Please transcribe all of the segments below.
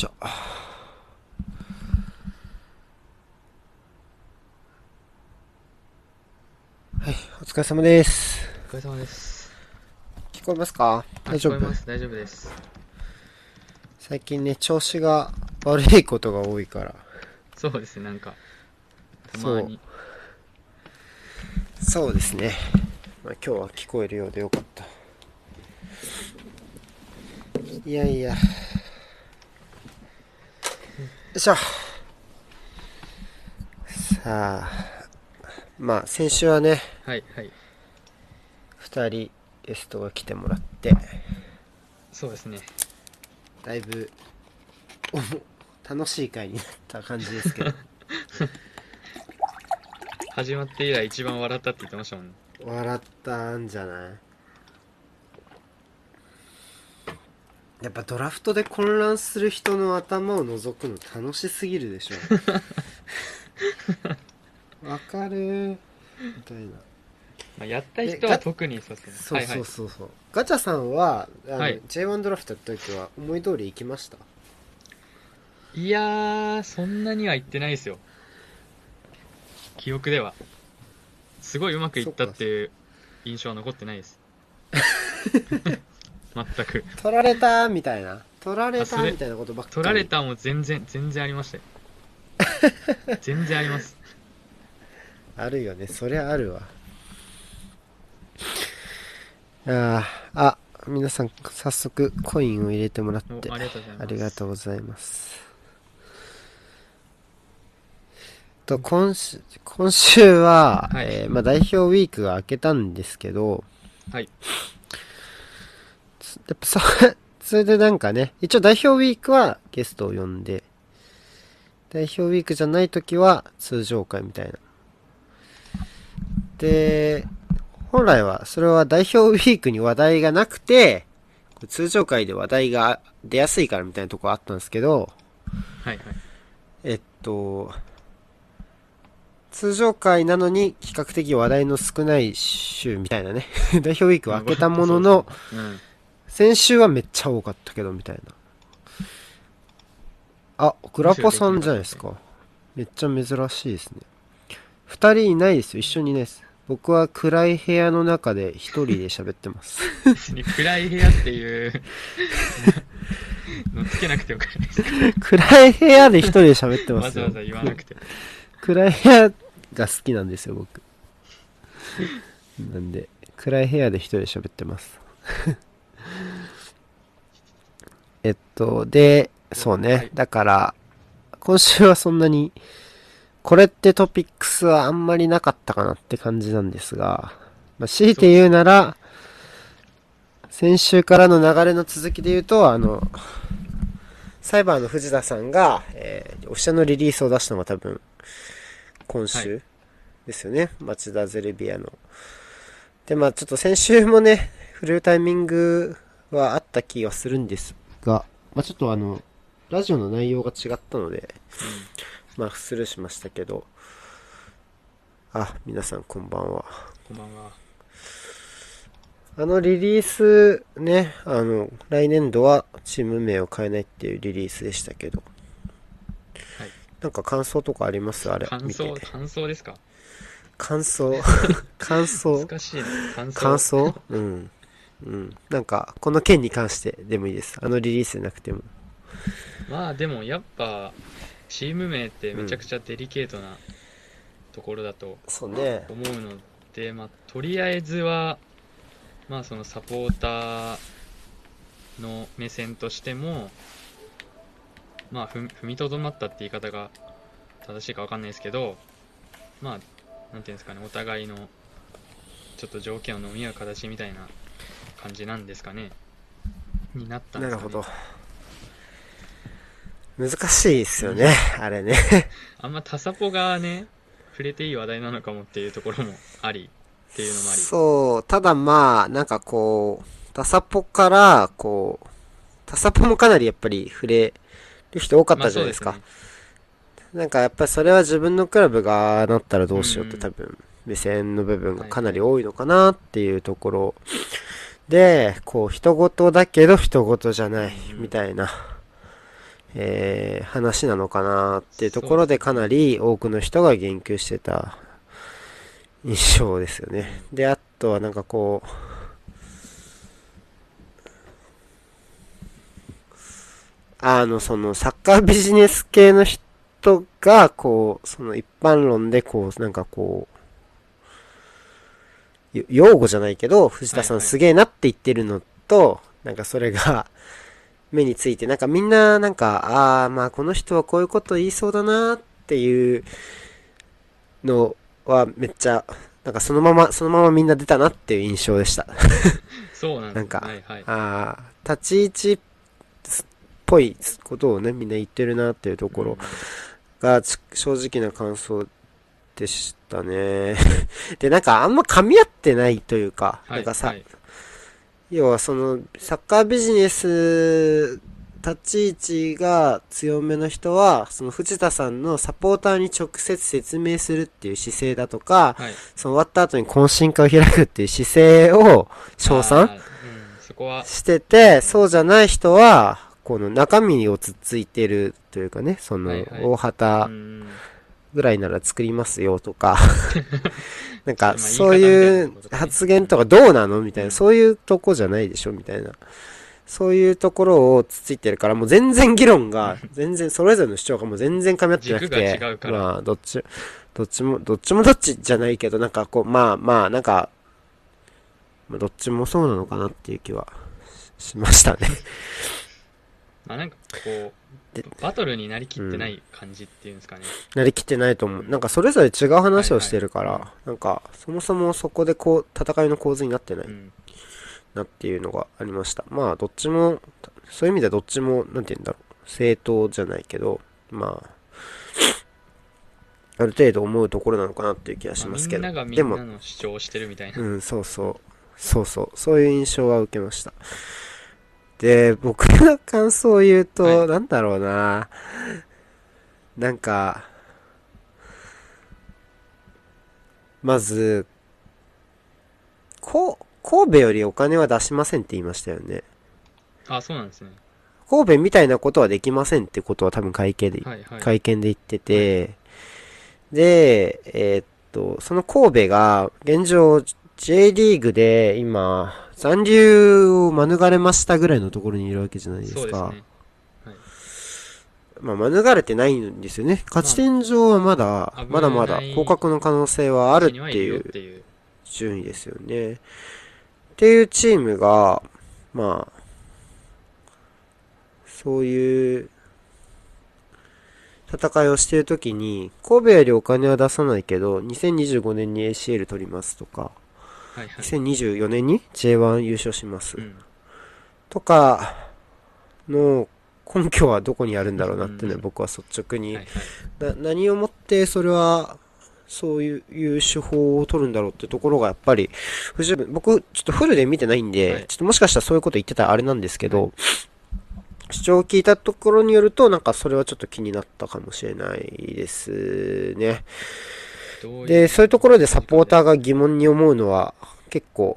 しょ。はい、お疲れ様です。お疲れ様です。聞こえますか？あ大丈夫？聞こえます。大丈夫です。最近ね、調子が悪いことが多いから。そうですね、なんか、たそうまに。そうですね。まあ、今日は聞こえるようでよかった。いやいや。よいしょ。さあ、まあ、先週はね、はい、はい。二人ゲストが来てもらって、そうですね。だいぶ、お も楽しい回になった感じですけど、始まって以来一番笑ったって言ってましたもんね。笑ったんじゃない？やっぱドラフトで混乱する人の頭を覗くの楽しすぎるでしょ わかる？みたいなまあ、やった人は特にそうですね。そうそうはいそうそう、ガチャさんはあの、はい J1 ドラフトやった時は思い通り行きました？はい。いやー、そんなには言ってないですよ。記憶では。すごいうまくいったっていう印象は残ってないです。全く。取られたみたいな取られたみたいなことばっかり取られたも全然、全然ありましたよ。全然あります。あるよねそりゃあるわあーあ皆さん早速コインを入れてもらっておありがとうございます。ありがとうございますと今週今週は、はいえーまあ、代表ウィークが明けたんですけどはい。つやっぱそそれでなんかね一応代表ウィークはゲストを呼んで代表ウィークじゃない時は通常会みたいなで本来はそれは代表ウィークに話題がなくて通常会で話題が出やすいからみたいなとこあったんですけどはいはい。えっと通常会なのに比較的話題の少ない週みたいなね 代表ウィークは明けたもののうん。先週はめっちゃ多かったけどみたいな。あグラパさんじゃないですか。めっちゃ珍しいですね。二人いないですよ。一緒にいないです。僕は暗い部屋の中で一人で喋ってます。暗い部屋っていう のつけなくてよかったです。暗い部屋で一人で喋ってますよ。わざわざ言わなくて。暗い部屋が好きなんですよ僕。なんで暗い部屋で一人で喋ってますえっとでそうね、はい。だから今週はそんなにこれってトピックスはあんまりなかったかなって感じなんですが、まあ、強いて言うなら先週からの流れの続きで言うとあのサイバーの藤田さんが、えーオフィシャルのリリースを出したのが多分今週はですよね、町田ゼルビアの。で、まあちょっと先週もね、触れるタイミングはあった気がするんですが、まあちょっとあの、ラジオの内容が違ったので、まあスルーしましたけど、あ、皆さんこんばんは。こんばんは。あのリリースね、あの、来年度はチーム名を変えないっていうリリースでしたけど、はい。なんか感想とかあります？あれ。感見て想感想ですか？感想？感想？難しいね。感想。感想？うん。うん。なんか、この件に関してでもいいです。あのリリースでなくても。まあでもやっぱチーム名ってめちゃくちゃデリケートなところだとそうね。思うので、まあとりあえずはまあそのサポーターの目線としてもまあふ踏みとどまったって言い方が正しいかわかんないですけどまあなんていうんですかねお互いのちょっと条件を飲み合う形みたいな感じなんですかねになったんですかねなるほど。難しいですよね。あれね。あんまタサポがね触れていい話題なのかもっていうところもありっていうのもありそう。ただまあ、なんかこう、タサポから、こう、タサポもかなりやっぱり触れる人多かったじゃないですか。まあなんかやっぱりそれは自分のクラブがなったらどうしようってうん多分目線の部分がかなり多いのかなっていうところで、こう人事だけど人事じゃないうんみたいなえー話なのかなっていうところでかなり多くの人が言及してた印象ですよね。で、あとはなんかこう、あの、その、サッカービジネス系の人が、こう、その一般論で、こう、なんかこう、よ用語じゃないけど、藤田さんすげえなって言ってるのと、なんかそれが、目について、なんかみんな、なんか、ああ、まあこの人はこういうこと言いそうだなっていうのはめっちゃ、なんかそのまま、そのままみんな出たなっていう印象でした。そうなんですなんかはいはい。ああ、立ち位置っぽいことをね、みんな言ってるなっていうところがち正直な感想でしたね。で、なんかあんま噛み合ってないというか、はいなんかさ、はい要はその、サッカービジネス、立ち位置が強めの人は、その藤田さんのサポーターに直接説明するっていう姿勢だとか、はい。その終わった後に懇親会を開くっていう姿勢を称賛うん、そこは、してて、そうじゃない人は、この中身をつっついてるというかね、そのはいはい、大旗うんぐらいなら作りますよとか、なんか、まあそういう発言とかどうなのみたいな、うんそういうとこじゃないでしょみたいな。そういうところをつついてるから、もう全然議論が、全然、それぞれの主張がもう全然噛み合ってなくて、まあ、どっち、どっちも、どっちもどっちじゃないけど、なんかこう、まあまあ、なんか、まあ、どっちもそうなのかなっていう気はしましたね。まあなんかこでう、バトルになりきってない感じっていうんですかね。なりきってないと思う。なんかそれぞれ違う話をしてるから、はいはなんかそもそもそこでこう戦いの構図になってないうん。なっていうのがありました。まあどっちも、そういう意味ではどっちも、なんて言うんだろう、正当じゃないけど、まあ、ある程度思うところなのかなっていう気がしまあますけど。みんながみでもんな、の主張をしてるみたいな。うん、そうそう。そうそう。そういう印象は受けました。で、僕の感想を言うと、はいなんだろうな。なんか、まず、こう、神戸よりお金は出しませんって言いましたよね。あ、そうなんですね。神戸みたいなことはできませんってことは多分会見で、はいはい。会見で言ってて、で、えーっと、その神戸が現状 J リーグで今残留を免れましたぐらいのところにいるわけじゃないですそうですか。ね。はい。まあ免れてないんですよね。勝ち点上はまだ、まあまだまだ降格の可能性はあるっていうよっていう。順位ですよね。っていうチームが、まあ、そういう戦いをしているときに、神戸よりお金は出さないけど、2025年に ACL 取りますとか、はいはい。2024年に J1 優勝します。うん。とかの根拠はどこにあるんだろうなっていうん。は僕は率直に。はいはい。な何をもってそれはそういう手法を取るんだろうってところがやっぱり不十分。僕ちょっとフルで見てないんで、はい。ちょっともしかしたらそういうこと言ってたらあれなんですけど、主張を聞いたところによるとなんかそれはちょっと気になったかもしれないですねでそういうところでサポーターー。が疑問に思うのは結構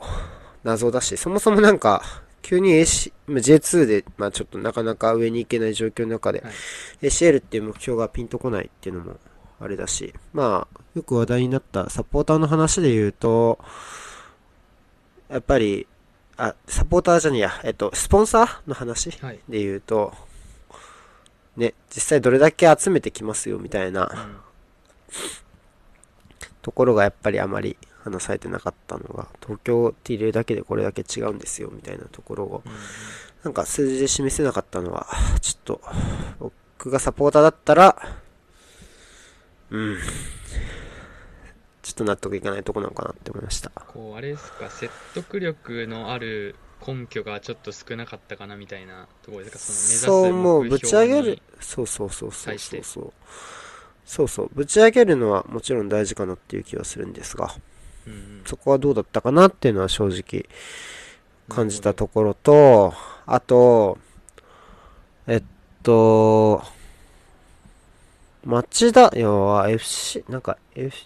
謎だしそもそもなんか急に AC J2 で、まあ、ちょっとなかなか上に行けない状況の中で、はい ACL っていう目標がピンとこないっていうのもあれだし、まあ、よく話題になったサポーターの話で言うと、やっぱり、あ、サポーターじゃねえや、えっと、スポンサーの話はい。で言うと、ね、実際どれだけ集めてきますよみたいなうんところがやっぱりあまり話されてなかったのが、東京って入れるだけでこれだけ違うんですよみたいなところを、なんか数字で示せなかったのは、ちょっと、僕がサポーターだったら、うん、ちょっと納得いかないとこなのかなって思いました。こう、あれですか、説得力のある根拠がちょっと少なかったかなみたいなところですか、その目指すそう、もうぶち上げる目標に。そうそうそうそうそうそう。そうそう、ぶち上げるのはもちろん大事かなっていう気はするんですが、うんうん。そこはどうだったかなっていうのは正直感じたところと、あと、えっと、町田、要は FC、なんか F、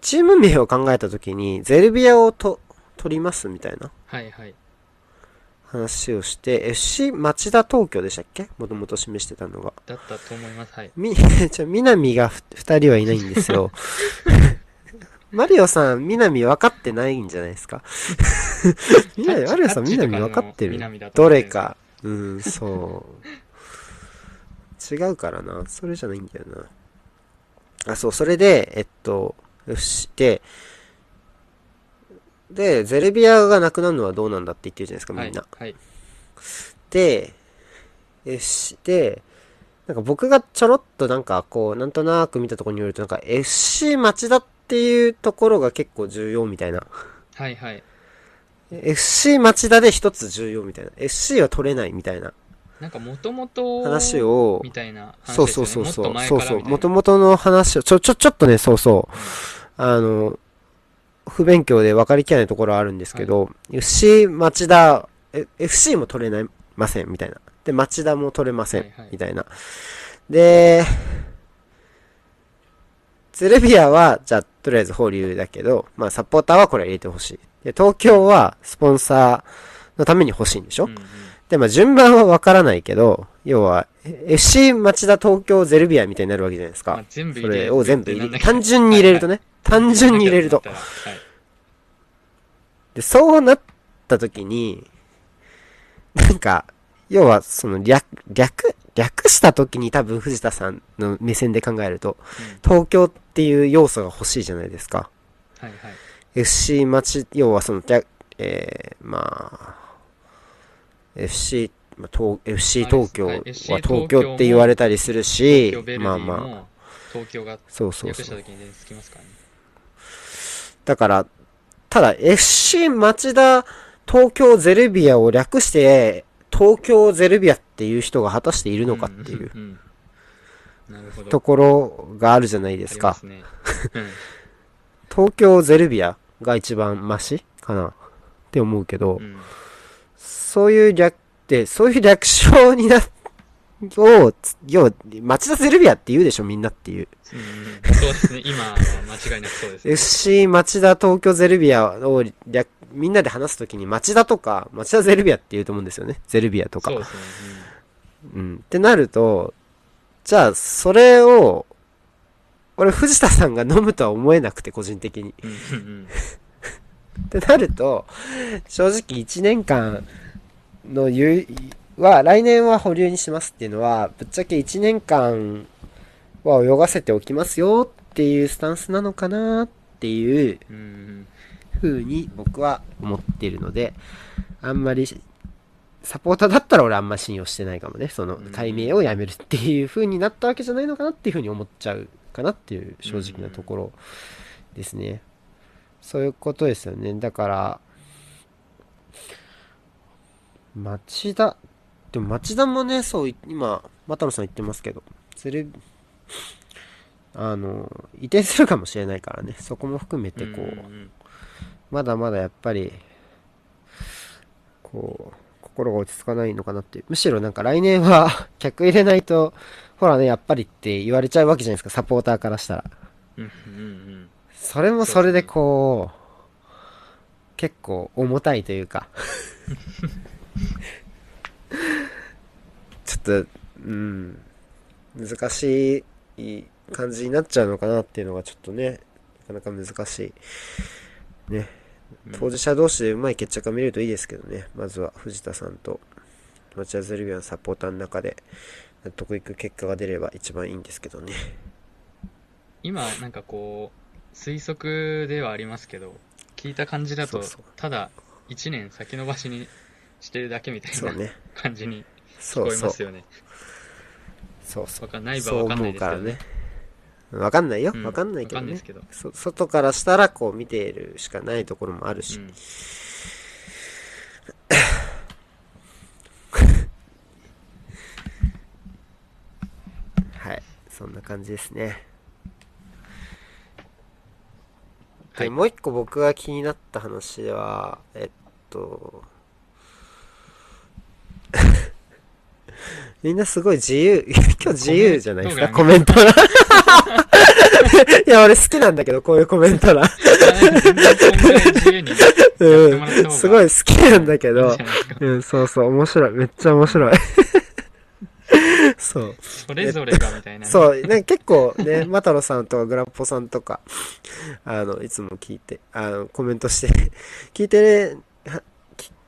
チーム名を考えたときに、ゼルビアをと取りますみたいな。はいはい。話をして、FC 町田東京でしたっけ？もともと示してたのが。だったと思います。はい。み、ちょ、南がふ二人はいないんですよ。マリオさん、南分かってないんじゃないですか？南、マリオさん、南分かってるどれか。うん、そう。違うからな。それじゃないんだよな。あ、そう、それで、えっと、FC で、で、ゼルビアがなくなるのはどうなんだって言ってるじゃないですか、みんな。はい。はい。で、FC で、なんか僕がちょろっとなんかこう、なんとなく見たところによると、なんか FC 町田っていうところが結構重要みたいな。はいはい。FC 町田で一つ重要みたいな。FC は取れないみたいななんかもともと、話を、みたいな話ね。そうそうそう。そうそう。からみたいな。もともとの話を、ちょ、ちょ、ちょっとね、そうそう。あの、不勉強で分かりきらないところはあるんですけど、FC 町田、え FC も取れないません、みたいな。で、町田も取れません、はいはいみたいな。で、ゼルビアは、じゃあ、とりあえず保留だけど、まあ、サポーターはこれ入れてほしい。で、東京は、スポンサーのために欲しいんでしょ、うんうんで、まあ、順番はわからないけど、要は、え FC 町田東京ゼルビアみたいになるわけじゃないですかまあ。全部そ入れれを全部入れ、単純に入れるとね。単純に入れると。はい。で、そうなった時に、なんか、要は、その、略、略、略した時に多分藤田さんの目線で考えると、東京っていう要素が欲しいじゃないですか。はいはい。FC 町、要はその、略えー、まあ、FC、まあ、東 FC 東京は東京って言われたりするしまあまあ、東京がそうそうそう。だから、ただ FC 町田東京ゼルビアを略して、東京ゼルビアっていう人が果たしているのかっていう。ところがあるじゃないですか。ありますね。うん 東京ゼルビアが一番マシかなって思うけど、うんそういう略って、そういう略称にな、を、つ要は、町田ゼルビアって言うでしょ、みんなっていう。うんうんそうですね。今は間違いなくそうですね。FC 町田東京ゼルビアを略、みんなで話すときに町田とか、町田ゼルビアって言うと思うんですよね。ゼルビアとか。そうですね。うん。ってなると、じゃあ、それを、俺、藤田さんが飲むとは思えなくて、個人的に。うんうんうん ってなると、正直1年間のゆは、来年は保留にしますっていうのは、ぶっちゃけ1年間は泳がせておきますよっていうスタンスなのかなっていううんうに僕は思っているので、あんまり、サポーターだったら俺あんま信用してないかもね。そのうん、解明をやめるっていう風になったわけじゃないのかなっていう風に思っちゃうかなっていう正直なところですね。そういうことですよね。だから、町田、でも町田もね、そう、今、又野さん言ってますけど、それ、あの、移転するかもしれないからね、そこも含めてこう、うんうんまだまだやっぱり、こう、心が落ち着かないのかなって。むしろなんか来年は 客入れないと、ほらね、やっぱりって言われちゃうわけじゃないですか、サポーターからしたら。うんうんうん。それもそれでこう、結構重たいというか。ちょっと、うん、難しい感じになっちゃうのかなっていうのがちょっとね、なかなか難しい。ね。うん当事者同士でうまい決着が見れるといいですけどね。まずは藤田さんと町田ゼルビアのサポーターの中で納得いく結果が出れば一番いいんですけどね。今、なんかこう、推測ではありますけど、聞いた感じだとただ1年先延ばしにしてるだけみたいな。感じに聞こ。えますよね。そうそう。わかんないばわかんないですけどね。わかんないよ。うんわかんないけどねわかんないです。けど。そ外からしたらこう見ているしかないところもあるし。うん はい。そんな感じですね。で、はいもう一個僕が気になった話は、えっと、みんなすごい自由、今日自由じゃないですか、ココメント欄。いや、俺好きなんだけど、こういうコメント欄。うん、すごい好きなんだけど。うん、そうそう、面白い。めっちゃ面白い。そう。それぞれがみたいなね。そう、ね、結構ね、マタロさんとかグラッポさんとか、あの、いつも聞いて、あの、コメントして、聞いて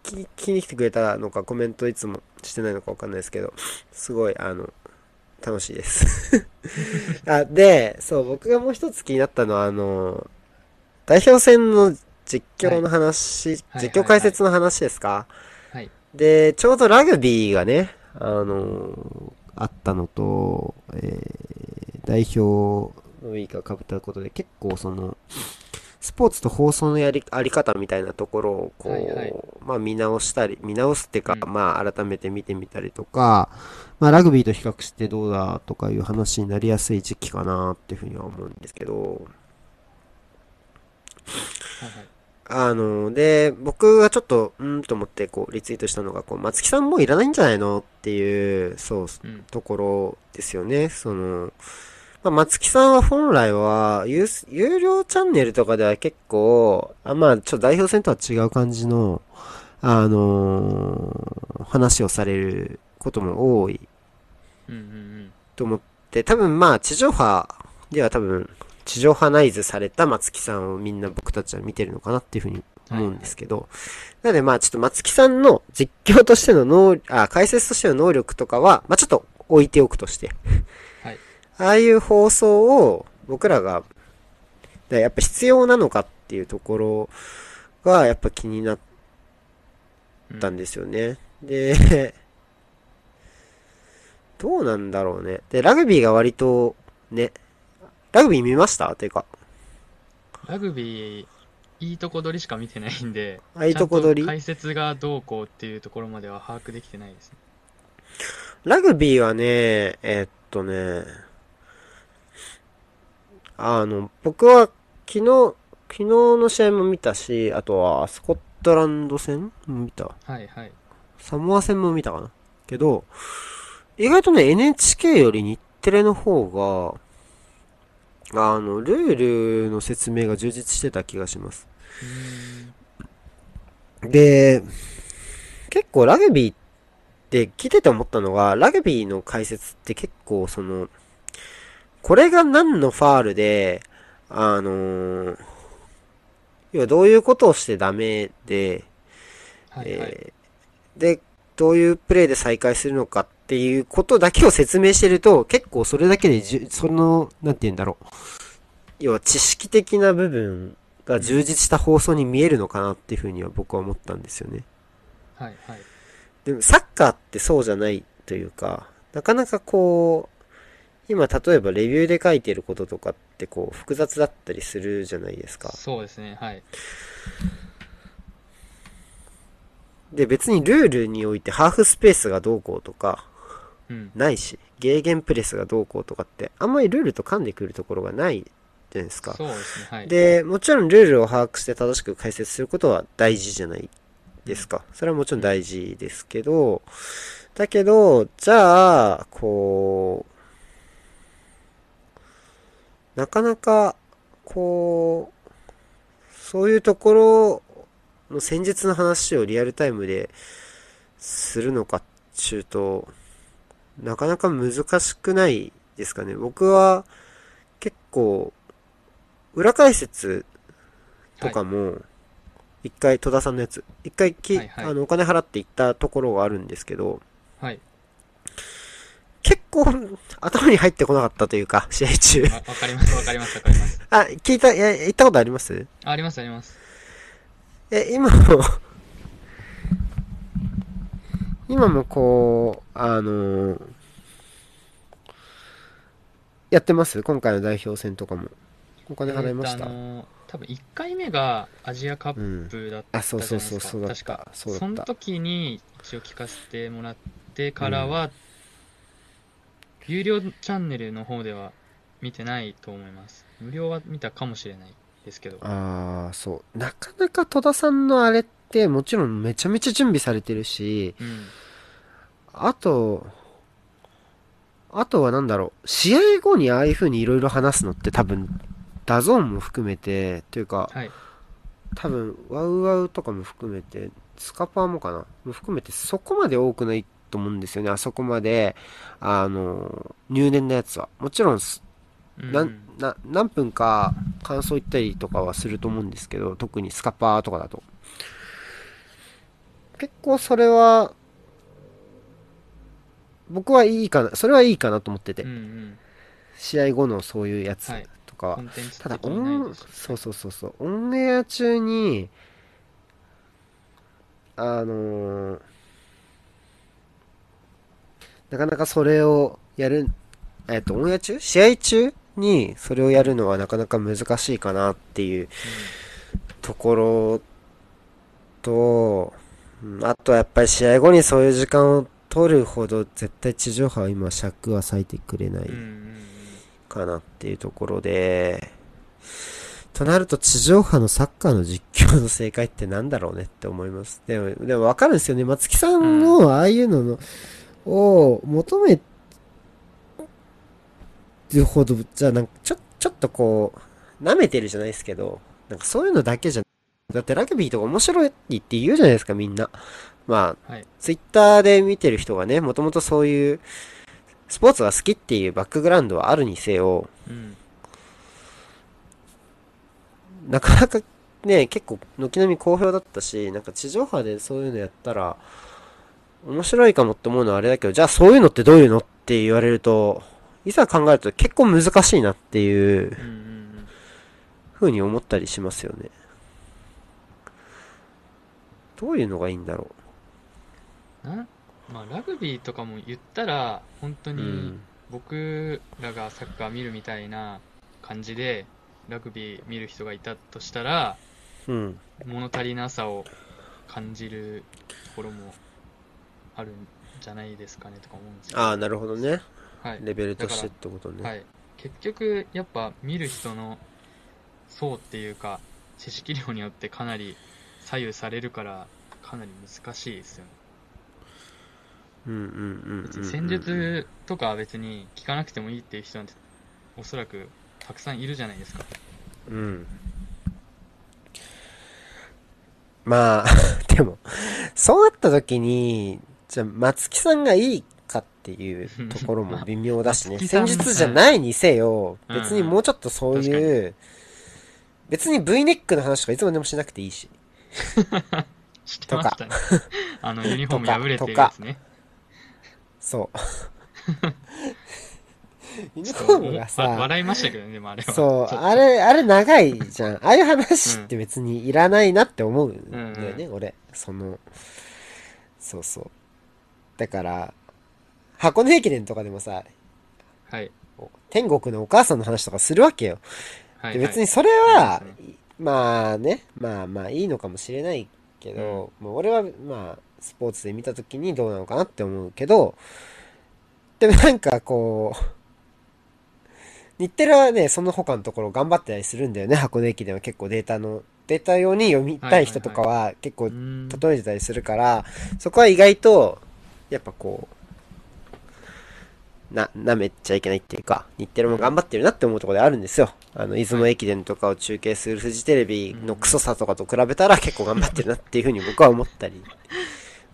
聞き、に来てくれたのか、コメントいつもしてないのかわかんないですけど、すごい、あの、楽しいです。あ、で、そう、僕がもう一つ気になったのは、あの、代表戦の実況の話、はい実況解説の話ですか、はい。で、ちょうどラグビーがね、あのあったのと、えー、代表のウィークが被ったことで、結構その、スポーツと放送のやり、あり方みたいなところを、こう、はいはいまあ見直したり、見直すってか、うんまあ改めて見てみたりとか、まあラグビーと比較してどうだとかいう話になりやすい時期かなっていうふうには思うんですけど、はいはい。あの、で、僕がちょっと、うーんと思って、こう、リツイートしたのが、こう、松木さんもういらないんじゃないのっていう、そう、うん。ところですよね。その、まあ、松木さんは本来は、有す有料チャンネルとかでは結構、あまあ、ちょっと代表戦とは違う感じの、あのー話をされることも多い。うんうんと思って、多分まあ、地上波では多分、地上波ナイズされた松木さんをみんな僕たちは見てるのかなっていうふうに思うんですけど、なのでまあちょっと松木さんの実況としての能、あ、解説としての能力とかは、まあちょっと置いておくとして、はい。ああいう放送を僕らが、だやっぱ必要なのかっていうところがやっぱ気になっうん。たんですよね。で、どうなんだろうね。で、ラグビーが割と、ね、ラグビー見ました？ていうか、ラグビー、いいとこ取りしか見てないんで、あいいとこ取り？解説がどうこうっていうところまでは把握できてないですね。ラグビーはね、えーっとね、あの、僕は昨日、昨日の試合も見たし、あとはスコットランド戦も見た。はいはい。サモア戦も見たかな。けど、意外とね、NHK より日テレの方が、あの、ルールの説明が充実してた気がします。で、結構ラグビーって聞いてて思ったのが、ラグビーの解説って結構その、これが何のファールで、あのー要はどういうことをしてダメで、はいはい。えーで、どういうプレイで再開するのかっていうことだけを説明してると、結構それだけでじゅ、その、なんて言うんだろう。要は知識的な部分が充実した放送に見えるのかなっていうふうには僕は思ったんですよね。はいはい。でもサッカーってそうじゃないというか、なかなかこう、今例えばレビューで書いてることとかってこう複雑だったりするじゃないですか。そうですね、はい。で別にルールにおいてハーフスペースがどうこうとかうん。ないし、ゲーゲンプレスがどうこうとかってあんまりルールと噛んでくるところがないじゃないですか。そうですね、はい。で、もちろんルールを把握して正しく解説することは大事じゃないですか。それはもちろん大事ですけど、だけど、じゃあ、こう、なかなか、こう、そういうところの戦術の話をリアルタイムでするのかっちゅうと、なかなか難しくないですかね。僕は結構、裏解説とかも、一回、戸田さんのやつ、一回き、はいはいあの、お金払って行ったところがあるんですけど、はい。結構、頭に入ってこなかったというか、試合中。あ、わかります、わかります、わかります。あ、聞いた、いや、行ったことあります？ああります、あります。え、今も、今もこう、あのーやってます？今回の代表戦とかも。お金払いました、えーとあのー多分1回目がアジアカップだったあ、そうじゃそうないですか。そう、そうだった確か。。その。時に一応聞かせてもらってからは、有料チャンネルの方では見てないと思います。無料は見たかもしれないですけど。ああ、そう。なかなか戸田さんのあれって、もちろんめちゃめちゃ準備されてるし、うん。あと、あとはなんだろう、試合後にああいう風にいろいろ話すのって多分、ダゾーンも含めて、というか、はい。多分、ワウワウとかも含めて、スカパーもかなも含めてそこまで多くないと思うんですよね。あそこまで、あの、入念なやつは。もちろん、何分か感想言ったりとかはすると思うんですけど、特にスカパーとかだと。結構それは、僕はいいかな、それはいいかなと思ってて。うんう、ん。試合後のそういうやつはい。とか。はコンテンツただオンそうそうそうそう。オンエア中にあのーなかなかそれをやるえっとオンエア中？試合中にそれをやるのはなかなか難しいかなっていうところと、うんあとはやっぱり試合後にそういう時間を取るほど絶対地上波は今尺は割いてくれないうんうんうんかなっていうところで、となると地上波のサッカーの実況の正解ってなんだろうねって思います。でも、でもわかるんですよね。松木さんのああいうのの、を求めるほど、じゃあなんかちょ、ちょっとこう、舐めてるじゃないですけど、なんかそういうのだけじゃ、だってラグビーとか面白いって言うじゃないですか、みんな。まあ、はい。ツイッターで見てる人がね、もともとそういう、スポーツが好きっていうバックグラウンドはあるにせよ、うん。なかなかね、結構軒並み好評だったし、なんか地上波でそういうのやったら、面白いかもって思うのはあれだけど、じゃあそういうのってどういうのって言われると、いざ考えると結構難しいなっていううんうに思ったりしますよね。どういうのがいいんだろなまあラグビーとかも言ったら本当う。うにん。僕らがサッカー見るみたいな感じでラグビー見る人がいたとしたらうん。物足りなさを感じるところもあるんじゃないですかねとか思うんですよああ、なるほどね。はい、レベルとしてってことね。はい、結局やっぱ見る人の層っていうか知識量によってかなり左右されるからかなり難しいですよねうんうんうんうんうん。戦術とかは別に聞かなくてもいいっていう人なんておそらくたくさんいるじゃないですかうん。まあ、でも、そうなった時に、じゃあ、松木さんがいいかっていうところも微妙だしね。戦術じゃないにせよ、うん別にもうちょっとそういう、別に V ネックの話とかいつまでもしなくていいし。知ってましたね あの ユニフォーム破れてるやつねそう。ユニフォームがさ、笑いましたけどねでもあれはそう、あれ、あれ長いじゃん。ああいう話って別にいらないなって思うんだよね、うん俺。その、そうそう。だから、箱根駅伝とかでもさ、はい。天国のお母さんの話とかするわけよ。はいで別にそれは、まあね、まあまあいいのかもしれないけど、もう俺はまあ、スポーツで見た時にどうなのかなって思うけど、でもなんかこう、日テレはね、その他のところ頑張ってたりするんだよね、箱根駅伝は結構データの、データ用に読みたい人とかは結構例えてたりするから、そこは意外と、やっぱこう、な、舐めちゃいけないっていうか、日テレも頑張ってるなって思うところであるんですよ。あの、出雲駅伝とかを中継するフジテレビのクソさとかと比べたら結構頑張ってるなっていうふうに僕は思ったり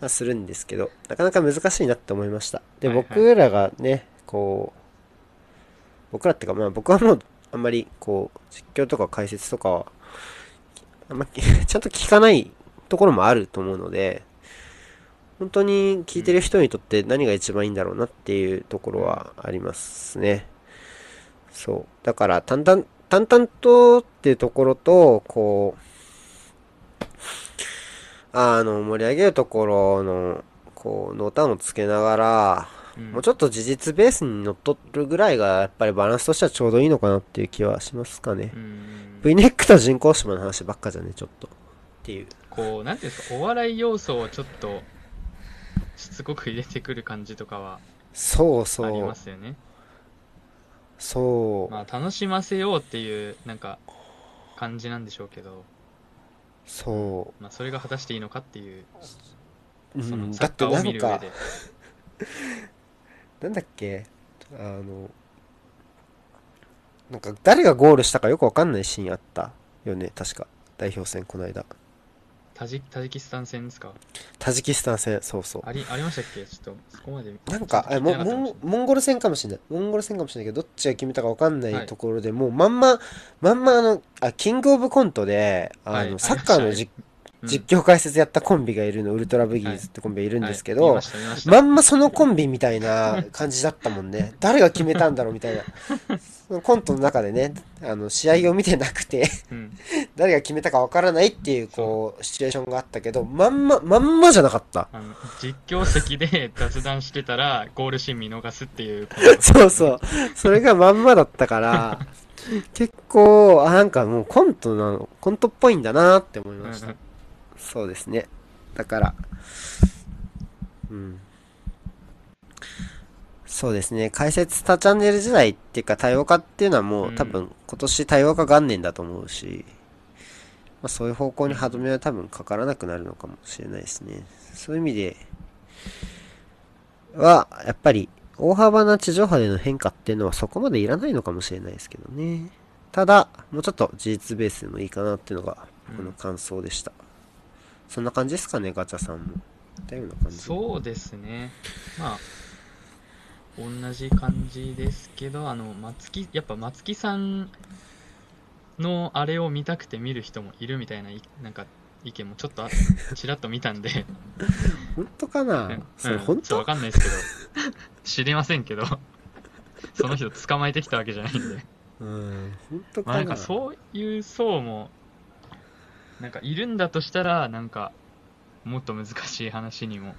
はするんですけど、なかなか難しいなって思いました。で、僕らがね、こう、僕らってか、まあ僕はもう、あんまり、こう、実況とか解説とかは、あんま、ちゃんと聞かないところもあると思うので、本当に聞いてる人にとって何が一番いいんだろうなっていうところはありますね。そう。だから、淡々、淡々とっていうところと、こう、あの、盛り上げるところの、こう、濃淡をつけながら、うんもうちょっと事実ベースにのっとるぐらいが、やっぱりバランスとしてはちょうどいいのかなっていう気はしますかねう。ん V ネックと人工島の話ばっかじゃね、ちょっと。っていう。こうなんていうんですかお笑い要素をちょっとしつこく入れてくる感じとかはそうありそう。ますよねそう。まあ楽しませようっていうなんか感じなんでしょうけど、そまあ、それが果たしていいのかっていうう。うそん、のサッカーを見る上で、なんだっけ、あの、なんか誰がゴールしたかよくわかんないシーンあったよね、確か。代表戦、この間。タジタジキスタン戦ですか？タジキスタン戦、そうそう。ありありましたっけ？ちょっとそこまでなんか、えもモンモンゴル戦かもしれない。モンゴル戦かもしれないけど、どっちが決めたか分かんなはい。いところで、もうまんま、まんまあの、あ、キングオブコントで、あの、はい。サッカーの実うん。実況解説やったコンビがいるの、ウルトラブギーズってコンビがいるんですけどまんまそのコンビみたいな感じだったもんね。誰が決めたんだろうみたいな。そのコントの中でね、あの、試合を見てなくて、うん誰が決めたかわからないっていう、こう、シチュエーションがあったけど、まんま、まんまじゃなかった。あの実況席で 雑談してたらゴールシーン見逃すっていう そうそう。それがまんまだったから、結構、あ、なんかもうコントなの、コントっぽいんだなって思いました。そうですね。だから、うん。そうですね。解説多チャンネル時代っていうか多様化っていうのはもう、うん多分今年多様化元年だと思うし、まあ、そういう方向に歯止めは多分かからなくなるのかもしれないですね。そういう意味では、やっぱり大幅な地上波での変化っていうのはそこまでいらないのかもしれないですけどね。ただ、もうちょっと事実ベースでもいいかなっていうのが僕の感想でした。そんな感じですかね、ガチャさんも。似たような感じ。そうですねまあ同じ感じですけどあの松木やっぱ松木さんのあれを見たくて見る人もいるみたいないなんか意見もちょっとあ ちらっと見たんで。本当かな、うん。それうん本当？ちょっとわかんないですけど。知りませんけど。その人捕まえてきたわけじゃないんで。うん、本当かな,、まあなんかそういう層もなんかいるんだとしたらなんかもっと難しい話にも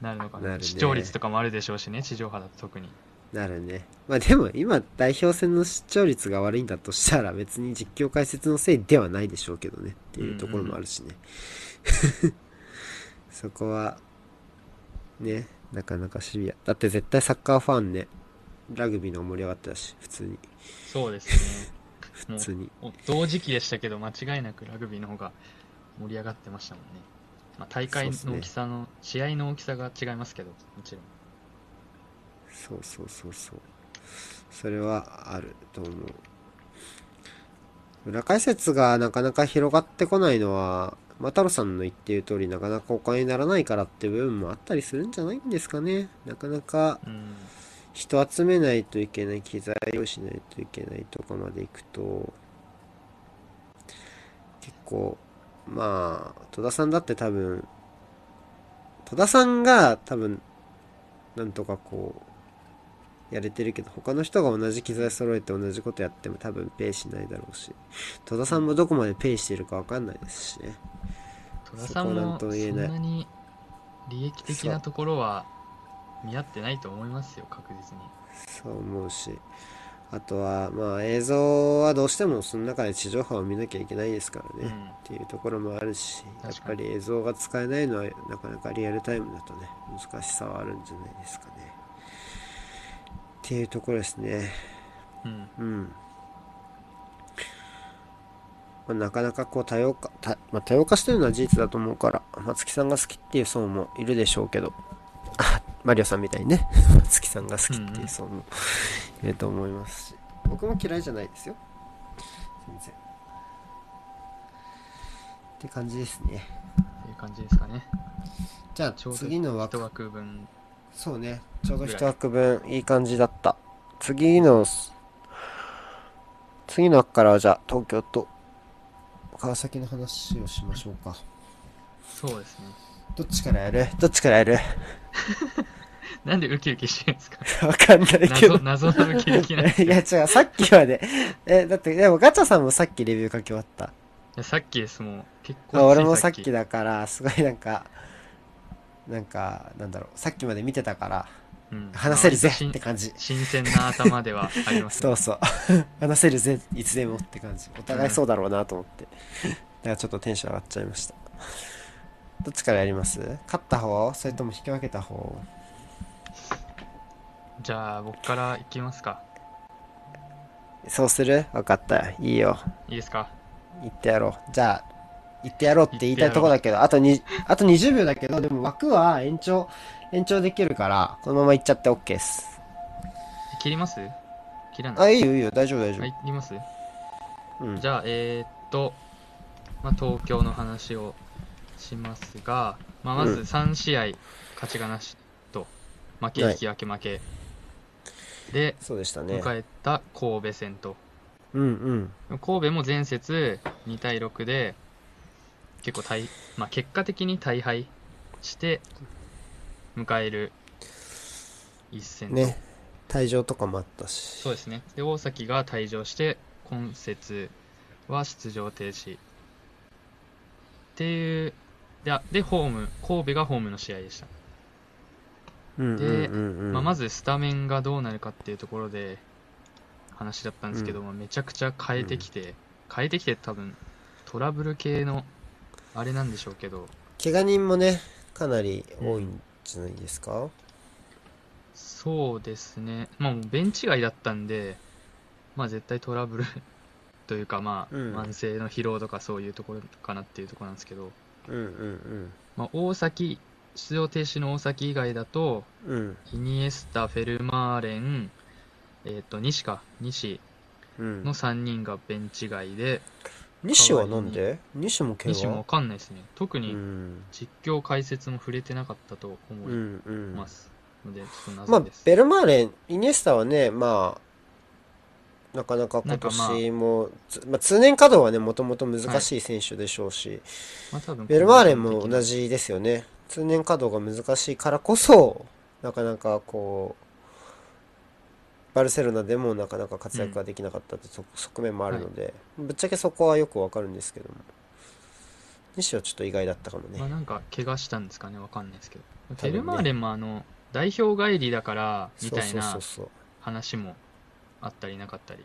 なるのかななるね視聴率とかもあるでしょうしね地上波だと特になるね。まあでも今代表戦の視聴率が悪いんだとしたら別に実況解説のせいではないでしょうけどねっていうところもあるしね。そこは、ね、なかなかシビア。だって絶対サッカーファンね、ラグビーの方盛り上がってたし、普通に。そうですねも 普通に。う同時期でしたけど間違いなくラグビーの方が盛り上がってましたもんね、まあ、大会の大きさの、試合の大きさが違いますけどもちろんそうそうそうそう。それはあると思う。裏解説がなかなか広がってこないのは、まあ、太郎さんの言っている通り、なかなかお金にならないからって部分もあったりするんじゃないんですかね。なかなかうん人集めないといけない、機材用意しないといけないとかまで行くと、結構、まあ、戸田さんだって多分、戸田さんが多分、なんとかこう、やれてるけど、他の人が同じ機材揃えて同じことやっても多分ペイしないだろうし、戸田さんもどこまでペイしてるかわかんないですしね。戸田さんもそんなに利益的なところは見合ってないと思いますよ確実にそう思うし、あとは、まあ映像はどうしてもその中で地上波を見なきゃいけないですからね。うんっていうところもあるし、やっぱり映像が使えないのはなかなかリアルタイムだとね、難しさはあるんじゃないですかね。っていうところですね。うんうん。まあ、なかなかこう多様化、たまあ、多様化してるのは事実だと思うから、松木さんが好きっていう層もいるでしょうけど、あ、マリオさんみたいにね、松木さんが好きっていう層もいると思いますし、僕も嫌いじゃないですよ。全然。って感じですね。っていう感じですかねじゃあちょうど次の枠一枠分そうね。ちょうど一枠分いい感じだった。次の、次の枠からはじゃあ東京と川崎の話をしましょうか。そうですねどっちからやる？どっちからやる？なんでウキウキしてるんですか？わかんないけど謎。謎のウキウキなんです いや違う、さっきまで。え、だって、でもガチャさんもさっきレビュー書き終わった。いやさっきですもう結構あ俺もさっきだから、すごいなんか、なんか、なんだろう、さっきまで見てたから、うん話せるぜ新って感じ。新鮮な頭ではありますねそうそう。話せるぜ、いつでもって感じ。お互いそうだろうなと思って。だからちょっとテンション上がっちゃいました。どっちからやります？勝った方？それとも引き分けた方？じゃあ僕からいきますかそうする？分かった。いいよ。いいですか？言ってやろう。じゃあ、言ってやろうって言いたいとこだけど、あとに、あと20秒だけど、でも枠は延長、延長できるから、このまま行っちゃって OK です。切ります？切らないあ、いいよいいよ。大丈夫大丈はい切ります？夫。うん。じゃあえー、っとまあ、東京の話をしますが、まあ、まずうん3試合勝ちがなしと、負け、はい引き分け負け。で、そうでしたね。迎えた神戸戦と。うんうん。神戸も前節2対6で、結構大、まあ、結果的に大敗して、迎える一戦と。ね。退場とかもあったし。そうですね。で、大崎が退場して、今節は出場停止。っていう、で、あでホーム、神戸がホームの試合でした。うんうんでうんうん。まあ、まずスタメンがどうなるかっていうところで話だったんですけども、めちゃくちゃ変えてきて、変えてきて多分トラブル系のあれなんでしょうけど、怪我人もね、かなり多いんじゃないですか、そうですね、まあ、ベンチ外だったんで、まあ、絶対トラブル というか、まあ、うん。慢性の疲労とかそういうところかなっていうところなんですけど、うんうんまあ、大崎、出場停止の大崎以外だと、うん。うん。イニエスタ、フェルマーレン、えっ、と、西か、西うんの。3人がベンチ外で、西はなんで？西も怪我西もわかんないですね。特うにん。実況解説も触れてなかったと思ういんうん。ます。ので、ちょっとまあ謎です。、ベルマーレン、イニエスタはね、まあ、なかなか今なんかまあ年も、つまあ、通年稼働はね、もともと難しい選手でしょうし、まあ、多分ベルマーレンも同じですよね。通年稼働が難しいからこそ、なかなかこう、バルセロナでもなかなか活躍ができなかったってと側面もあるので、ぶっちゃけそこはよくわかるんですけども。西はちょっと意外だったかもねまあ、。なんか怪我したんですかね、わかんないですけど。ねベルマーレンもあの、代表帰りだから、みたいそうなそうそう話もあったりなかったりっ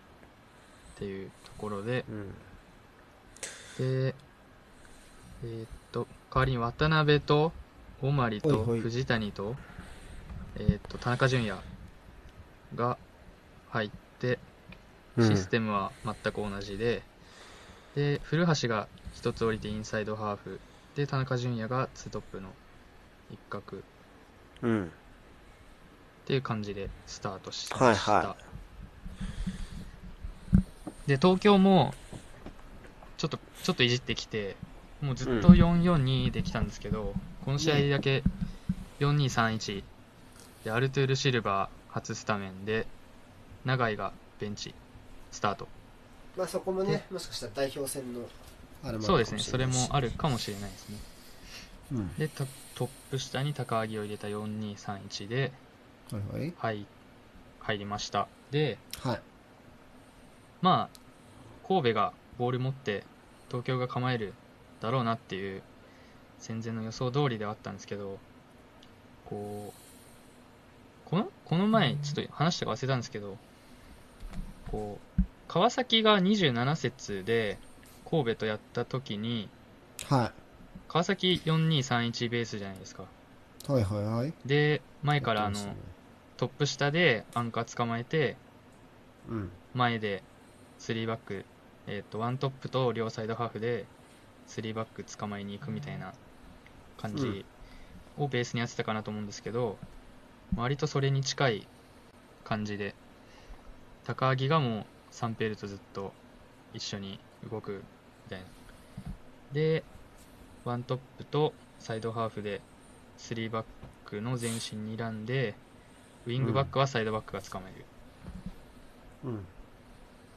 ていうところで、そう。うん。で、えーっと、代わりに渡辺と、小森と、藤谷と、えーっと、田中純也が入って、うんシステムは全く同じで、で、古橋が一つ降りてインサイドハーフ、で、田中純也がツートップの一角っうん。ていう感じでスタートしました。はいはで、東京も、ちょっと、ちょっといじってきて、もうずっとうん4-4-2できたんですけど、この試合だけ4-2-3-1で、アルトゥール・シルバー初スタメンで、永井がベンチ、スタート。まあそこもね、もしかしたら代表戦のあれもそうですね、それもあるかもしれないですね。うん。で、トトップ下に高木を入れた4-2-3-1で、はいはい。はい、入りました。で、はい。まあ、神戸がボール持って東京が構えるだろうなっていう戦前の予想通りではあったんですけど、こう、このこの前、ちょっと話したか忘れたんですけど、こう、川崎が27節で神戸とやった時に、は川崎4231ベースじゃないですか。い。はいはいはい。で、前からあのねトップ下でアンカー捕まえて、うん。前で3バック、えっとワントップと両サイドハーフで3バック捕まえに行くみたいな感じをベースにやってたかなと思うんですけど、割とそれに近い感じで高木がもうサンペールとずっと一緒に動くみたいな。でワントップとサイドハーフで3バックの前進にらんでウィングバックはサイドバックが捕まえる、うん。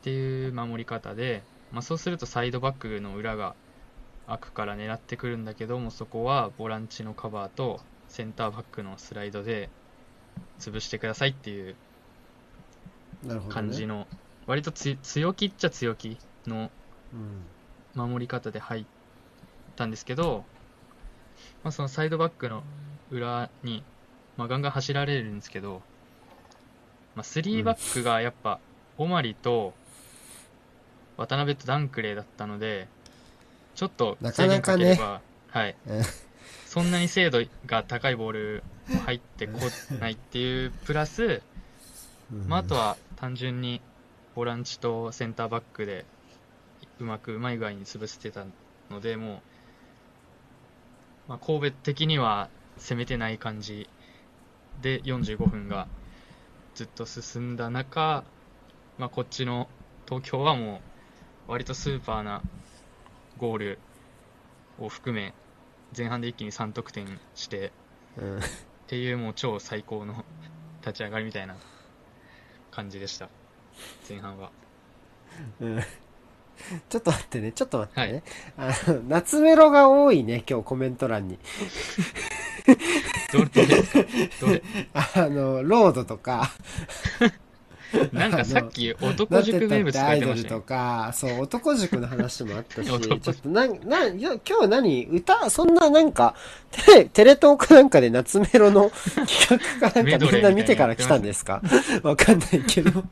っていう守り方で、まあ、そうするとサイドバックの裏が開くから狙ってくるんだけどもそこはボランチのカバーとセンターバックのスライドで潰してくださいっていう。感じの、割とつ強気っちゃ強気のうん。守り方で入ったんですけど、まあ、そのサイドバックの裏に、まあ、ガンガン走られるんですけど、まあ、3バックがやっぱ、オマリと渡辺とダンクレーだったので、ちょっとなか制限なかね。かければ、はい。え、そんなに精度が高いボールも入ってこないっていうプラス、うん。まあ、あとは単純にボランチとセンターバックでうまくうまい具合に潰してたので、もう、まあ、神戸的には攻めてない感じで45分がずっと進んだ中、まあ、こっちの東京はもう割とスーパーなゴールを含め、前半で一気に3得点して、うん。っていうもう超最高の立ち上がりみたいな感じでした。前半は。うん。ちょっと待ってね、ちょっと待ってね。あの、夏メロが多いね、今日コメント欄に。どれ、どれ？あの、ロードとか、なんかさっき男塾名物なん書いて言ったってアイドルと。か、そう、男塾の話もあったし、ちょ男っとなん、なん、今日何歌、そんななんか、テレ、テレ東かなんかで夏メロの企画かなんかみんな見てから来たんですか？わかんないけど。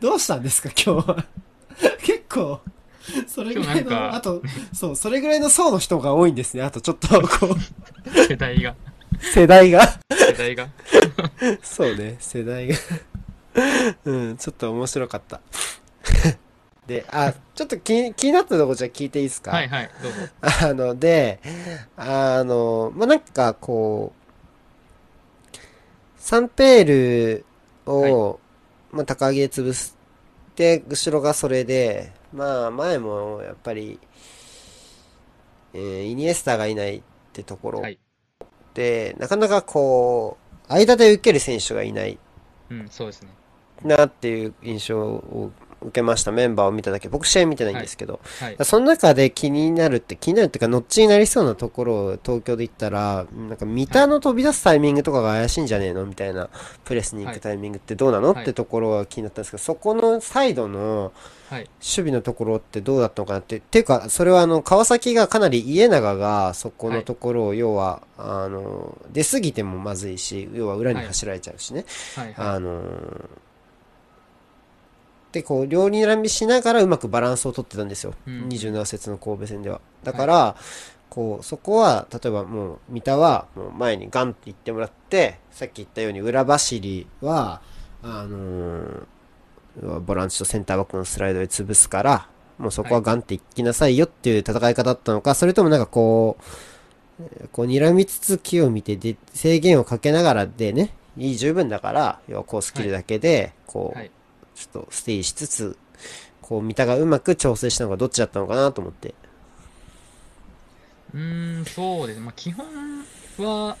どうしたんですか今日は？結構、それぐらいの、あと、そう、それぐらいの層の人が多いんですね。あとちょっと、こう、世代が、世代が？世代が。そうね、世代が。うん、ちょっと面白かった。で、あ、ちょっと気気になったとこじゃ聞いていいですか？はいはい、どうぞ。あの、で、あの、まあ、なんかこう、サンペールを、まあ、高木で潰して、後ろがそれで、まあ、前もやっぱり、えーイニエスタがいないってところはい。で、なかなかこう、間で受ける選手がいないうん、そうですね。なっていう印象を受けました。メンバーを見ただけ。僕試合見てないんですけど。はい。その中で気になるって、気になるっていうか、ノッチになりそうなところを東京で行ったら、なんか、三田の飛び出すタイミングとかが怪しいんじゃねえのみたいな、プレスに行くタイミングってどうなの、はいってところが気になったんですけど、そこのサイドのはい。守備のところってどうだったのかなって。っていうか、それはあの、川崎がかなり家長がそこのところを、要は、あの、出過ぎてもまずいし、要は裏に走られちゃうしね。はい。はあのーで、こう、両にらみしながらうまくバランスを取ってたんですよ。うん27節の神戸戦では。だから、こう、そこは、例えばもう、三田は、もう前にガンって言ってもらって、さっき言ったように裏走りは、あのーボランチとセンターバックのスライドで潰すから、もうそこはガンって行きなさいよっていう戦い方だったのか、それともなんかこう、えーこう、睨みつつ木を見てで、制限をかけながらでね、いい十分だから、要はコース切るだけで、こう、はい。ちょっとステイしつつ、こう、三田がうまく調整したのがどっちだったのかなと思って。うーん、そうですね。まあ、基本は、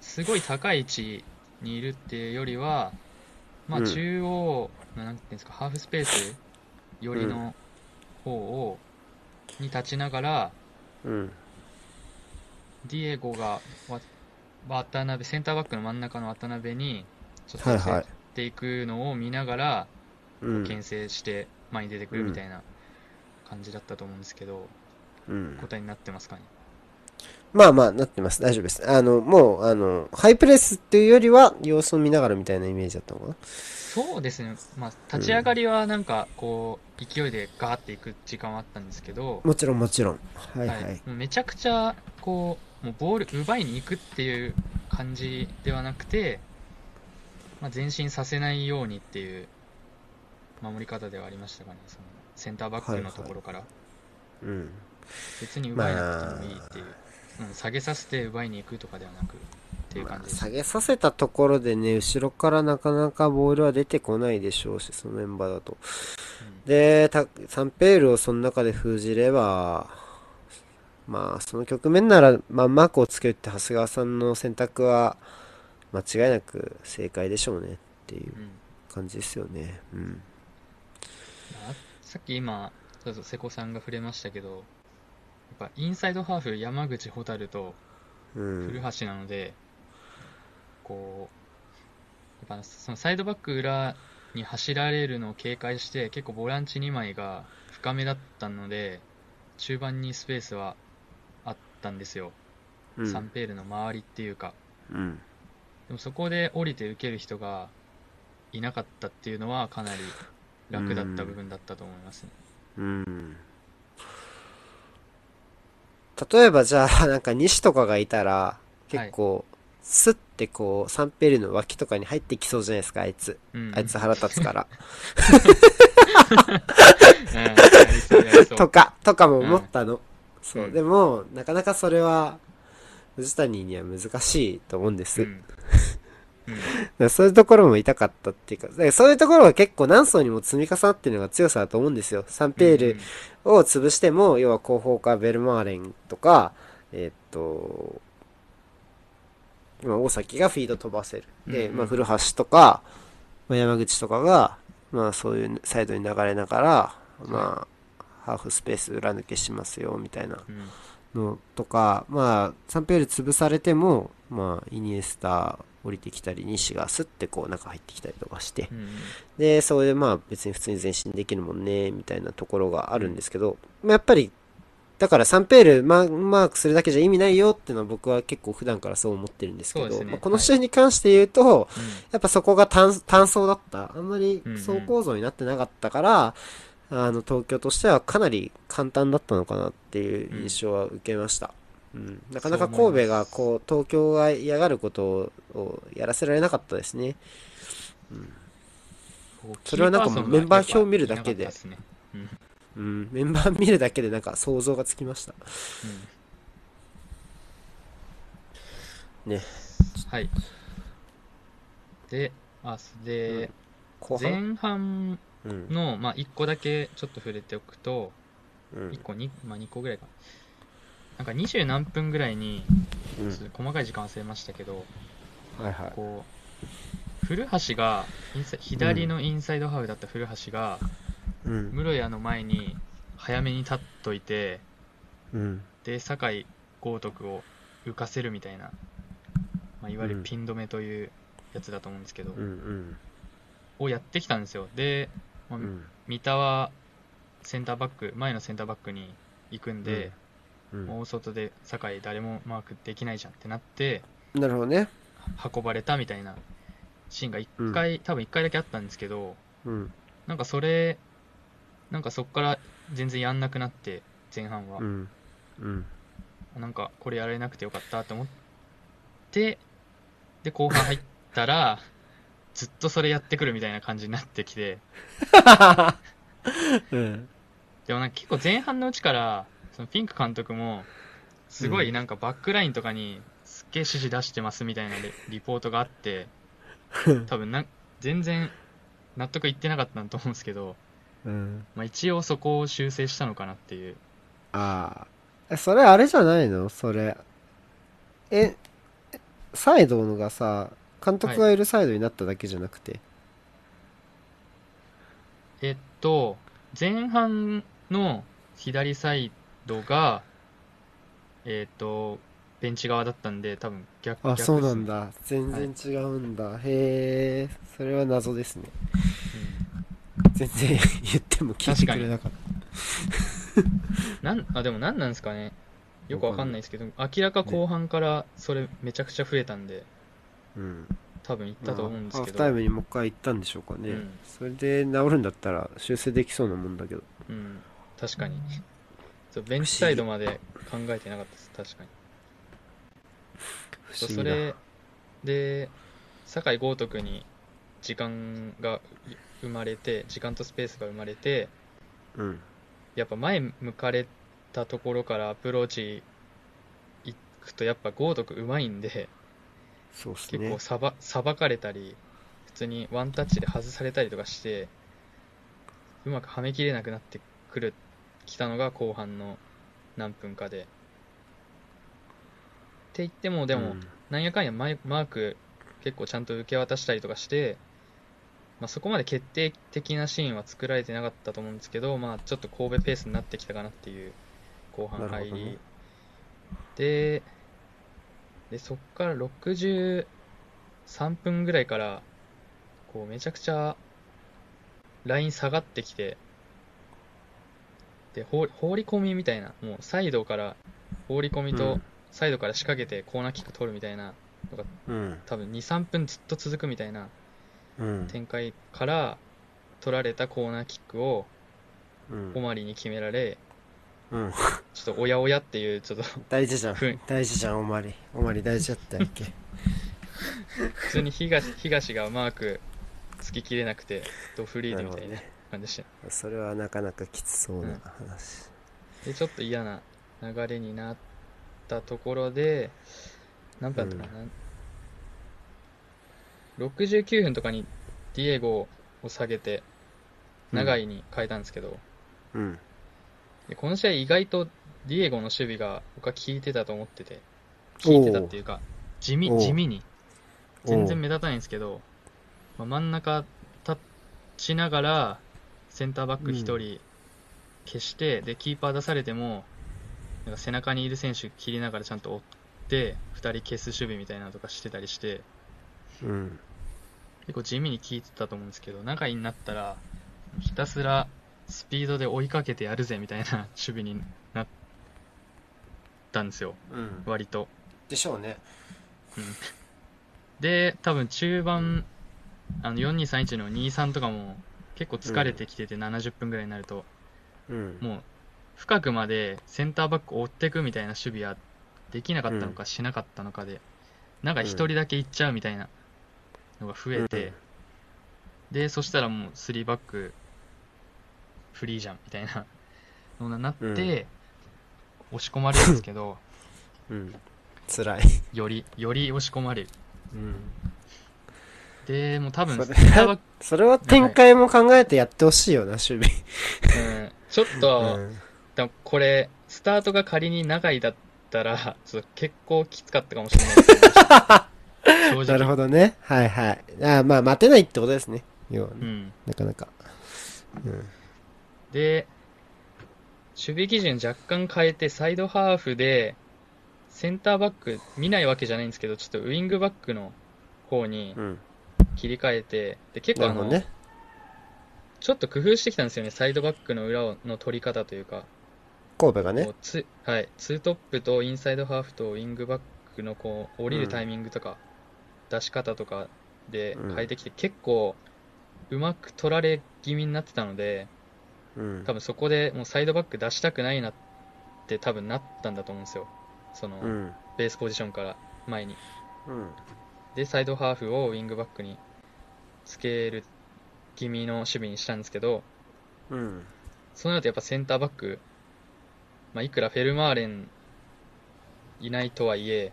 すごい高い位置にいるっていうよりは、まあ、うん中央、なんていうんですか、ハーフスペース寄りの方を、に立ちながら、うん。ディエゴがわ渡辺、センターバックの真ん中の渡辺に、ちょっとはいはい寄せていくのを見ながら、うん。牽制して前に出てくるみたいな感じだったと思うんですけど、うん。答えになってますかね？まあまあ、なってます。大丈夫です。あの、もう、あの、ハイプレスっていうよりは、様子を見ながらみたいなイメージだったのかな？そうですね、まあ、立ち上がりはなんかこう勢いでガーっていく時間はあったんですけど、もちろんもちろん。はいはい。もうめちゃくちゃこうもうボール奪いに行くっていう感じではなくて、まあ、前進させないようにっていう守り方ではありましたかね、そのセンターバックのところから、うん。別に奪いなくてもいいっていう、うん下げさせて奪いに行くとかではなくっていうまあ感じです。下げさせたところでね、後ろからなかなかボールは出てこないでしょうし、そのメンバーだと。で、たサンペールをその中で封じれば、まあ、その局面なら、まあ、マークをつけるって長谷川さんの選択は、間違いなく正解でしょうねっていう感じですよね。うん。あさっき今、瀬古さんが触れましたけど、やっぱインサイドハーフ、山口蛍とうん。古橋なので、こう、やっぱそのサイドバック裏に走られるのを警戒して、結構ボランチ2枚が深めだったので、中盤にスペースはあったんですよ。うんサンペールの周りっていうか。うん。でもそこで降りて受ける人がいなかったっていうのはかなり楽だった部分だったと思いますね。うん。例えばじゃあ、なんか西とかがいたら、結構、スッてこう、サンペールの脇とかに入ってきそうじゃないですか、あいつ。うん、あいつ腹立つから。とか、とかも思ったの。そうう。んでも、なかなかそれは、藤谷には難しいと思うんです。うんうん。そういうところも痛かったっていうか、だからそういうところが結構何層にも積み重なってるのが強さだと思うんですよ。サンペールを潰しても、要は後方かベルマーレンとか、えーっと、まあ、大崎がフィード飛ばせる。で、うんうんまあ、古橋とか、まあ、山口とかが、まあ、そういうサイドに流れながら、まあ、ハーフスペース裏抜けしますよ、みたいなうん。のとか、まあ、サンペール潰されても、まあ、イニエスタ降りてきたり、西がスッてこう中入ってきたりとかしてう、ん。で、それでまあ別に普通に前進できるもんね、みたいなところがあるんですけど、まあやっぱり、だからサンペールママークするだけじゃ意味ないよっていうのは僕は結構普段からそう思ってるんですけど、ねまあこの試合に関して言うと、やっぱそこが単単層だった。あんまりうんうん層構造になってなかったから、あの、東京としてはかなり簡単だったのかなっていう印象は受けました。うん。なかなかそう思います神戸がこう、東京が嫌がることをやらせられなかったですね。こうそれはなんかもうメンバー表見るだけでうん。メンバー見るだけでなんか想像がつきました。うん。ね。はい。で、あ、で、後半前半うん。の、まあ、1個だけちょっと触れておくと、うん1個2、まあ、2個ぐらいか。なんか20何分ぐらいに、うんちょっと細かい時間忘れましたけど、はいはい。こう、古橋が、インサ左のインサイドハーフだった古橋が、うん。室谷の前に早めに立っといて、うん。で、酒井豪徳を浮かせるみたいな、まあ、いわゆうんるピン止めというやつだと思うんですけど、うん。うん。をやってきたんですよ。で、まあうん。三田はセンターバック、前のセンターバックに行くんで、うん。大外で酒井誰もマークできないじゃんってなって、なるほどね。運ばれたみたいなシーンが1回、多分1回だけあったんですけど、うん。なんかそれ、なんかそっから全然やんなくなって、前半はう。ん。うん。なんかこれやれなくてよかったと思って、で、後半入ったら、ずっとそれやってくるみたいな感じになってきて、うん。でもなんか結構前半のうちから、そのピンク監督も、すごいなんかバックラインとかにすっげえ指示出してますみたいなリ リポートがあって、多分なん全然納得いってなかったと思うんですけど、うん。まあ、一応そこを修正したのかなっていう。ああ。え、それあれじゃないの？それ。え、サイドのがさ、監督がいるサイドになっただけじゃなくて。えっと、前半の左サイドが、えっと、ベンチ側だったんで、多分逆あ、逆そうなんだ。だ。全然違うんだ。へえ、それは謎ですね。全然言っても聞いてくれなかっうんなんあでも何なんですかね。よくわかんないですけど、明らか後半からそれめちゃくちゃ増えたんで、た。うん。多分行ったと思うんですけど。ハーフタイムにもう一回行ったんでしょうかね。うんそれで治るんだったら修正できそうなもんだけど。うん、確かに。そうベンチサイドまで考えてなかったです、確かに。そう。それで、酒井豪徳に時間が生まれて、時間とスペースが生まれて、うん。やっぱ前向かれたところからアプローチ行くと、やっぱ豪徳うまいんで、そうっすね結構。さばさばかれたり、普通にワンタッチで外されたりとかして、うまくはめきれなくなってくる、きたのが後半の何分かで。って言っても、でも、うん。なんやかんやマーク結構ちゃんと受け渡したりとかして、まあ、そこまで決定的なシーンは作られてなかったと思うんですけど、まあ、ちょっと神戸ペースになってきたかなっていう後半入り、ね。ででそこから63分ぐらいからこうめちゃくちゃライン下がってきてで放放り込みみたいなもうサイドから放り込みと、うんサイドから仕掛けてコーナーキック取るみたいなのがうん。多分23分ずっと続くみたいなうん。展開から取られたコーナーキックをうんオマリに決められうん。ちょっとおやおやっていうちょっと 大事じゃん。大事じゃん、おまり。おまり大事だったっけ？普通に東東がマークつききれなくてドフリーなドみたいな。感じでしたそれはなかなかきつそうな話。でちょっと嫌な流れになったところで何分だったかな、69分とかにディエゴを下げて、長いに変えたんですけど、うん。でこの試合意外とディエゴの守備が僕は効いてたと思ってて、効いてたっていうか、地味、地味に。全然目立たないんですけど、まあ、真ん中立ちながら、センターバック1人消して、で、キーパー出されても、なんか背中にいる選手切りながらちゃんと追って、2人消す守備みたいなのとかしてたりして、うん。結構地味に効いてたと思うんですけど、中になったら、ひたすらスピードで追いかけてやるぜみたいな 守備になったんですよ、うん。割と。でしょうね。で、多分中盤、あの4231の23とかも結構疲れてきてて、70分ぐらいになると、うん。もう深くまでセンターバックを追っていくみたいな守備はできなかったのかしなかったのかで、なんか一人だけ行っちゃうみたいなのが増えて、で、そしたらもう3バックフリーじゃんみたいなのになって、うん押し込まれるんですけど、うん。辛い。より、より押し込まれる。うん。で、もう多分、それ それは展開も考えてやってほしいよな、守備。うんちょっと、うん。だこれ、スタートが仮に長いだったら、ちょっと結構きつかったかもしれないです。なるほどね。はいはい。あまあ、待てないってことですね。要はねうん。なかなか。うん。で、守備基準若干変えて、サイドハーフで、センターバック見ないわけじゃないんですけど、ちょっとウイングバックの方にうん。切り替えて、で、結構あの、ね。ちょっと工夫してきたんですよね、サイドバックの裏をの取り方というか、神戸がね。ツはい、ツートップとインサイドハーフとウィングバックのこう降りるタイミングとか、出し方とかで変えてきて、結構うまく取られ気味になってたので、うん。多分そこでもうサイドバック出したくないなって多分なったんだと思うんですよ。その、うん。ベースポジションから前に。うん。で、サイドハーフをウィングバックにつける気味の守備にしたんですけど、うん。そうなるとやっぱセンターバック、まあ、いくらフェルマーレンいないとはいえ、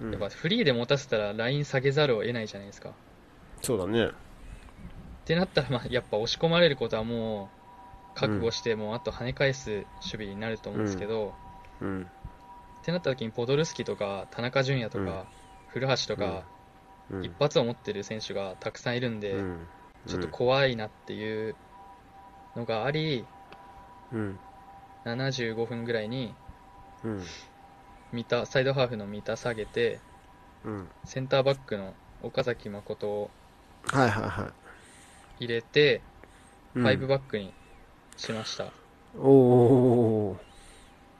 うんやっぱフリーで持たせたらライン下げざるを得ないじゃないですか。そうだね。ってなったら、まあ、やっぱ押し込まれることはもう覚悟して、もうあと跳ね返す守備になると思うんですけど、うん。ってなった時にポドルスキとか田中純也とか、古橋とか、うん。一発を持ってる選手がたくさんいるんで、うん。ちょっと怖いなっていうのがあり、うん。75分ぐらいにうん。三田サイドハーフの三田下げてうん。センターバックの岡崎誠をはいはいはい。入れて、うんファイブバックにしましたおー。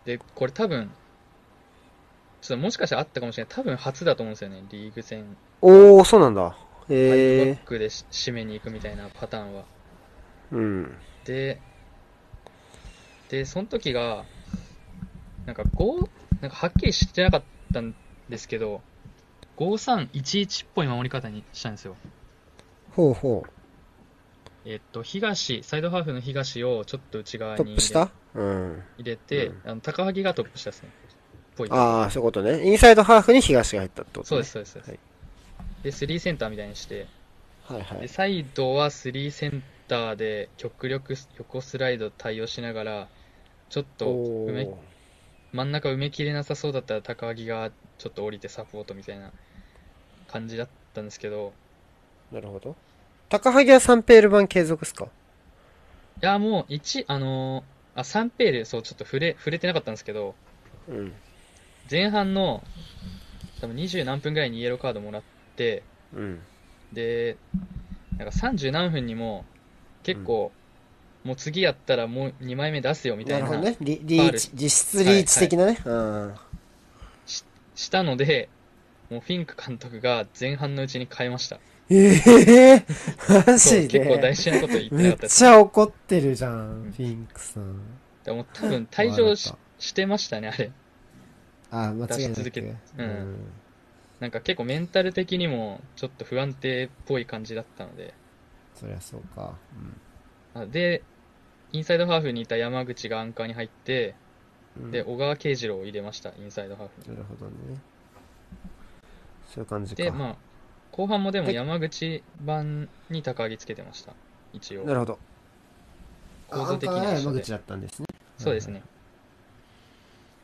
でこれ多分ちょっともしかしたらあったかもしれない。多分初だと思うんですよね。リーグ戦。おー、そうなんだ。ファイブバへックでし締めに行くみたいなパターンは。ー。うん。ででその時がなんか5なんかはっきりしてなかったんですけど5311っぽい守り方にしたんですよ。ほうほえっと東サイドハーフの東をちょっと内側に入れうん。入れて、うん。あの高萩がトップ下ですねぽいああ、そういうことね。インサイドハーフに東が入ったってことね。そうですそうです、はいで3センターみたいにしてはいはい。でサイドは3センターで極力横スライド対応しながらちょっとお埋めー。真ん中埋めきれなさそうだったら高木がちょっと降りてサポートみたいな感じだったんですけどなるほど。高萩はサンペール版継続っすか？いやもう1あのーあサンペールそうちょっと触れ触れてなかったんですけどうん。前半の多分20何分ぐらいにイエローカードもらってうん。でなんか30何分にも結構、もう次やったらもう2枚目出すよみたなないるほどね。リリーチ、実質リーチ的なね。うん。したのでもうフィンク監督が前半のうちに変えましたええー、マジで？結構大事なこと言ってなめっかったですちゃ怒ってるじゃん、フィンクさん。でも多分退場ししてましたねあれああ、間違いし続けてうんうん。なんか結構メンタル的にもちょっと不安定っぽい感じだったのでそりゃそうか。あでインサイドハーフにいた山口がアンカーに入ってうん。で小川慶次郎を入れましたインサイドハーフになるほどね。そういう感じか。でまあ後半もでもはい山口版に高木つけてました。一応。なるほど。構造的にアンカーがは一緒で山口だったんですね。そうですね。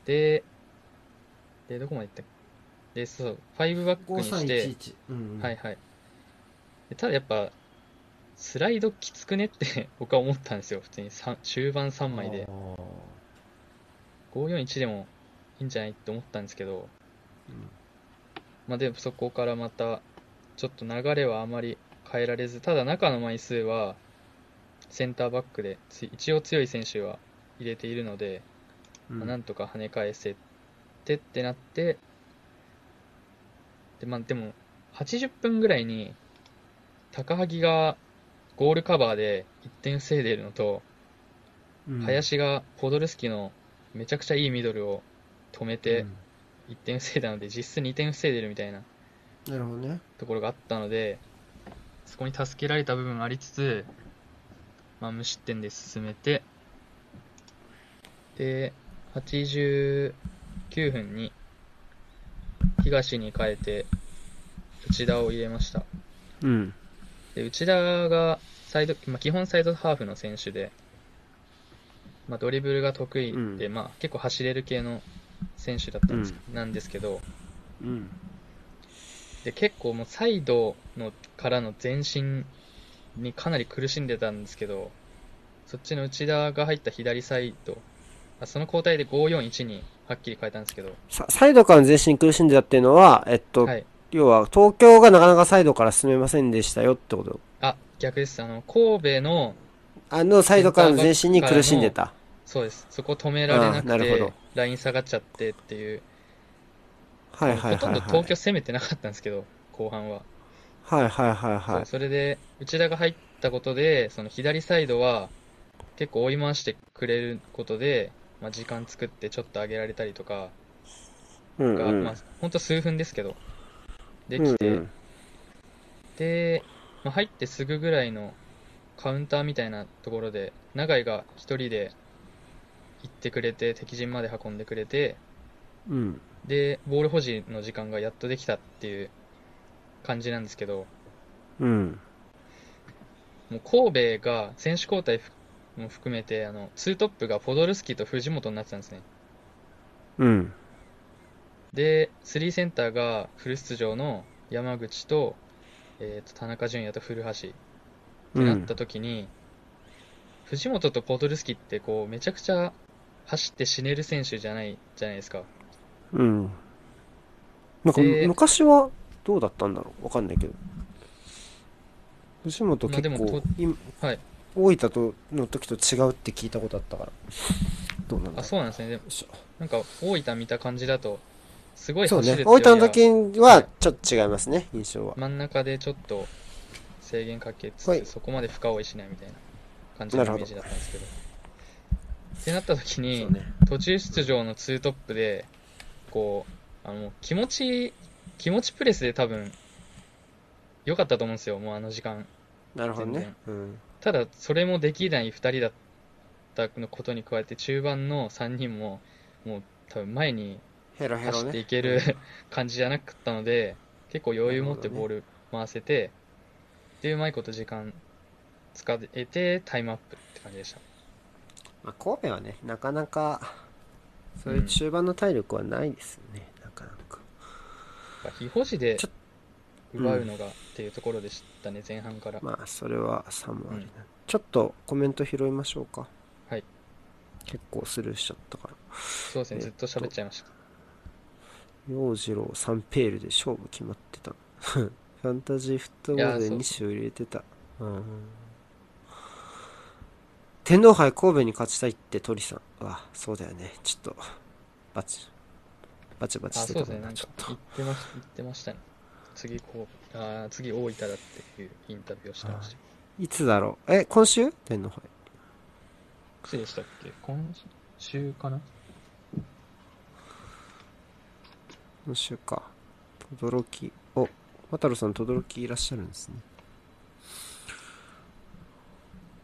で、で、どこまで行ったっけ？で、そう、5バックにして、5311。うんうんはいはい。でただやっぱ、スライドきつくねって 僕は思ったんですよ。普通に終盤3枚で。541でもいいんじゃないって思ったんですけど、まあでもそこからまた、ちょっと流れはあまり変えられず、ただ中の枚数は、センターバックでつ一応強い選手は入れているので、うんまあなんとか跳ね返せてってなって、で、まあでも、80分ぐらいに、高萩がゴールカバーで1点防いでいるのと、うん林がポドルスキのめちゃくちゃいいミドルを止めて1点防いだので、実質2点防いでるみたいなうんなるほどね。ところがあったので、そこに助けられた部分ありつつ、まあ、無失点で進めて、で、89分に東に変えて内田を入れました。うん。で、内田がサイド、まあ、基本サイドハーフの選手で、まあ、ドリブルが得意で、うんまあ、結構走れる系の選手だったんです,、なんですけど、うん。で結構もうサイドのからの前進にかなり苦しんでたんですけどそっちの内田が入った左サイドあその交代で541にはっきり変えたんですけど、さサイドからの前進に苦しんでたっていうのは、えっと、はい、要は東京がなかなかサイドから進めませんでしたよってこと？あ逆です。あの神戸のあのサイドからの前進に苦しんでた。そうです。そこ止められなくてるほど。ライン下がっちゃってっていう、はいはいほとんどはいはい。東京攻めてなかったんですけど後半は、はいはいはいはそうそれで内田が入ったことでその左サイドは結構追い回してくれることで、まあ、時間作ってちょっと上げられたりとかい。うんが、うん。まあ、ほんと数分ですけどできて、うんうんで、まあ、入ってすぐぐらいのカウンターみたいなところで永井が一人で行ってくれて敵陣まで運んでくれてうん。でボール保持の時間がやっとできたっていう感じなんですけどうん。もう神戸が選手交代ふも含めてあのツートップがポドルスキーと藤本になってたんですねうん。で3センターがフル出場の山口と,、えーと田中純也と古橋ってなった時に、藤本とポドルスキってこうめちゃくちゃ走って死ねる選手じゃないじゃないですかうん。なんか、で昔はどうだったんだろうわかんないけど。藤本結構、と今はい大分との時と違うって聞いたことあったから。どうなんだあそうなんですねでもなんか大分見た感じだとすごいそう走るってね。大いうよりは分の時はちょっと違いますね、印象は。真ん中でちょっと制限かけつつ、はいそこまで深追いしないみたいな感じのイメージだったんですけどってなった時に、そうね。途中出場のツートップでこうあの気持ち気持ちプレスで多分良かったと思うんですよもうあの時間なるほどね。うん。ただそれもできない2人だったのことに加えて中盤の3人ももう多分前にヘロヘ。走っていける感じじゃなかったので結構余裕持ってボール回せて、でうまいこと時間使えてタイムアップって感じでしたまあ、神戸はね、なかなか、そういう中盤の体力はないですよね、なかなか。非保持でちょ奪うのがっていうところでしたね、前半から、まあ、それはさもありな、うんちょっとコメント拾いましょうか。はい。結構スルーしちゃったから。そうですねえっとずっと喋っちゃいました洋次郎サンペールで勝負決まってた。ファンタジーフットボールでいやそう2種入れてた。うん。天皇杯神戸に勝ちたいって鳥さん。あ、そうだよね。ちょっと、バチ、バチバチあしてたもんな、ねちょっと言。ってまし言ってましたね次こうあー次大分だっていうインタビューをしてましたいつだろう？え、今週？天皇杯。いつでしたっけ？今週かな？今週か。とどろき。お、渡るさん、とどろきいらっしゃるんですね。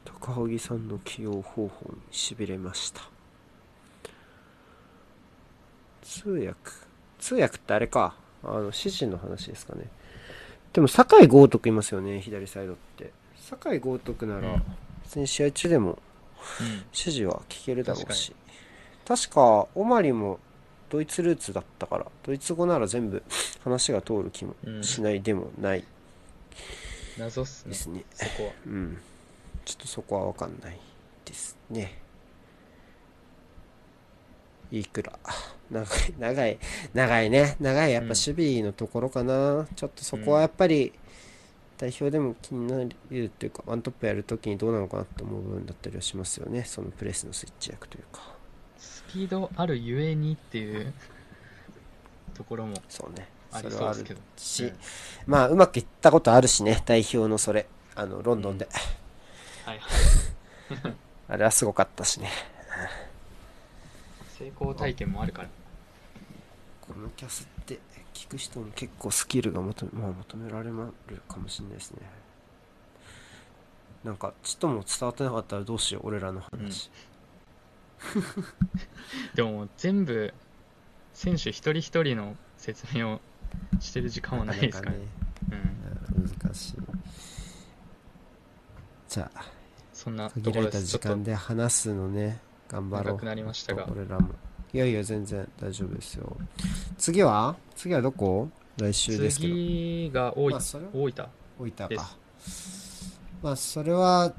高萩さんの起用方法に痺れました。通訳。通訳ってあれか。あの、指示の話ですかね。でも、酒井豪徳いますよね、左サイドって。酒井豪徳ならうん、先試合中でもうん。指示は聞けるだろうし。確か、オマリもドイツルーツだったから、ドイツ語なら全部話が通る気もしないでもない謎っすね。ですね。そこは。うん。ちょっとそこはわかんないですね。いくら。長い、長い、長いね。長い、やっぱ守備のところかな。ちょっとそこはやっぱり、代表でも気になるっていうか、ワントップやるときにどうなのかなと思う部分だったりはしますよね。そのプレスのスイッチ役というか。スピードあるゆえにっていうところもそうね。それはある。し、うんまあ、うまくいったことあるしね。代表のそれ。あの、ロンドンで。はいはい。あれはすごかったしね。成功体験もあるから。このキャスって聞く人に結構スキルが求め,、まあ、求められるかもしれないですねなんかちっとも伝わってなかったらどうしよう俺らの話、でももう全部、選手一人一人の説明をしてる時間はないですからね。うん。うん難しいじゃあそんなと限られた時間で話すのね頑張ろう。長くなりましたが。俺らも。いやいや全然大丈夫ですよ。次は？次はどこ？来週ですけど。次が大分まあ大分。置いたでかまあそれは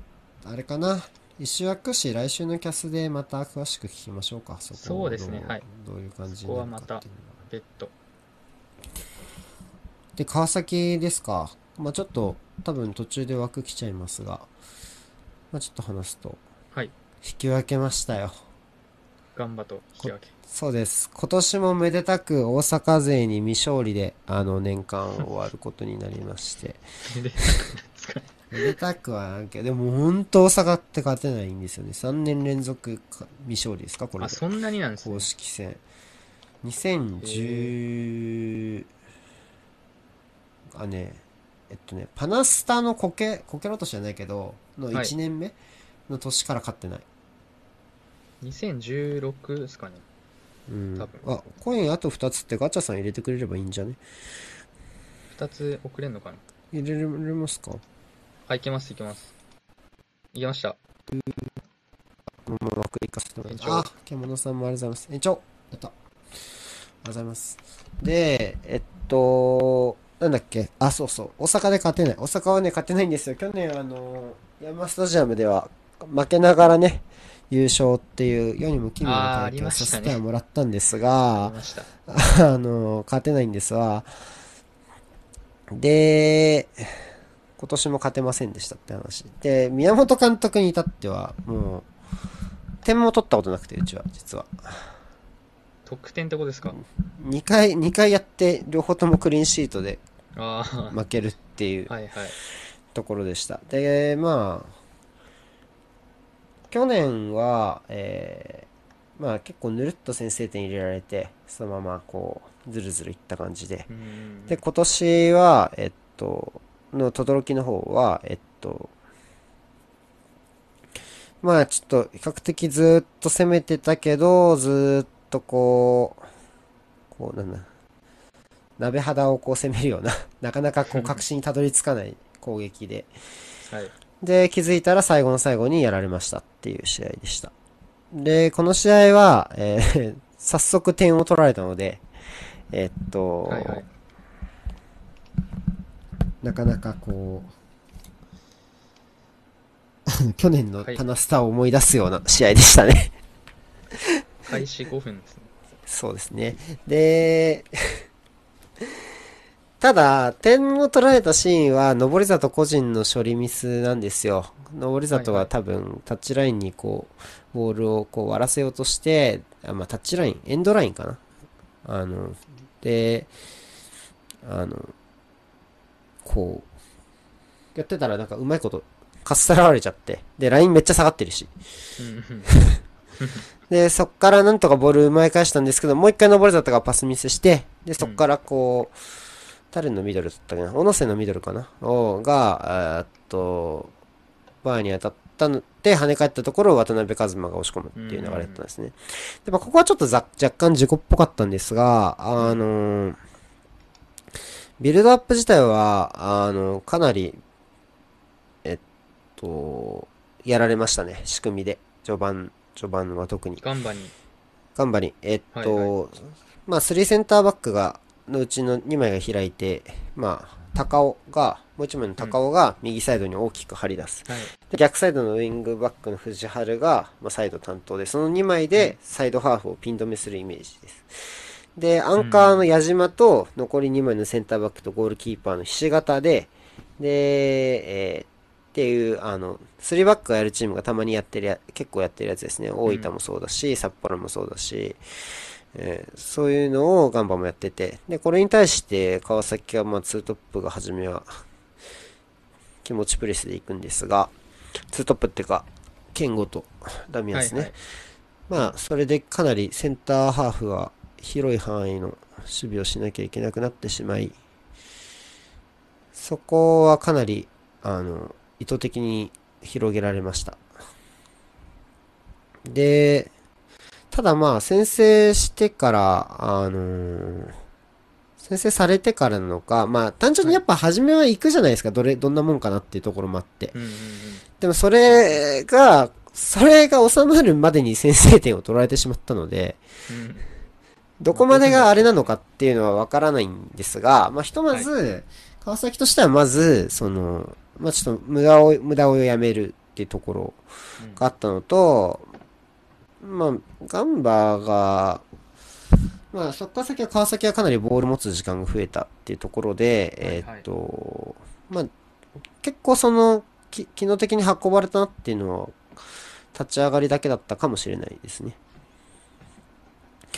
あれかな？石枠市来週のキャスでまた詳しく聞きましょうか。そこそうですねはい。どういう感じそこはまたっていうのは。別途。で川崎ですか？まあちょっと多分途中で枠来ちゃいますが。まあちょっと話すと。はい引き分けましたよガンバと引き分けそうです今年もめでたく大阪勢に未勝利であの年間終わることになりまして めでたくはなんけど、でも本当大阪って勝てないんですよね。3年連続か未勝利ですかこれで。あそんなになんですね公式戦。2010、あね、えっとね、パナスタのこけ、こけろとじゃないけど、のはい1年目の年から勝ってない。2016ですかねうん。多分あ、コインあと2つってガチャさん入れてくれればいいんじゃね？2つ送れんのかな？入れれますか？あいけますいけますいけましたこのまま枠行かせてもらいあ、獣さんもありがとうございます。延長やった。ありがとうございます。で、えっと、なんだっけあ、そうそう。大阪で勝てない。大阪はね、勝てないんですよ。去年、あの、山スタジアムでは、負けながらね、優勝っていう世にも奇妙なあり体験をさせてはもらったんですあがり、ましたあの、勝てないんですわ。で、今年も勝てませんでしたって話。で、宮本監督に至っては、もう、点も取ったことなくて、うちは、実は。得点ってことですか？2回、2回やって、両方ともクリーンシートであ負けるっていうところでした。で、まあ、去年は、えーまあ結構ぬるっと先制点入れられて、そのままこう、ずるずるいった感じで、うん。で、今年は、えっと、の、轟の方は、えっと、まあちょっと比較的ずーっと攻めてたけど、ずーっとこう、こうなんだ、鍋肌をこう攻めるような、なかなかこう 確信にたどり着かない攻撃で、はいで、気づいたら最後の最後にやられましたっていう試合でした。で、この試合は、えー 早速点を取られたので、えーっと、はいはいなかなかこう、去年のパナスタを思い出すような試合でしたね。開始5分ですねそうですね。で、ただ、点を取られたシーンは、登里個人の処理ミスなんですよ。登里は多分、タッチラインにこう、ボールをこう割らせようとして、あまあ、タッチライン、エンドラインかな。あの、で、あの、こう、やってたらなんかうまいこと、かっさらわれちゃって、で、ラインめっちゃ下がってるし。で、そっからなんとかボール奪い返したんですけど、もう一回登里がパスミスして、で、そっからこう、誰のミドルだったっけな？小野瀬のミドルかな？をが、えーっと、バーに当たったので、跳ね返ったところを渡辺一馬が押し込むっていう流れだったんですね。で、まあ、ここはちょっとざ若干事故っぽかったんですが、あのービルドアップ自体は、あの、かなり、えっと、やられましたね。仕組みで。序盤、序盤は特に。ガンバに。ガンバに。えっと、はいまあ、3センターバックが、のうちの2枚が開いて、まあ、高尾が、もう1枚の高尾が右サイドに大きく張り出す。はい。で逆サイドのウィングバックの藤原が、まあ、サイド担当で、その2枚でサイドハーフをピン止めするイメージです。で、アンカーの矢島と残り2枚のセンターバックとゴールキーパーのひし形で、で、えーっていう、あの、3バックがやるチームがたまにやってるや、結構やってるやつですね。大分もそうだし、札幌もそうだし、えーそういうのをガンバもやってて、で、これに対して川崎はまあ2トップが初めは気持ちプレスで行くんですが、2トップっていうか、ケンゴとダミアンですね。はいはいまあ、それでかなりセンターハーフは広い範囲の守備をしなきゃいけなくなってしまい、そこはかなり、あの、意図的に広げられました。で、ただまあ、先制してから、あのー先制されてからなのか、まあ、単純にやっぱ初めは行くじゃないですか、どれ、どんなもんかなっていうところもあって。うんうんうん。でもそれが、それが収まるまでに先制点を取られてしまったので、うん。どこまでがあれなのかっていうのはわからないんですが、まあ、ひとまず、川崎としてはまず、その、まあ、ちょっと無駄を、無駄をやめるっていうところがあったのと、まあ、ガンバが、まあ、そこから先は川崎はかなりボール持つ時間が増えたっていうところで、えーっと、まあ、結構その、き機能的に運ばれたなっていうのは、立ち上がりだけだったかもしれないですね。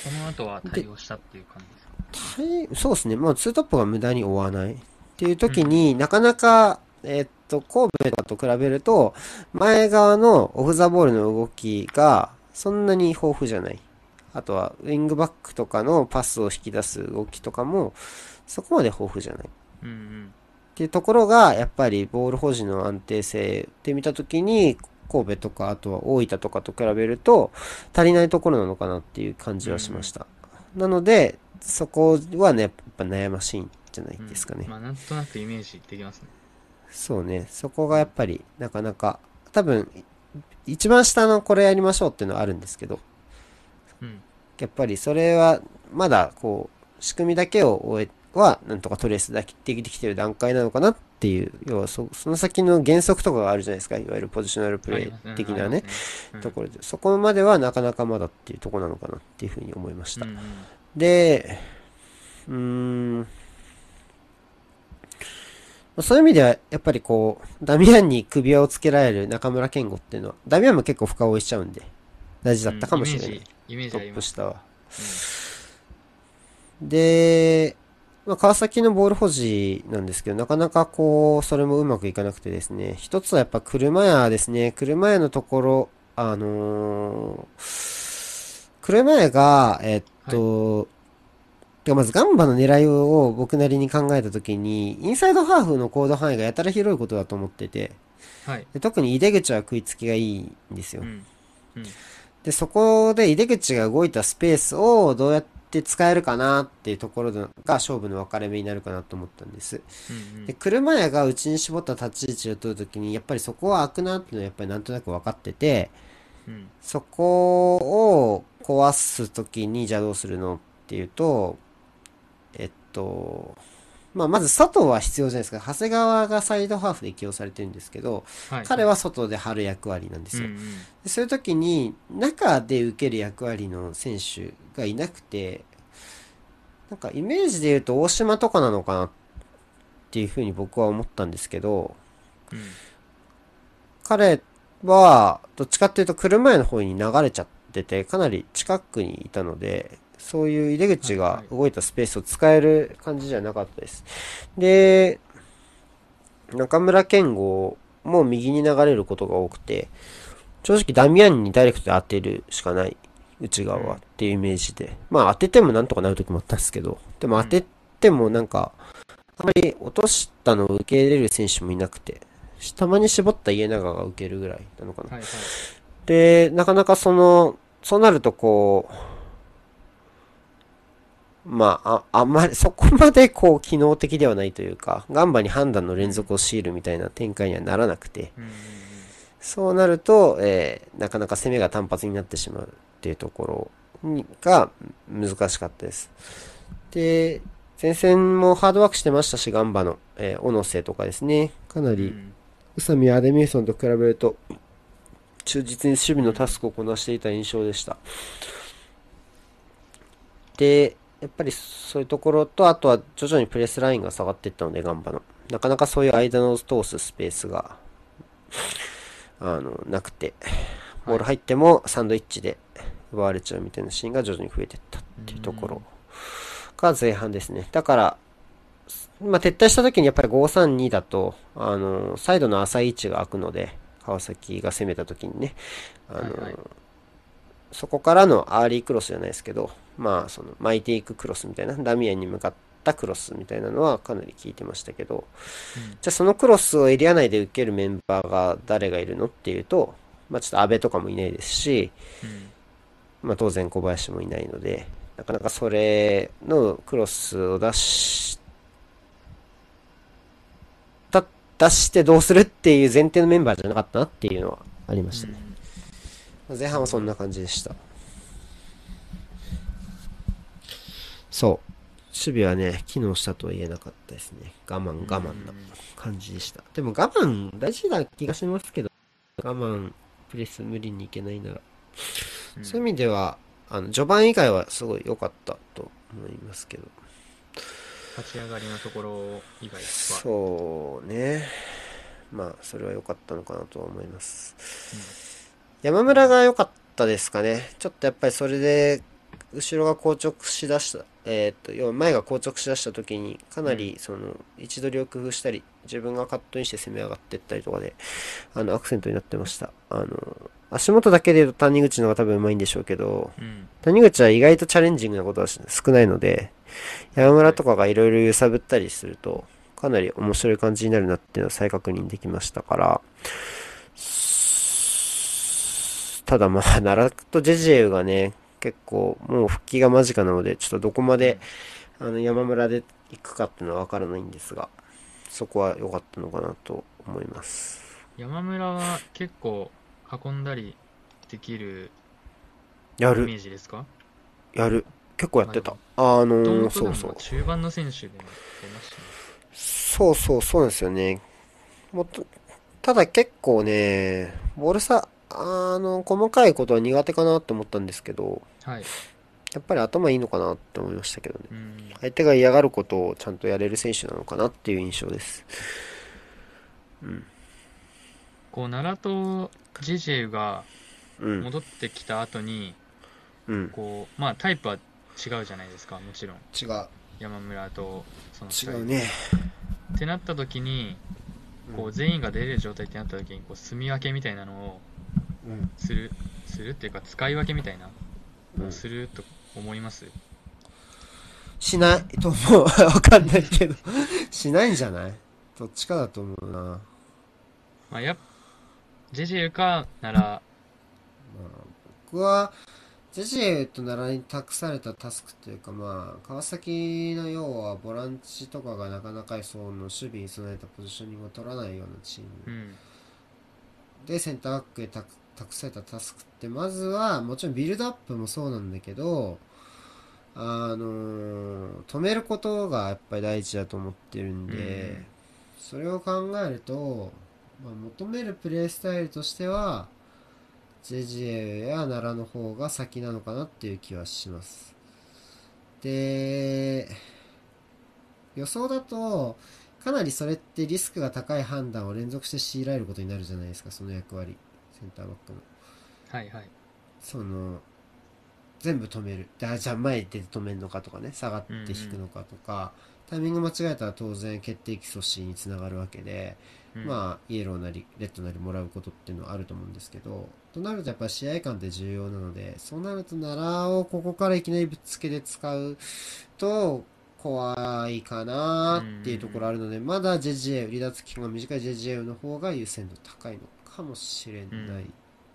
この後は対応したっていう感じですか？はい、そうですね。まあ、ツートップが無駄に追わない。っていう時に、なかなか、えーっと、神戸とかと比べると、前側のオフザボールの動きが、そんなに豊富じゃない。あとは、ウィングバックとかのパスを引き出す動きとかも、そこまで豊富じゃない。っうんうん。ていうところが、やっぱりボール保持の安定性で見た時に、神戸とか、あとは大分とかと比べると、足りないところなのかなっていう感じはしました。なので、そこはね、やっぱ悩ましいんじゃないですかね。まあ、なんとなくイメージできますね。そうね。そこがやっぱり、なかなか、多分、い一番下のこれやりましょうっていうのはあるんですけど、うん。やっぱりそれは、まだ、こう、仕組みだけを終え、は、なんとかトレースできてきてる段階なのかなっていう、要はそ、その先の原則とかがあるじゃないですか。いわゆるポジショナルプレイ的なね、うんところで、そこまではなかなかまだっていうところなのかなっていうふうに思いました。うんうんで、うーん、まあそういう意味では、やっぱりこう、ダミアンに首輪をつけられる中村健吾っていうのは、ダミアンも結構深追いしちゃうんで、大事だったかもしれない。イメージ、イメージト。ップ下は。で、まあ、川崎のボール保持なんですけど、なかなかこう、それもうまくいかなくてですね、一つはやっぱ車屋ですね、車屋のところ、あのー車屋が、えっと、てかまずガンバの狙いを僕なりに考えたときに、インサイドハーフのコード範囲がやたら広いことだと思ってて、はい。で特に井出口は食いつきがいいんですよう。ん。うん。で、そこで井出口が動いたスペースをどうやって使えるかなっていうところが勝負の分かれ目になるかなと思ったんです。うんで、車屋が内に絞った立ち位置を取るときに、やっぱりそこは開くなっていうのはやっぱりなんとなく分かってて、うん。そこを壊すときにじゃあどうするのっていうと、えっと、まあ、まず佐藤は必要じゃないですか。長谷川がサイドハーフで起用されてるんですけど、はい。彼は外で張る役割なんですよ。うんうん。でそういう時に中で受ける役割の選手がいなくてなんかイメージで言うと大島とかなのかなっていうふうに僕は思ったんですけどうん。彼はどっちかっていうと車屋の方に流れちゃっててかなり近くにいたのでそういう入り口が動いたスペースを使える感じじゃなかったです。で中村健吾も右に流れることが多くて正直ダミアンにダイレクトで当てるしかない内側はっていうイメージで、まあ当ててもなんとかなる時もあったんですけどでも当ててもなんかあまり落としたのを受け入れる選手もいなくてたまに絞った家長が受けるぐらいなのかな。はいはい。で、なかなかその、そうなるとこう、まあ、あ、あんまり、そこまでこう、機能的ではないというか、ガンバに判断の連続を強いるみたいな展開にはならなくて、そうなると、えーなかなか攻めが単発になってしまうっていうところにが難しかったです。で、前線もハードワークしてましたし、ガンバの、えー、小野瀬とかですね、かなり、宇佐美アデミューソンと比べると、忠実に守備のタスクをこなしていた印象でした。で、やっぱりそういうところと、あとは徐々にプレスラインが下がっていったので、ガンバの。なかなかそういう間の通すスペースが、あの、なくて、ボール入ってもサンドイッチで奪われちゃうみたいなシーンが徐々に増えていったっていうところが前半ですね。だから、まあ、撤退した時にやっぱり532だと、あの、サイドの浅い位置が空くので、川崎が攻めた時にね、あの、はいはいそこからのアーリークロスじゃないですけど、まあ、その、巻いていくクロスみたいな、ダミアンに向かったクロスみたいなのはかなり効いてましたけど、うんじゃあそのクロスをエリア内で受けるメンバーが誰がいるのっていうと、まあちょっと安倍とかもいないですし、うんまあ当然小林もいないので、なかなかそれのクロスを出した、出してどうするっていう前提のメンバーじゃなかったなっていうのはありましたね。前半はそんな感じでした。そう。守備はね、機能したとは言えなかったですね。我慢、我慢な感じでした。でも我慢大事な気がしますけど、我慢、プレス無理にいけないなら。うんそういう意味では、あの、序盤以外はすごい良かったと思いますけど。立ち上がりのところ以外はそうね。まあ、それは良かったのかなとは思います。山村が良かったですかね。ちょっとやっぱりそれで、後ろが硬直しだした、えーっと、要は前が硬直しだした時に、かなりその、位置取りを工夫したり、自分がカットインして攻め上がっていったりとかで、あの、アクセントになってました。あの、足元だけで言うと谷口の方が多分上手いんでしょうけど、うん谷口は意外とチャレンジングなことは少ないので、山村とかがいろいろ揺さぶったりすると、かなり面白い感じになるなっていうのは再確認できましたから、ただまあ、奈良とジェジェウがね、結構もう復帰が間近なので、ちょっとどこまで、あの、山村で行くかっていうのはわからないんですが、そこは良かったのかなと思います。山村は結構運んだりできるやるイメ、ージですか？やる。結構やってた。あのー、そうそう。も中盤の選手でも出ましたねそうそう、そうなんですよね。もっと、ただ結構ね、ボールさ、あの、細かいことは苦手かなって思ったんですけど、はいやっぱり頭いいのかなって思いましたけどね。うん相手が嫌がることをちゃんとやれる選手なのかなっていう印象です。うん。こう奈良とジェジェウがうん。戻ってきた後にうん。こうまあタイプは違うじゃないですかもちろん違う。山村とその違うね。ってなった時にこう全員が出れる状態ってなった時にこう住み分けみたいなのをうん。するするっていうか使い分けみたいなうんすると思います、しないと思う。わかんないけど。しないんじゃない？どっちかだと思うな。まあやっジェジェウかなら僕は、ジェジェと奈良に託されたタスクというか、まあ、川崎の要はボランチとかがなかなかその守備に備えたポジショニングを取らないようなチームうんでセンターバックへ託託されたタスクって、まずは、もちろんビルドアップもそうなんだけど、あのー止めることがやっぱり第一だと思ってるんで、うんそれを考えると、まあ、求めるプレースタイルとしては、ジェジエや奈良の方が先なのかなっていう気はします。で、予想だと、かなりそれってリスクが高い判断を連続して強いられることになるじゃないですか、その役割。センターバックの。はいはい。その、全部止める。じゃあ前に出て止めるのかとかね、下がって引くのかとか、タイミング間違えたら当然決定機阻止につながるわけで、うん。まあ、イエローなり、レッドなりもらうことっていうのはあると思うんですけど、となるとやっぱり試合感って重要なので、そうなると奈良をここからいきなりぶっつけで使うと、怖いかなっていうところあるので、まだ JJ、離脱期間が短い JJ の方が優先度高いのかもしれない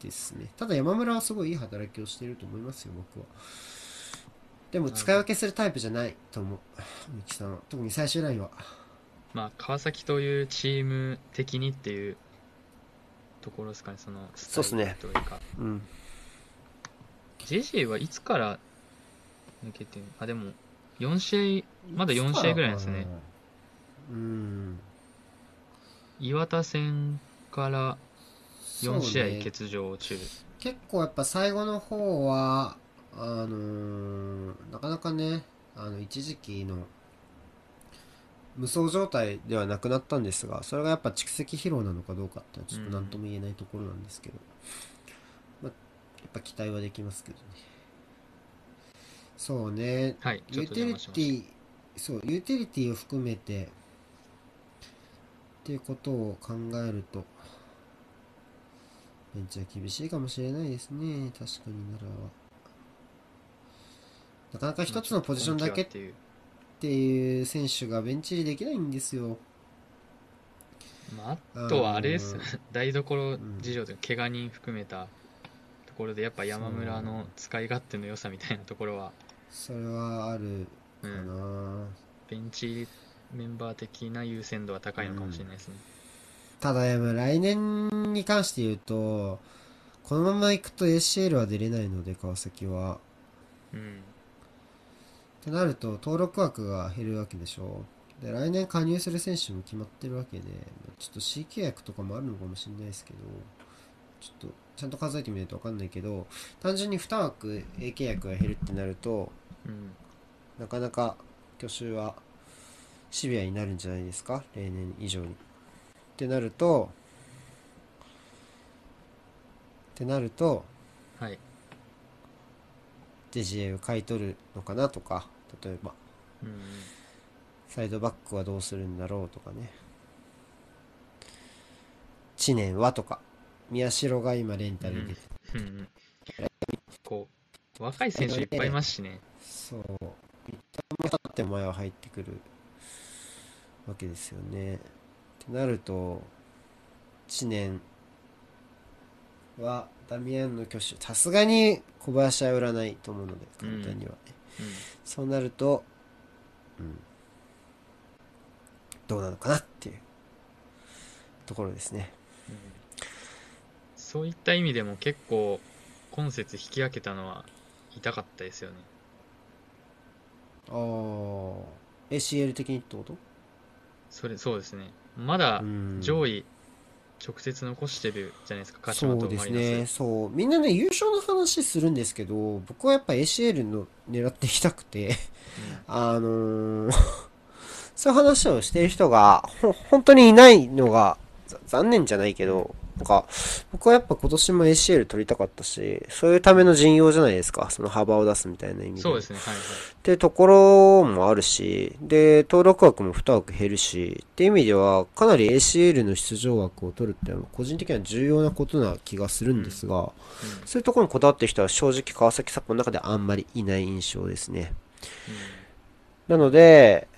ですね。ただ山村はすごいいい働きをしていると思いますよ、僕は。でも使い分けするタイプじゃないと思う三木さんは特に最終ラインはまあ、川崎というチーム的にっていうところですかね、そのスタイルそうっすねというか。うん JJ はいつから抜けてるあ、でも、4試合、まだ4試合ぐらいですね。うん岩田戦から4試合欠場中。結構やっぱ最後の方はあのーなかなかねあの一時期の無双状態ではなくなったんですがそれがやっぱ蓄積疲労なのかどうかってのはちょっと何とも言えないところなんですけど、まあ、やっぱ期待はできますけどね。そうね。はい、ユーテリ邪魔しましティそうユーティリティを含めてっていうことを考えるとベンチは厳しいかもしれないですね確かに奈良はなかなかた。一つのポジションだけっっていう。選手がベンチ入りできないんですよまあ、あとはあれですあのー台所事情というか、怪我人含めたところで、やっぱ山村の使い勝手の良さみたいなところは、それはあるかうん、な、ベンチメンバー的な優先度は高いのかもしれないですね。ただやっぱ来年に関して言うとこのまま行くと ACL は出れないので川崎はうん。ってなると登録枠が減るわけでしょで来年加入する選手も決まってるわけでちょっと C 契約とかもあるのかもしれないですけどちょっとちゃんと数えてみないと分かんないけど単純に2枠 A 契約が減るってなるとうん。なかなか去就はシビアになるんじゃないですか？例年以上にってなるとってなるとはい。JGA を買い取るのかなとか例えばうん。サイドバックはどうするんだろうとかね知念はとか宮代が今レンタルで、うんうん。こう、若い選手いっぱいいますしね。そう一旦も経っても前は入ってくるわけですよねなると知念はダミアンの挙手さすがに小林は売らないと思うので簡単にはね、うん。そうなると、うん、どうなのかなっていうところですね。うん。そういった意味でも結構今節引き分けたのは痛かったですよね。ああ、ACL 的にってこと？それそうですねまだうん。上位直接残してるじゃないですか鹿島そうですね、そう。みんなね、優勝の話するんですけど、僕はやっぱ ACL の狙っていきたくて、あのーそういう話をしている人が、ほ、本当にいないのが、ざ残念じゃないけど、なんか、僕はやっぱ今年も ACL 取りたかったし、そういうための陣容じゃないですか、その幅を出すみたいな意味で。そうですねはいはいってところもあるし、で、登録枠も2枠減るし、っていう意味では、かなり ACL の出場枠を取るっていうのは、個人的には重要なことな気がするんですが、そういうところにこだわってる人は正直川崎サポの中であんまりいない印象ですね。なので、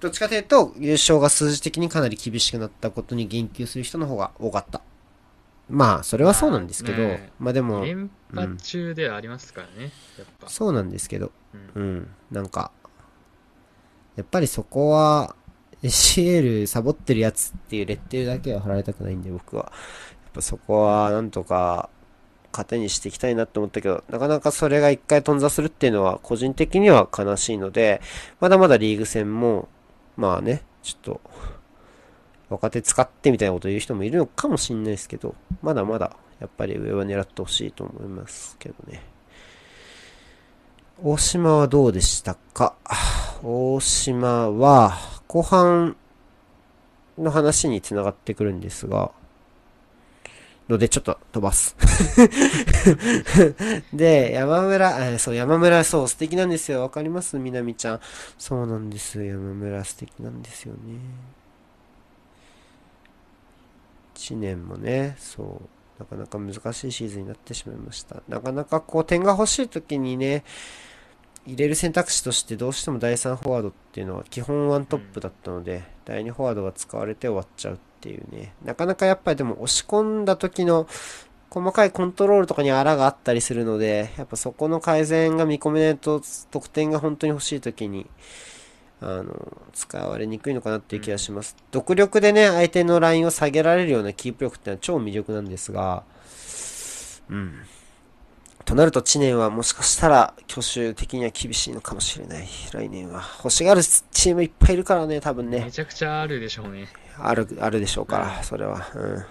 どっちかというと、優勝が数字的にかなり厳しくなったことに言及する人の方が多かった。まあ、それはそうなんですけど、まあねまあでも、連覇中ではありますからね、やっぱ、そうなんですけど、うんうん、なんか、やっぱりそこは、ACL サボってるやつっていうレッテルだけは貼られたくないんで、僕は。やっぱそこは、なんとか、糧にしていきたいなって思ったけど、なかなかそれが一回頓挫するっていうのは、個人的には悲しいので、まだまだリーグ戦も、まあね、ちょっと、若手使ってみたいなこと言う人もいるのかもしんないですけど、まだまだ、やっぱり上は狙ってほしいと思いますけどね。大島はどうでしたか？大島は、後半の話に繋がってくるんですが、のでちょっと飛ばす。で、山村、そう、山村、そう、素敵なんですよ。わかります？みなみちゃん。そうなんです。山村素敵なんですよね。1年もね、そう、なかなか難しいシーズンになってしまいました。なかなかこう、点が欲しい時にね、入れる選択肢としてどうしても第3フォワードっていうのは基本ワントップだったので、第2フォワードが使われて終わっちゃうっていうね。なかなかやっぱりでも押し込んだ時の細かいコントロールとかに荒があったりするので、やっぱそこの改善が見込めないと、得点が本当に欲しい時に、あの、使われにくいのかなっていう気がします。独力でね、相手のラインを下げられるようなキープ力ってのは超魅力なんですが、うん。となると知念はもしかしたら挙手的には厳しいのかもしれない。来年は。欲しがるチームいっぱいいるからね、多分ねめ。ちゃくちゃあるでしょうね。ある、あるでしょうから、うんそれは。うん。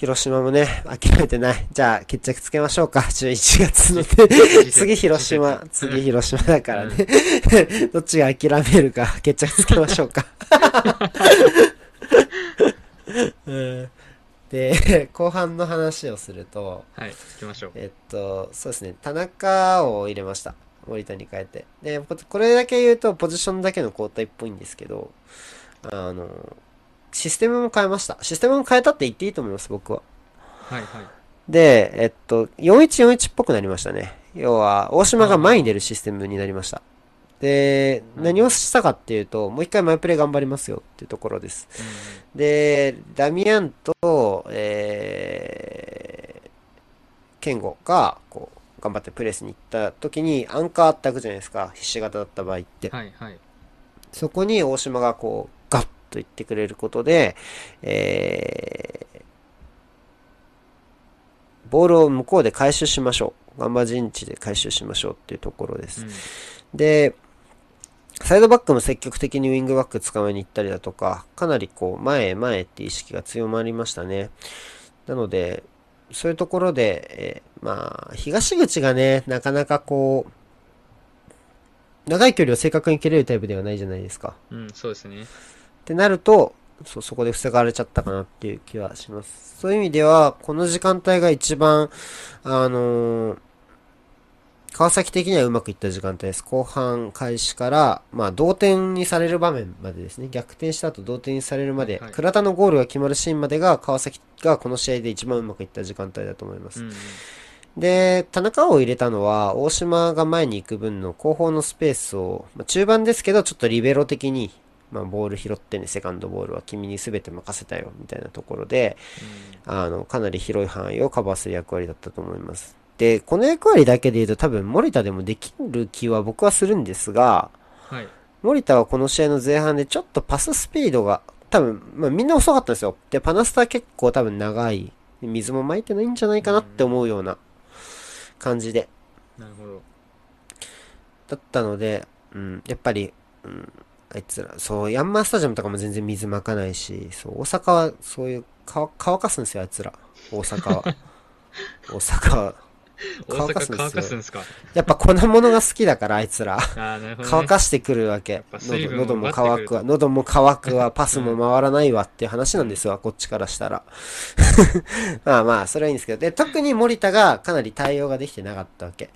広島もね、諦めてない。じゃあ、決着つけましょうか。11月のね。次広島、次広島だからね。どっちが諦めるか、決着つけましょうか。うんで、後半の話をすると、はい、行きましょう。えっと、そうですね、田中を入れました。森田に変えて。で、ポこれだけ言うと、ポジションだけの交代っぽいんですけど、あの、システムも変えました。システムも変えたって言っていいと思います、僕は。はいはい。で、えっと、4141っぽくなりましたね。要は、大島が前に出るシステムになりました。で、うん何をしたかっていうと、もう一回マイプレイ頑張りますよっていうところです。うんで、ダミアンと、えー、ケンゴが、こう、頑張ってプレスに行った時に、アンカーあったくじゃないですか。必死型だった場合って。はいはい。そこに大島がこう、と言ってくれることで、えー、ボールを向こうで回収しましょう。ガンバ陣地で回収しましょうっていうところです。うんで、サイドバックも積極的にウィングバック捕まえに行ったりだとか、かなりこう、前へ前へって意識が強まりましたね。なので、そういうところで、えーまあ、東口がね、なかなかこう、長い距離を正確に蹴れるタイプではないじゃないですか。うん、そうですね。ってなると、そ、そこで防がれちゃったかなっていう気はします。そういう意味では、この時間帯が一番、あのー川崎的にはうまくいった時間帯です。後半開始から、まあ、同点にされる場面までですね。逆転した後同点にされるまで、はいはい倉田のゴールが決まるシーンまでが、川崎がこの試合で一番うまくいった時間帯だと思います。うんうん。で、田中を入れたのは、大島が前に行く分の後方のスペースを、まあ、中盤ですけど、ちょっとリベロ的に、まあ、ボール拾ってね、セカンドボールは君に全て任せたよ、みたいなところで、あの、かなり広い範囲をカバーする役割だったと思います。で、この役割だけで言うと多分森田でもできる気は僕はするんですが、はい。森田はこの試合の前半でちょっとパススピードが、多分、まあみんな遅かったんですよ。で、パナスタ結構多分長い。水も撒いてないんじゃないかなって思うような感じで。なるほど。だったので、うん、やっぱり、うん、あいつら、そう、ヤンマースタジアムとかも全然水まかないし、そう、大阪はそういう、乾乾かすんですよ、あいつら。大阪は。大阪は。大乾かすん阪ですよ乾かすんですか？やっぱ粉物が好きだから、あいつら。ね。乾かしてくるわけ。喉喉も乾くわ。喉も乾くわ。パスも回らないわっていう話なんですわ、こっちからしたら。まあまあ、それはいいんですけど。で、特に森田がかなり対応ができてなかったわけ。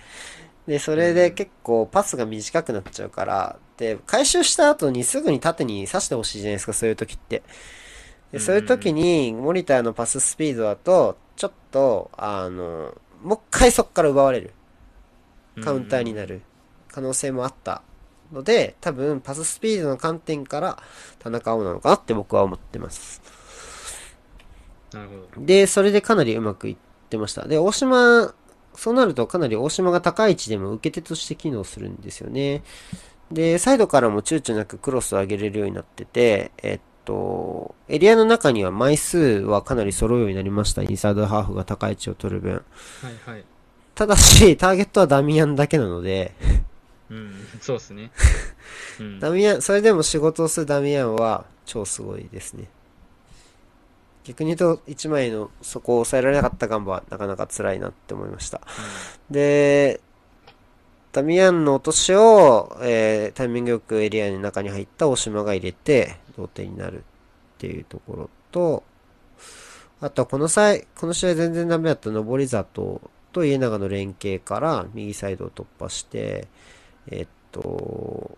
で、それで結構パスが短くなっちゃうから、で、回収した後にすぐに縦に刺してほしいじゃないですか、そういう時って。で、そういう時に、森田のパススピードだと、ちょっと、あの、もう一回そこから奪われる。カウンターになる可能性もあったので、多分パススピードの観点から田中碧なのかなって僕は思ってます。なるほど。で、それでかなりうまくいってました。で、大島、そうなるとかなり大島が高い位置でも受け手として機能するんですよね。で、サイドからも躊躇なくクロスを上げれるようになってて、えっと、エリアの中には枚数はかなり揃うようになりました。インサイドハーフが高い位置を取る分。はいはい。ただし、ターゲットはダミアンだけなので、うん、そうですね。うん。ダミアン、それでも仕事をするダミアンは超すごいですね。逆に言うと、1枚のそこを抑えられなかったガンバはなかなか辛いなって思いました。で、ダミアンの落としを、えータイミングよくエリアの中に入った大島が入れて、同点になるっていうところと、あとはこの際、この試合全然ダメだった上り里と家長の連携から右サイドを突破して、えっと、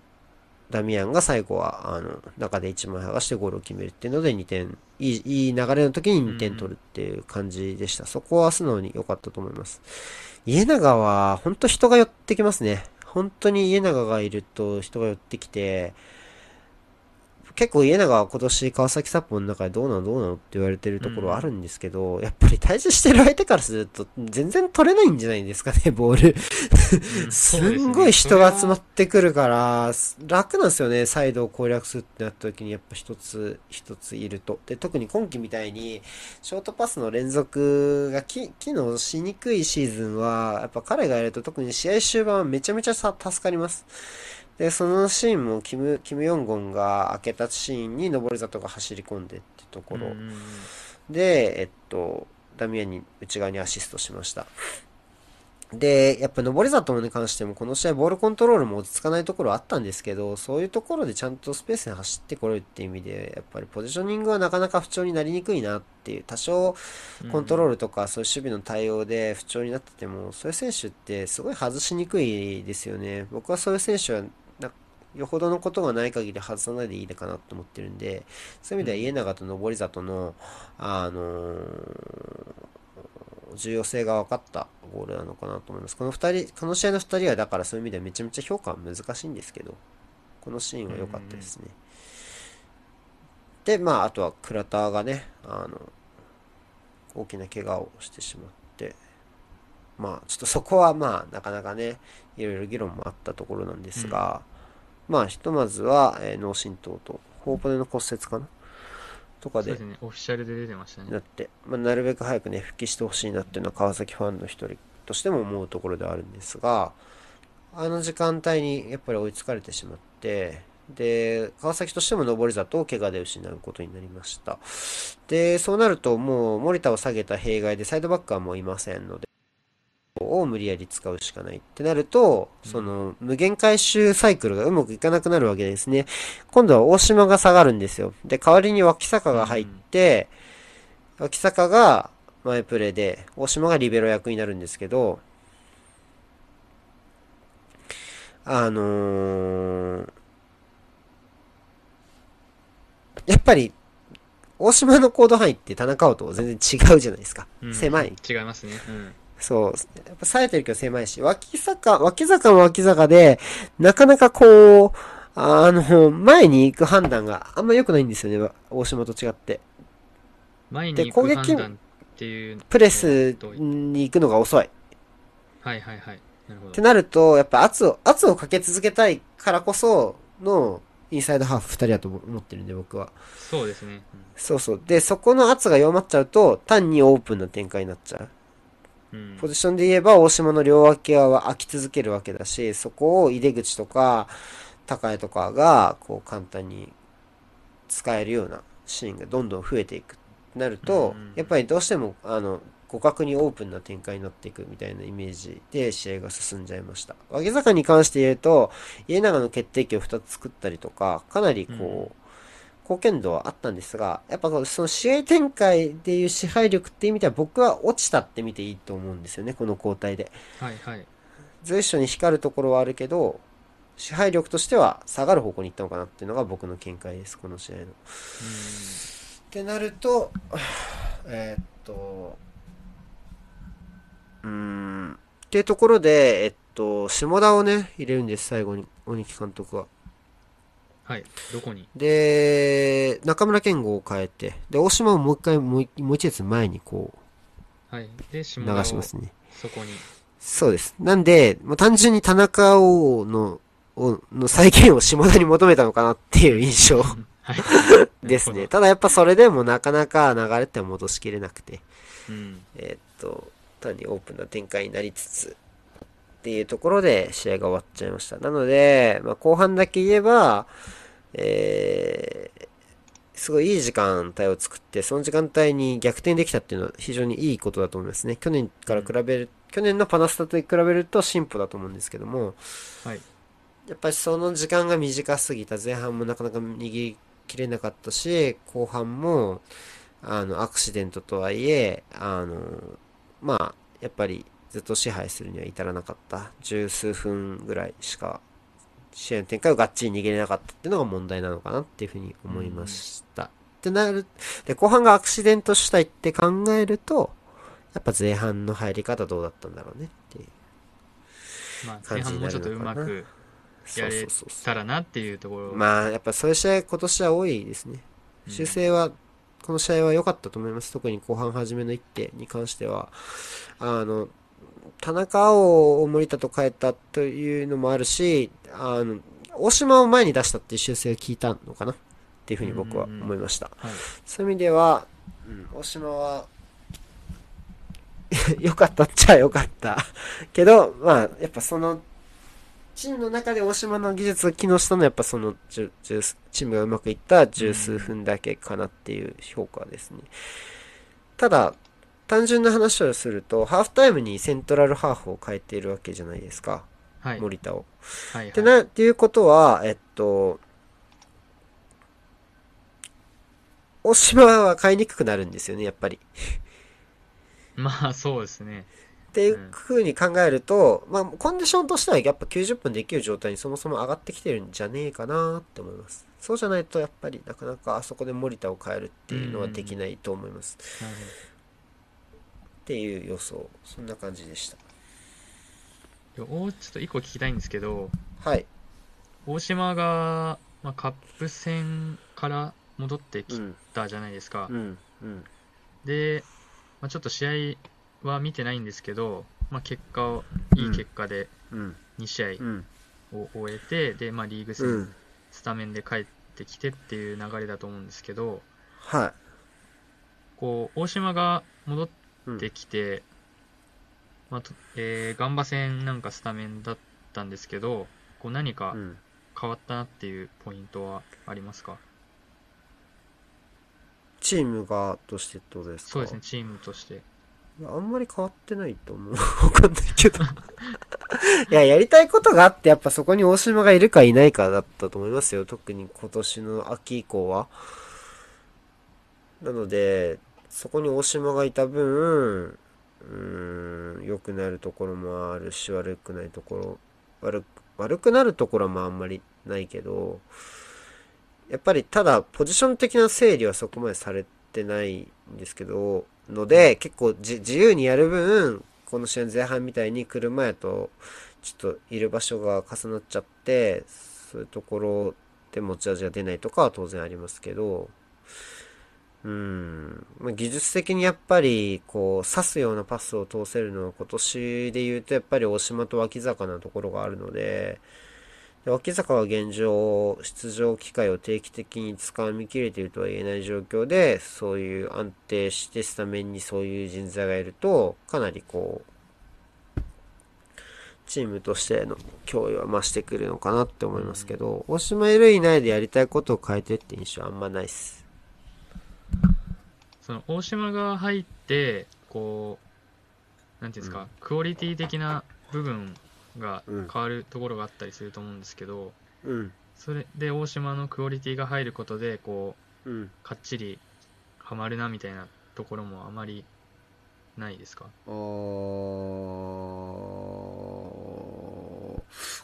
ダミアンが最後は、あの、中で1枚剥がしてゴールを決めるっていうので2点、いい、いい流れの時に2点取るっていう感じでした。そこは素直に良かったと思います。家長は、本当人が寄ってきますね。本当に家長がいると人が寄ってきて、結構家長は今年川崎札幌の中でどうなのどうなのって言われてるところはあるんですけど、やっぱり対峙してる相手からすると全然取れないんじゃないですかね、ボール。うんすんごい人が集まってくるから、楽なんですよね、サイドを攻略するってなった時にやっぱ一つ、一ついると。で、特に今季みたいに、ショートパスの連続がき機能しにくいシーズンは、やっぱ彼がやると特に試合終盤はめちゃめちゃさ助かります。で、そのシーンもキム、キム・ヨンゴンが開けたシーンに登里が走り込んでってところ。で、えっと、ダミアンに内側にアシストしました。で、やっぱ登り里に関してもこの試合ボールコントロールも落ち着かないところあったんですけど、そういうところでちゃんとスペースに走ってこれるっていう意味で、やっぱりポジショニングはなかなか不調になりにくいなっていう、多少コントロールとかそういう守備の対応で不調になってても、そういう選手ってすごい外しにくいですよね。僕はそういう選手はなよほどのことがない限り外さないでいいのかなと思ってるんで、そういう意味では家長と登里の、あのー重要性が分かったゴールなのかなと思います。この二人、この試合の2人はだからそういう意味ではめちゃめちゃ評価は難しいんですけど、このシーンは良かったですね。で、まあ、あとは倉田がね、あの、大きな怪我をしてしまって、まあ、ちょっとそこはまあ、なかなかね、いろいろ議論もあったところなんですが、まあ、ひとまずは、えー脳震盪と、ホーポネの骨折かな？とかでそうですね、オフィシャルで出てましたね。なって、まあ、なるべく早くね、復帰してほしいなっていうのは川崎ファンの一人としても思うところではあるんですが、あの時間帯にやっぱり追いつかれてしまって、で、川崎としても上り里を怪我で失うことになりました。で、そうなるともう森田を下げた弊害でサイドバックはもういませんので、を無理やり使うしかないってなると、その無限回収サイクルがうまくいかなくなるわけですね。今度は大島が下がるんですよ。で、代わりに脇坂が入って、脇坂が前プレーで、大島がリベロ役になるんですけど、あのーやっぱり、大島の行動範囲って田中碧と全然違うじゃないですか。うん狭い。違いますね。うん。そう。やっぱ冴えてるけど狭いし、脇坂、脇坂も脇坂で、なかなかこう、あの、前に行く判断があんま良くないんですよね、大島と違って。前に行で攻撃く判断っていう。プレスに行くのが遅い。っはいはいはい。なるほてど。なると、やっぱ圧を、圧をかけ続けたいからこその、インサイドハーフ二人だと思ってるんで、僕は。そうですね。そうそう。で、そこの圧が弱まっちゃうと、単にオープンな展開になっちゃう。うん。ポジションで言えば、大島の両脇は空き続けるわけだし、そこを井出口とか、高江とかが、こう、簡単に使えるようなシーンがどんどん増えていく。なるとうん、やっぱりどうしても、あの、互角にオープンな展開になっていくみたいなイメージで試合が進んじゃいました。脇坂に関して言うと、家長の決定機を2つ作ったりとか、かなりこう、うん貢献度はあったんですが、やっぱその試合展開でいう支配力っていう意味では僕は落ちたって見ていいと思うんですよね、この交代で。はいはい。随所に光るところはあるけど、支配力としては下がる方向に行ったのかなっていうのが僕の見解です、この試合の。ってなると、えーっと、うーん、っていうところで、えっと、下田をね、入れるんです、最後に、鬼木監督は。はい。どこに？で、中村健吾を変えて、で、大島をもう一回、もう一列前にこはい。で、流しますね。そこに。そうです。なんで、もう単純に田中王の、をの再現を下田に求めたのかなっていう印象はい。ですね。ただやっぱそれでもなかなか流れって戻しきれなくて。うん。えーっと、単にオープンな展開になりつつ、っていうところで試合が終わっちゃいました。なので、まあ、後半だけ言えば、えー、すごいいい時間帯を作って、その時間帯に逆転できたっていうのは非常にいいことだと思いますね。去年から比べる、去年のパナスタと比べると進歩だと思うんですけども、はい。やっぱりその時間が短すぎた前半もなかなか握りきれなかったし、後半も、あの、アクシデントとはいえ、あの、まあ、やっぱりずっと支配するには至らなかった。十数分ぐらいしか、試合の展開をがっちり握れなかったっていうのが問題なのかなっていうふうに思いました。ってなる、で、後半がアクシデント主体って考えると、やっぱ前半の入り方どうだったんだろうねっていう。まあ、感じにな前半もうちょっとるのかなうまくやれたらなっていうところ。まあ、やっぱそういう試合今年は多いですね。うん修正は、この試合は良かったと思います。特に後半初めの一手に関しては。あの、田中碧を森田と変えたというのもあるし、あの、大島を前に出したっていう修正を聞いたのかなっていうふうに僕は思いました。はい。そういう意味では、うん、大島は、良かったっちゃ良かった。けど、まあ、やっぱその、チームの中で大島の技術が機能したのは、やっぱその、チームがうまくいった十数分だけかなっていう評価ですね。ただ、単純な話をすると、ハーフタイムにセントラルハーフを変えているわけじゃないですか。はい。森田を。はい。ってはいな、っていうことは、えっと、大島は買いにくくなるんですよね、やっぱり。まあ、そうですね。っていう風に考えると、まあ、コンディションとしてはやっぱ90分できる状態にそもそも上がってきてるんじゃねえかなって思います。そうじゃないとやっぱりなかなかあそこで森田を変えるっていうのはできないと思います。なるほっていう予想。そんな感じでした。ちょっと一個聞きたいんですけど、はい。大島が、まあ、カップ戦から戻ってきうん。たじゃないですか。うん。うん。で、まあ、ちょっと試合は見てないんですけど、まあ、結果を、いい結果でうん。2試うん。合を終えて、で、まあ、リーグう戦ん。スタメンで帰ってきてっていう流れだと思うんですけど、はこう、大島が戻っい。うんてきて、まあとえー、ガンバ戦なんかスタメンだったんですけど、こう何かうん。変わったなっていうポイントはありますか？チームがとしてってことですか？そうですね、チームとして。あんまり変わってないと思う。わかんないけど。いや、やりたいことがあって、やっぱそこに大島がいるかいないかだったと思いますよ。特に今年の秋以降は。なので、そこに大島がいた分、うーん、良くなるところもあるし、悪くないところ、悪く、悪くなるところもあんまりないけど、やっぱりただ、ポジション的な整理はそこまでされてないんですけど、ので、結構自由にやる分、この試合前半みたいに車やと、ちょっといる場所が重なっちゃって、そういうところで持ち味が出ないとかは当然ありますけど、うん、技術的にやっぱり、こう、刺すようなパスを通せるのは今年で言うとやっぱり大島と脇坂なところがあるので、で脇坂は現状、出場機会を定期的に掴みきれているとは言えない状況で、そういう安定してスタメンにそういう人材がいると、かなりこう、チームとしての脅威は増してくるのかなって思いますけど、大島いるいないでやりたいことを変えてって印象はあんまないっす。その大島が入って、こう、なんていうんですか、うん。クオリティ的な部分がうん。変わるところがあったりすると思うんですけど、うん、それで大島のクオリティが入ることで、こう、うん。かっちりハマるなみたいなところもあまりないですか？あー。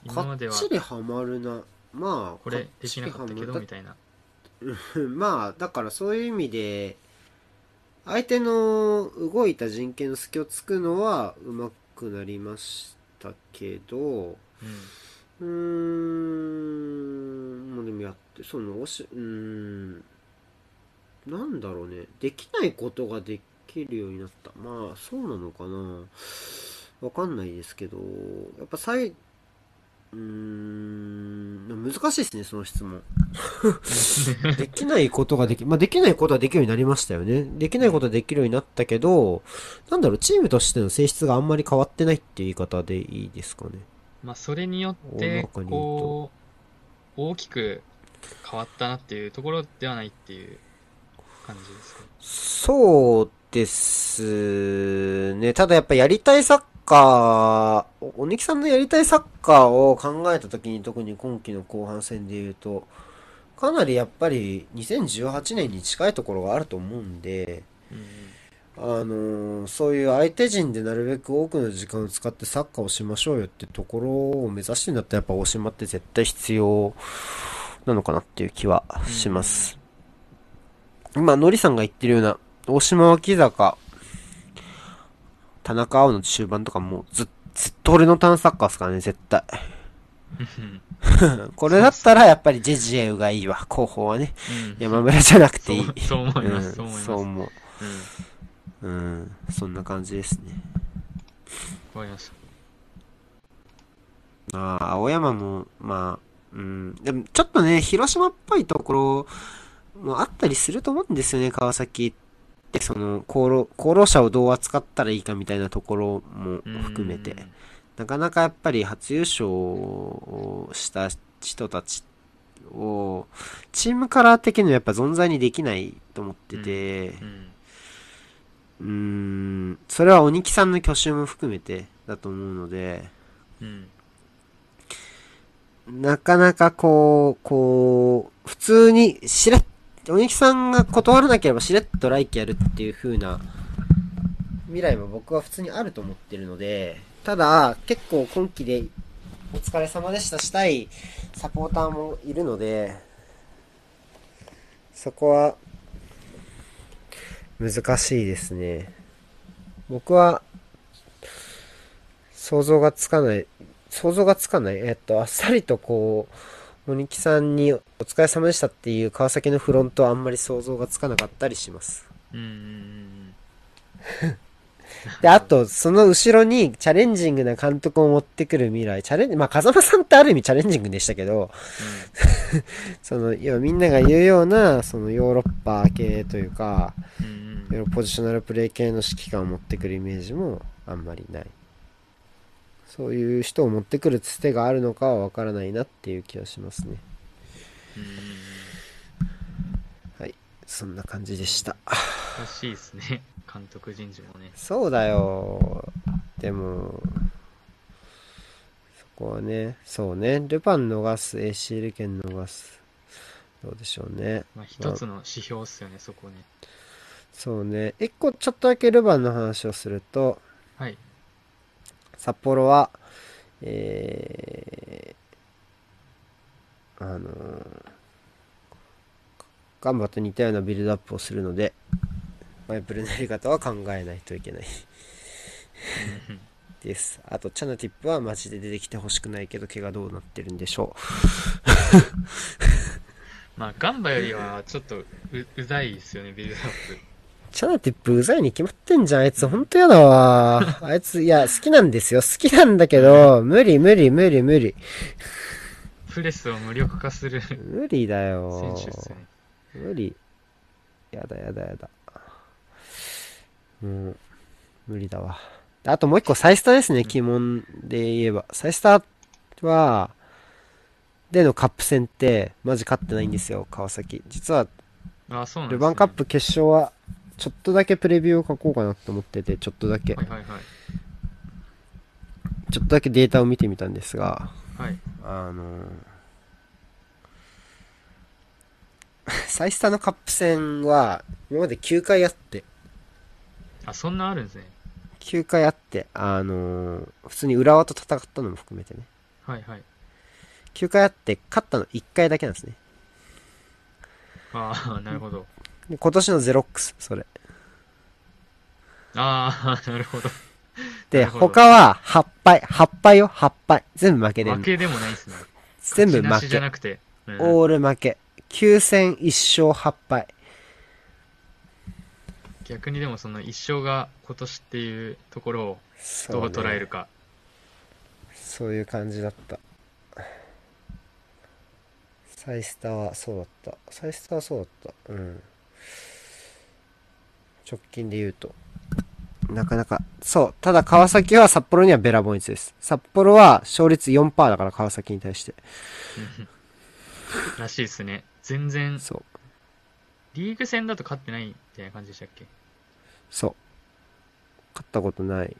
今まではかっちりハマるな。まあ、これできなかったけどみたたいな。うん。まあ、だからそういう意味で、相手の動いた陣形の隙をつくのは上手くなりましたけど、うん。うーん、まあでもやって、その、おし、うん、なんだろうね。できないことができるようになった。まあ、そうなのかな。わかんないですけど、やっぱさい、うーん、難しいですね、その質問。できないことができ、まあ、できないことはできるようになりましたよね。できないことはできるようになったけど、なんだろう、チームとしての性質があんまり変わってないっていう言い方でいいですかね。まあ、それによっ大てこう大きく変わったなっていうところではないっていう感じですかそうですね。ただやっぱやりたいサッカー、お鬼木さんのやりたいサッカーを考えたときに特に今季の後半戦で言うと、かなりやっぱり2018年に近いところがあると思うんで、うんあのーそういう相手陣でなるべく多くの時間を使ってサッカーをしましょうよってところを目指してんだったらやっぱ大島って絶対必要なのかなっていう気はします。今、のりさんが言ってるような、大島脇坂、田中碧の中盤とかもうずずっと俺のターンサッカーですからね、絶対。これだったらやっぱりジェジエウがいいわ、候補はね。うん山村じゃなくていい。そう思います、うんそう思います。そう思う。うん。うん、そんな感じですね。わかりました。ああ、青山も、まあ、うん、でもちょっとね、広島っぽいところもあったりすると思うんですよね、川崎って。その、功労、功労者をどう扱ったらいいかみたいなところも含めて。なかなかやっぱり初優勝をした人たちを、チームカラー的にはやっぱ存在にできないと思ってて、うん。それは鬼木さんの去就も含めてだと思うので、うん。なかなかこう、こう、普通にしれっ、鬼木さんが断らなければしれっと来季やるっていう風な未来も僕は普通にあると思ってるので、ただ、結構今季でお疲れ様でしたしたいサポーターもいるので、そこは難しいですね。僕は想像がつかない、想像がつかない。えっと、あっさりとこう、鬼木さんにお疲れ様でしたっていう川崎のフロントはあんまり想像がつかなかったりします。うんうんうんで、あと、その後ろにチャレンジングな監督を持ってくる未来、チャレンジ、まあ、風間さんってある意味チャレンジングでしたけど、その、要はみんなが言うような、そのヨーロッパ系というか、うん。ポジショナルプレイ系の指揮官を持ってくるイメージもあんまりない。そういう人を持ってくるつてがあるのかはわからないなっていう気がしますね。はい。そんな感じでした。らしいですね。監督人事もね。そうだよ。でも、そこはね、そうね、ルパン逃す、ACL 権逃す。どうでしょうね。まあ、一つの指標っすよね、そこね。そうね。一個ちょっとだけルパンの話をすると、はい。札幌は、えー、あのーガンバと似たようなビルドアップをするので、マイプルのやり方は考えないといけないです。あと、チャナティップはマジで出てきてほしくないけど、怪我どうなってるんでしょ まあ、ガンバよりはちょっとううざいですよね、ビルドアップ。う。チャナティップうざいに決まってんじゃん。あいつほんとやだわ。あいつ、いや、好きなんですよ。好きなんだけど、無理無理無理無理。プレスを無力化する選無理だよ。手っすよね。無理。やだやだやだ。もう、無理だわ。あともう一個、サイスタですね、鬼門で言えば。サイスタは、でのカップ戦って、マジ勝ってないんですよ、川崎。実は、あ、そうなんです、ね、ルヴァンカップ決勝は、ちょっとだけプレビューを書こうかなと思ってて、ちょっとだけ、はいはいはい。ちょっとだけデータを見てみたんですが、はい。あのーサイスタのカップ戦は、今まで9回あって、あ、そんなあるんですね。9回あって、あのー普通に浦和と戦ったのも含めてね。はいはい。9回あって、勝ったの1回だけなんですね。ああ、なるほど。で今年のゼロックス、それ。ああ、なるほど。で、他は8敗、8敗よ、8敗。全部負けで負けでもないですね。全部負けじゃ。なくて。うんオール負け。9戦1勝8敗。逆にでもその一勝が今年っていうところをどう捉えるか。そういう感じだった。サイスターはそうだった。サイスターはそうだった。うん。直近で言うと。なかなか、そう。ただ川崎は札幌にはベラボン率です。札幌は勝率4%だから川崎に対して。うんらしいですね。全然、そう。リーグ戦だと勝ってないみたいな感じでしたっけ？そう。勝ったことない。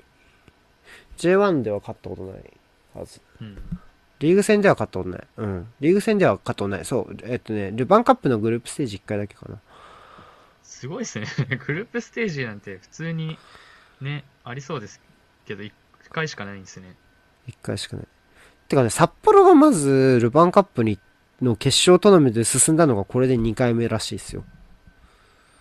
J1 では勝ったことないはず。うん。リーグ戦では勝ったことない。うん。リーグ戦では勝ったことない。そう。えっとね、ルヴァンカップのグループステージ1回だけかな。すごいですね。グループステージなんて普通にね、ありそうですけど、1回しかないんですね。1回しかない。てかね、札幌がまず、ルヴァンカップに、の決勝トーナメントで進んだのがこれで2回目らしいですよ。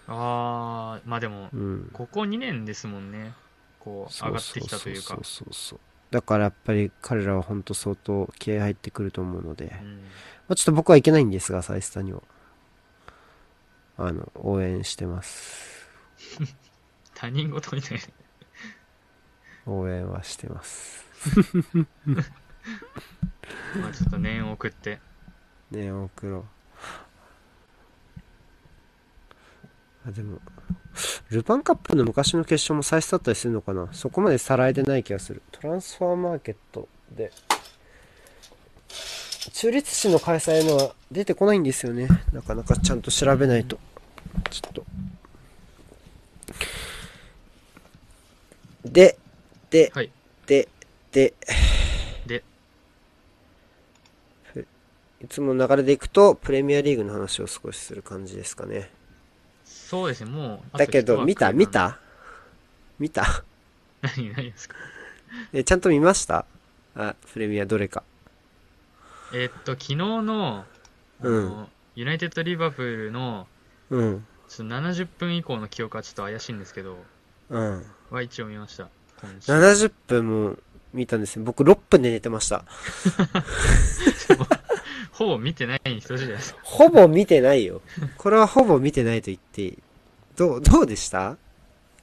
あー、まあでもう、ん。ここ2年ですもんね。こう、上がってきたというかそう。そうそうそう。だからやっぱり彼らは本当相当気合入ってくると思うので、うん。まあ、ちょっと僕はいけないんですが、サイスタには。あの、応援してます。他人事みたいな。応援はしてます。まあちょっと念を送って。ね送ろう。あ、でも、ルパンカップの昔の決勝も再スだったりするのかな？そこまでさらえてない気がする。トランスファーマーケットで、中立市の開催のは出てこないんですよね。なかなかちゃんと調べないと。ちょっと。で、で、はい。で、で、で、いつもの流れでいくと、プレミアリーグの話を少しする感じですかね。そうですね、もう。だけど、見た見た見 た何、何ですか？え、ちゃんと見ました？あ、プレミアどれか。えーっと、昨日のうんユナイテッド・リバプールの、うん。ちょっと70分以降の記憶はちょっと怪しいんですけど、うん。は一応見ました。今週70分も見たんですね。僕6分で寝てました。ほぼ見てないに等しいじゃないですか。ほぼ見てないよ。これはほぼ見てないと言っていい。どう、どうでした？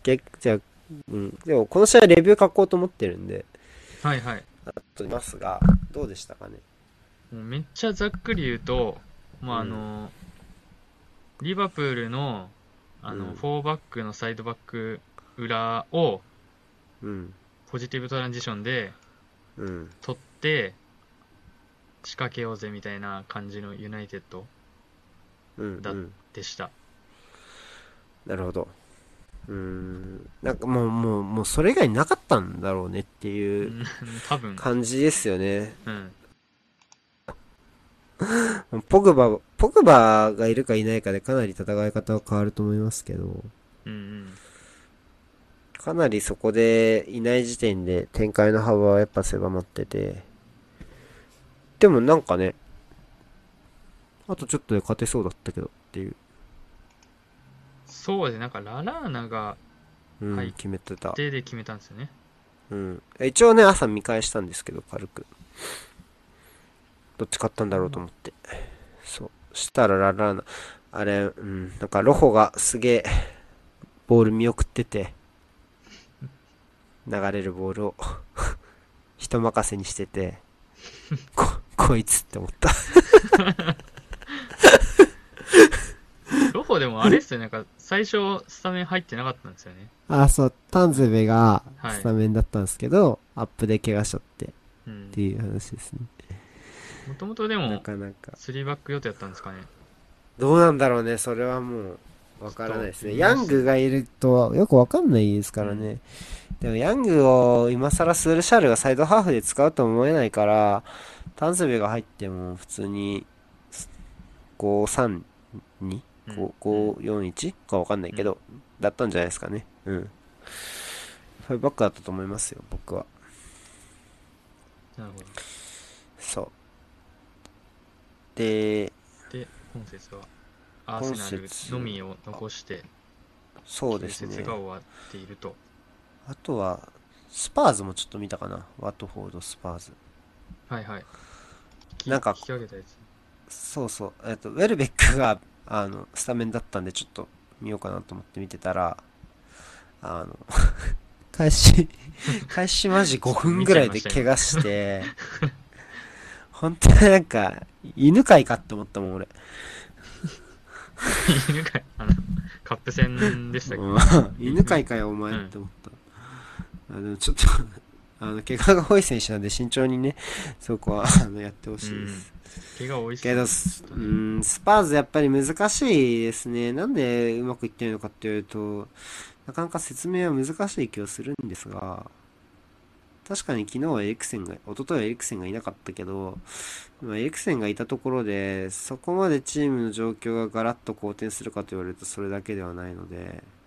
逆、じゃあ、うん。でも、この試合レビュー書こうと思ってるんで、はいはい。あといますが、どうでしたかね？もうめっちゃざっくり言うと、まああの、リバプールの、あの、うん4バックのサイドバック裏をうん。ポジティブトランジションでうん。取って仕掛けようぜみたいな感じのユナイテッドうん。だうんでした。なるほど。うーん。なんかもう、もう、もうそれ以外なかったんだろうねってう、いうん多分、感じですよね。うん。ポグバ、ポグバがいるかいないかでかなり戦い方は変わると思いますけど、うんうん。かなりそこでいない時点で展開の幅はやっぱ狭まってて、でもなんかね、あとちょっとで勝てそうだったけどっていう、そうでなんかララーナがうん、はい決めてた。手で決めたんですよね。うん。一応ね、朝見返したんですけど、軽く。どっち勝ったんだろうと思って。そう。したらララーナ、あれ、うん、なんかロホがすげえ、ボール見送ってて、流れるボールを、人任せにしてて、こ、こいつって思った。ロホでもあれっすよね、なんか最初スタメン入ってなかったんですよね。あ、そう、タンゼベがはいスタメンだったんですけど、アップで怪我しちゃってっうんて。いう話ですね。もともとでなも、かなか。3バック予定だったんですかね。どうなんだろうね、それはもう、わからないですね。ヤングがいると、よくわかんないですからね。でも、ヤングを今更スールシャールがサイドハーフで使うと思えないから、タンスベが入っても普通に、5-3-2? うん 5-4-1? かわかんないけど、だったんじゃないですかね。うん。ファイブバックだったと思いますよ、僕は。なるほど。そう。で、で、今節は、アーセナルのみを残して、そうですね節。が終わっていると。あとは、スパーズもちょっと見たかな。ワトフォード、スパーズ。はいはい。きなんか。そうそう。えっと、ウェルベックが、あの、スタメンだったんで、ちょっと見ようかなと思って見てたら、あの、開始、開始マジ5分ぐらいで怪我して、本当になんか、犬飼いかって思ったもん、俺。犬飼いあの、カップ戦でしたっけ、うん犬飼いかよ、お前って思った。あでもちょっと、あの、怪我が多い選手なんで慎重にね、そこは、あの、やってほしいです。怪我多いけど、スうん、スパーズやっぱり難しいですね。なんでうまくいってるのかっていうと、なかなか説明は難しい気がするんですが、確かに昨日はエリクセンが、一昨日はエリクセンがいなかったけど、まあエリクセンがいたところで、そこまでチームの状況がガラッと好転するかと言われるとそれだけではないので、うん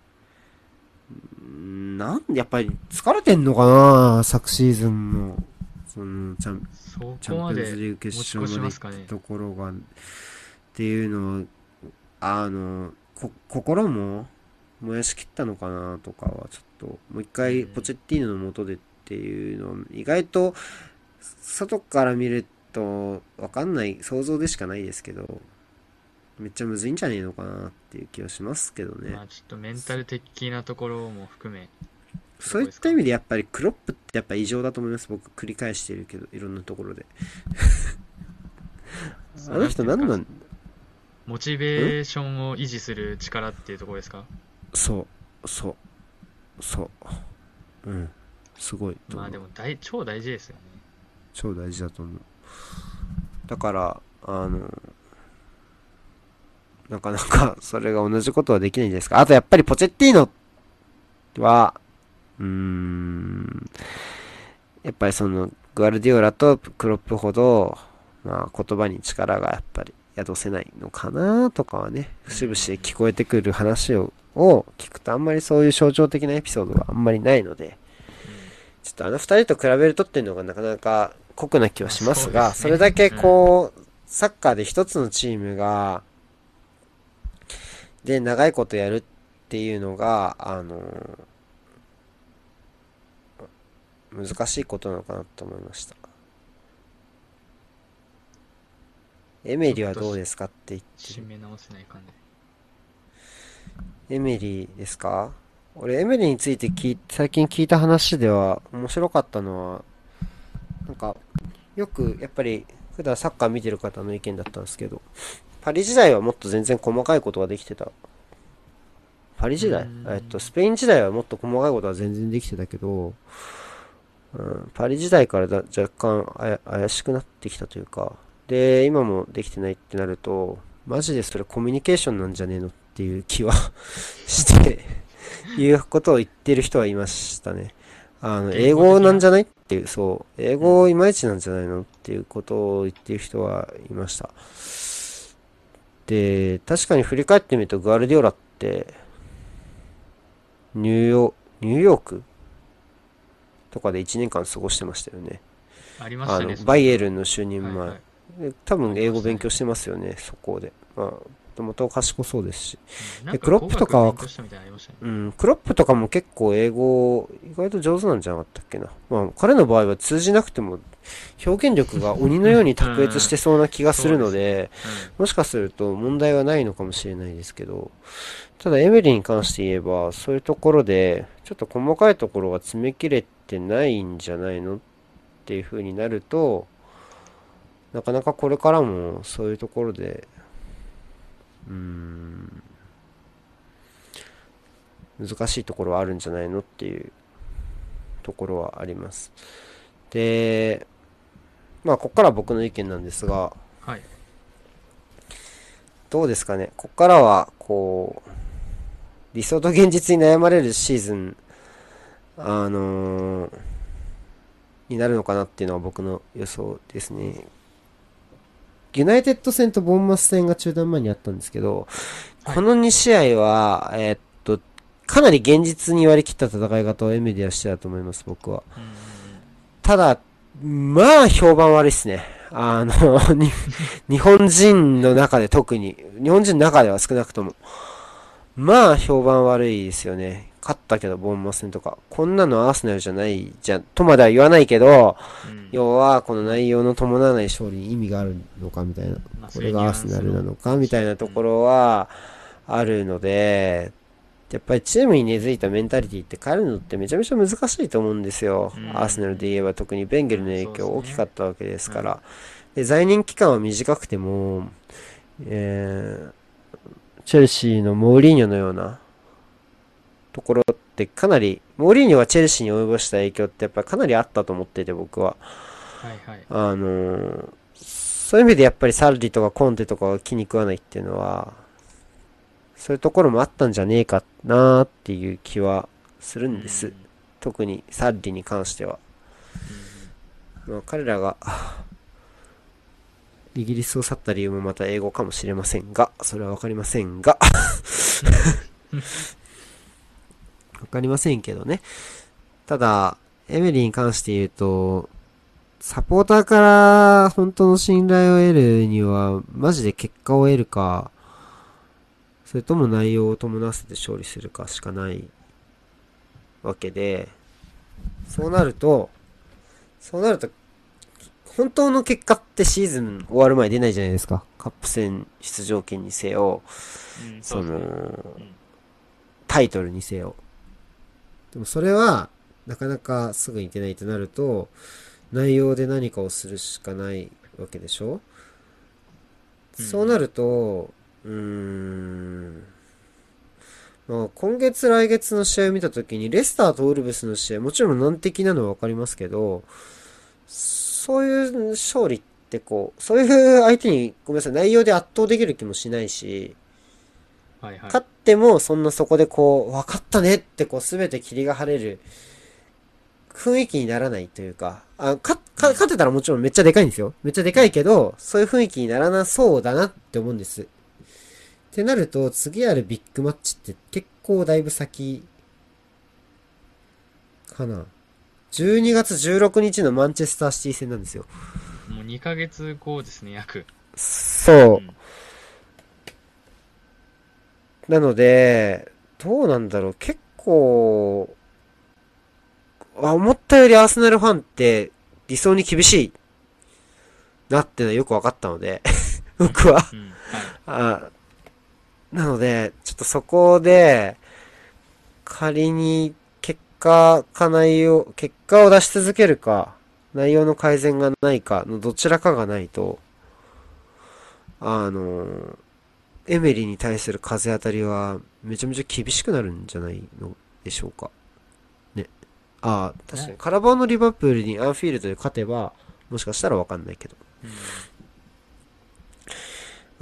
なんでやっぱり疲れてんのかな昨シーズンの、その、チャンそチャンピオンズリーグ決勝まで。ところが、っていうのを、あの、こ、心も燃やしきったのかなとかは、ちょっと、もう一回うんポチェッティーノの元でっていうのを意外と外から見るとわかんない想像でしかないですけどめっちゃむずいんじゃねえのかなっていう気はしますけどね。まあちょっとメンタル的なところも含めそういった意味でやっぱりクロップってやっぱ異常だと思います。僕繰り返してるけどいろんなところで。あの人何なん？モチベーションを維持する力っていうところですか？そう。そう。そう。うん。すごいと思う。まあでも大超大事ですよね。超大事だと思う。だからあのなかなかそれが同じことはできないんですか。あとやっぱりポチェッティーノはうーんやっぱりそのグアルディオラとクロップほど、まあ、言葉に力がやっぱり宿せないのかなとかはね節々で聞こえてくる話をを聞くとあんまりそういう象徴的なエピソードがあんまりないのでちょっとあの二人と比べるとっていうのがなかなか酷な気はしますが、そうですねそれだけこう、サッカーで一つのチームが、で、長いことやるっていうのが、あの、難しいことなのかなと思いました。エメリはどうですかって言って締め直せない感じ。エメリーですか？俺、エメリーについて聞い最近聞いた話では面白かったのは、なんか、よく、やっぱり、普段サッカー見てる方の意見だったんですけど、パリ時代はもっと全然細かいことができてた。パリ時代？うんえっと、スペイン時代はもっと細かいことは全然できてたけど、うん、パリ時代からだ若干怪しくなってきたというか、で、今もできてないってなると、マジでそれコミュニケーションなんじゃねえのっていう気は して、いうことを言ってる人はいましたね。あの、英語なんじゃないっていう、そう、英語いまいちなんじゃないのっていうことを言ってる人はいました。で、確かに振り返ってみると、グアルディオラって、ニューヨニューヨークとかで1年間過ごしてましたよね。ありましたねあの、バイエルンの就任前。はいはいで多分英語勉強してますよね、そこで。まあ、もともと賢そうですし。うんなんかクロップとかはうん、クロップとかも結構英語、意外と上手なんじゃなかったっけな。まあ、彼の場合は通じなくても、表現力が鬼のように卓越してそうな気がするので、もしかすると問題はないのかもしれないですけど、ただエメリーに関して言えば、そういうところで、ちょっと細かいところが詰め切れてないんじゃないのっていう風になると、なかなかこれからもそういうところで、うーん、難しいところはあるんじゃないのっていうところはあります。で、まあ、ここから僕の意見なんですが、はいどうですかね。ここからは、こう、理想と現実に悩まれるシーズン、あのーになるのかなっていうのは僕の予想ですね。ユナイテッド戦とボンマス戦が中断前にあったんですけど、はいこの2試合は、えーっと、かなり現実に割り切った戦い方をエメディアしてたと思います、僕は。ただ、まあ、評判悪いっすね。あの、に日本人の中で特に、日本人の中では少なくとも。まあ、評判悪いですよね。勝ったけど、ボンマス戦とか。こんなのアーセナルじゃないじゃん、とまでは言わないけど、うん要は、この内容の伴わない勝利に意味があるのかみたいな。まあこれがアーセナルなのかみたいなところはあるので、やっぱりチームに根付いたメンタリティって変えるのってめちゃめちゃ難しいと思うんですよ。うんアーセナルで言えば特にベンゲルの影響大きかったわけですから。で在任期間は短くても、えーチェルシーのモーリーニョのようなところってかなり、モーリーニョがチェルシーに及ぼした影響ってやっぱりかなりあったと思ってて僕は。はいはいあのーそういう意味でやっぱりサルリとかコンテとかが気に食わないっていうのは、そういうところもあったんじゃねえかなーっていう気はするんです。うん特にサルリに関しては。まあ、彼らが、イギリスを去った理由もまた英語かもしれませんが、それはわかりませんが、わかりませんけどね。ただ、エメリーに関して言うと、サポーターから本当の信頼を得るには、マジで結果を得るか、それとも内容を伴わせて勝利するかしかないわけで、そうなると、そうなると、本当の結果ってシーズン終わる前出ないじゃないですか。カップ戦出場権にせよ、うん、その、うんタイトルにせよ。でもそれは、なかなかすぐに出ないとなると、内容で何かをするしかないわけでしょ、うん。そうなると、うーん、まあ、今月来月の試合を見たときに、レスターとウルブスの試合、もちろん難敵なのはわかりますけど、そういう勝利ってこう、そういう相手に、ごめんなさい、内容で圧倒できる気もしないし、はいはい。勝ってもそんなそこでこう、分かったねってこう、すべて霧が晴れる雰囲気にならないというか、あ、か、か、勝ってたらもちろんめっちゃでかいんですよ。めっちゃでかいけど、そういう雰囲気にならなそうだなって思うんです。ってなると、次あるビッグマッチって結構だいぶ先、かな。12月16日のマンチェスターシティ戦なんですよ。もう2ヶ月後ですね、約。そうう。んなので、どうなんだろう。結構、あ思ったよりアーセナルファンって理想に厳しいなってのはよく分かったので、僕は。あなので、ちょっとそこで、仮に結果か内容、結果を出し続けるか、内容の改善がないかのどちらかがないと、あの、エメリに対する風当たりはめちゃめちゃ厳しくなるんじゃないのでしょうか。ね。ああ、確かにカラバオのリバプールにアンフィールドで勝てば、もしかしたらわかんないけど。うん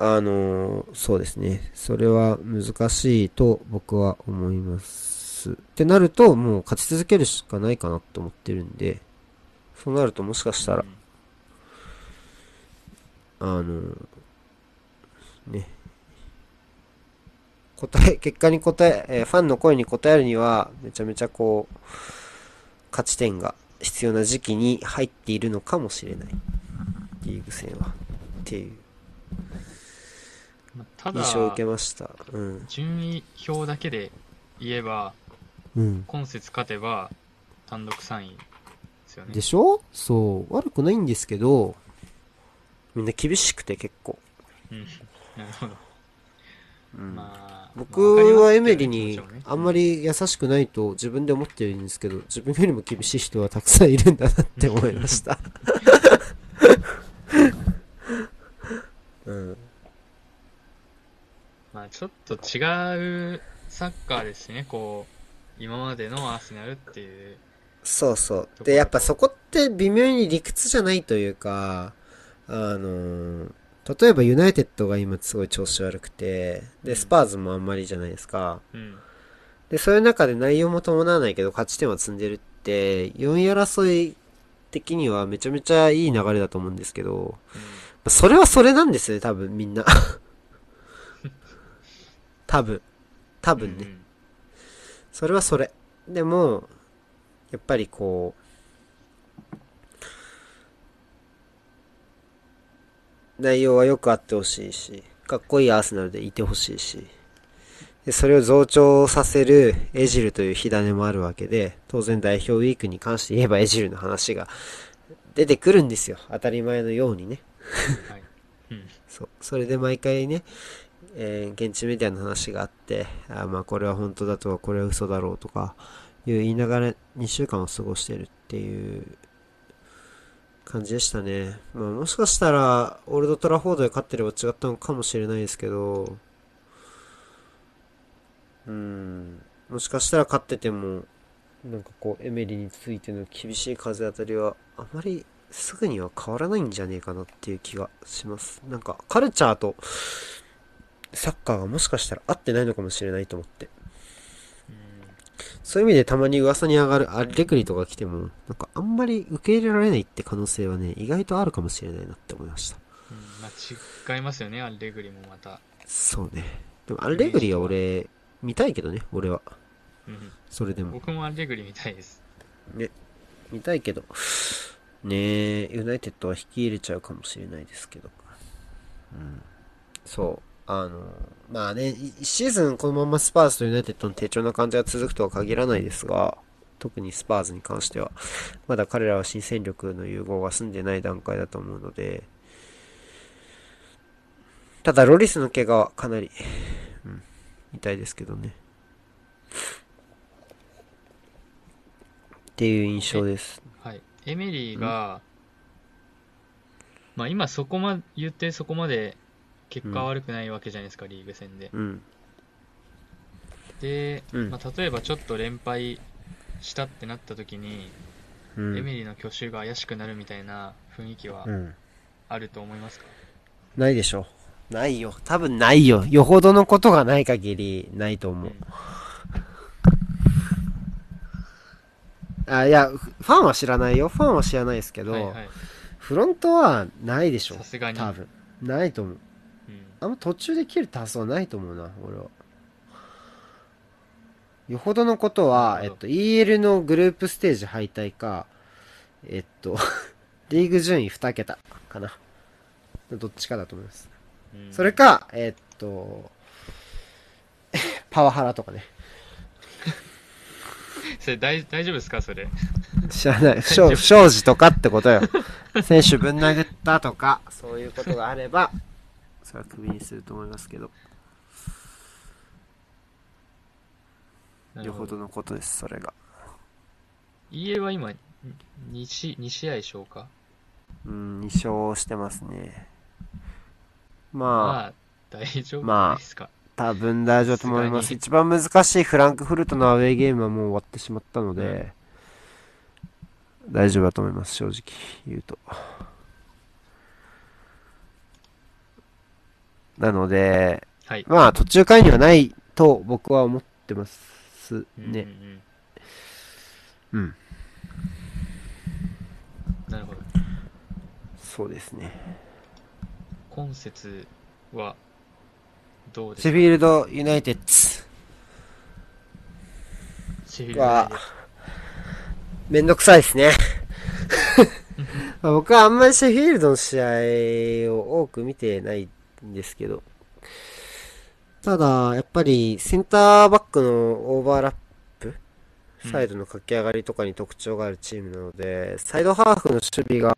あのーそうですね。それは難しいと僕は思います。ってなると、もう勝ち続けるしかないかなと思ってるんで、そうなるともしかしたら、あのーね、答え、結果に答え、えーファンの声に応えるには、めちゃめちゃこう、勝ち点が必要な時期に入っているのかもしれない。リーグ戦は。っていう印象を受けました。うん。順位表だけで言えば、うん。今節勝てば単独3位ですよね。でしょ？そう。悪くないんですけど、みんな厳しくて結構。うん。なるほど。うんまあ、僕はエメリにあんまり優しくないと自分で思ってるんですけど、自分よりも厳しい人はたくさんいるんだなって思いました。うん。まあ、ちょっと違うサッカーですね、こう、今までのアーセナルっていう。そうそう。で、やっぱそこって微妙に理屈じゃないというか、あのー例えばユナイテッドが今すごい調子悪くて、で、スパーズもあんまりじゃないですか。うん。で、そういう中で内容も伴わないけど勝ち点は積んでるって、4位争い的にはめちゃめちゃいい流れだと思うんですけど、それはそれなんですね、多分みんな。多分。多分ね。それはそれ。でも、やっぱりこ内容はよくあってほしいし、かっこいいアーセナルでいてほしいし、でそれを増長させるエジルという火種もあるわけで、当然代表ウィークに関して言えばエジルの話が出てくるんですよ。当たり前のようにね。うん。はい。うん。そう。それで毎回ね、えー現地メディアの話があって、あーまあこれは本当だとか、これは嘘だろうとか、いう言いながら2週間を過ごしてるっていう感じでしたね。まあもしかしたら、オールドトラフォードで勝ってれば違ったのかもしれないですけど、うん、もしかしたら勝ってても、なんかこう、エメリーについての厳しい風当たりは、あまりすぐには変わらないんじゃねえかなっていう気がします。なんか、カルチャーと、サッカーがもしかしたら合ってないのかもしれないと思って。そういう意味でたまに噂に上がるアレグリとか来ても、なんかあんまり受け入れられないって可能性はね、意外とあるかもしれないなって思いました。うん。まあ、違いますよね、アレグリもまた。そうね。でもアレグリは俺、見たいけどね、俺は。うん。それでも。僕もアレグリ見たいです。ね、見たいけど。ねえ、ユナイテッドは引き入れちゃうかもしれないですけど。うん。そう。あの、まあね、1シーズンこのままスパーズとユナイテッドの低調な感じが続くとは限らないですが、特にスパーズに関しては。まだ彼らは新戦力の融合が済んでない段階だと思うので、ただロリスの怪我はかなり、うん、痛いですけどね。っていう印象です。はい。エメリーが、まあ今そこま、言ってそこまで結果悪くないわけじゃないですか、リーグ戦で。うん。で、うんまあ例えばちょっと連敗したってなった時に、うん。エメリーの去就が怪しくなるみたいな雰囲気はうん。あると思いますか、ないでしょ。ないよ。多分ないよ。よほどのことがない限り、ないと思う。あ、いや、フファンは知らないよ。ファンは知らないですけど、はいはい。フロントはないでしょさ。すがに。多分。ないと思う。うんあんま途中で切る発想はないと思うな、俺は。よほどのことは、えっと、EL のグループステージ敗退か、えっと、リーグ順位2桁かな。どっちかだと思います。うんそれか、えっと、パワハラとかね。それ大大丈夫ですかそれ？知らない。不祥事とかってことよ。選手ぶん殴ったとか、そういうことがあれば、それはクビにすると思いますけど、よほどのことです、それが。EA は今、2試 ,2 試合消化？うん、2勝してますね。まあ、まあ、大丈夫ですか？多分大丈夫と思います。一番難しいフランクフルトのアウェーゲームはもう終わってしまったので、大丈夫だと思います、正直言うと。なので、はい。まあ途中回にはないと僕は思ってますね。うんうん。なるほど。そうですね。今節は、どうですか？フィールドユナイテッツシェフィールドユナイテッドめんどくさいですね。まあ僕はあんまりシェフィールドの試合を多く見てないんですけど。ただ、やっぱりセンターバックのオーバーラップ、うんサイドの駆け上がりとかに特徴があるチームなので、サイドハーフの守備が、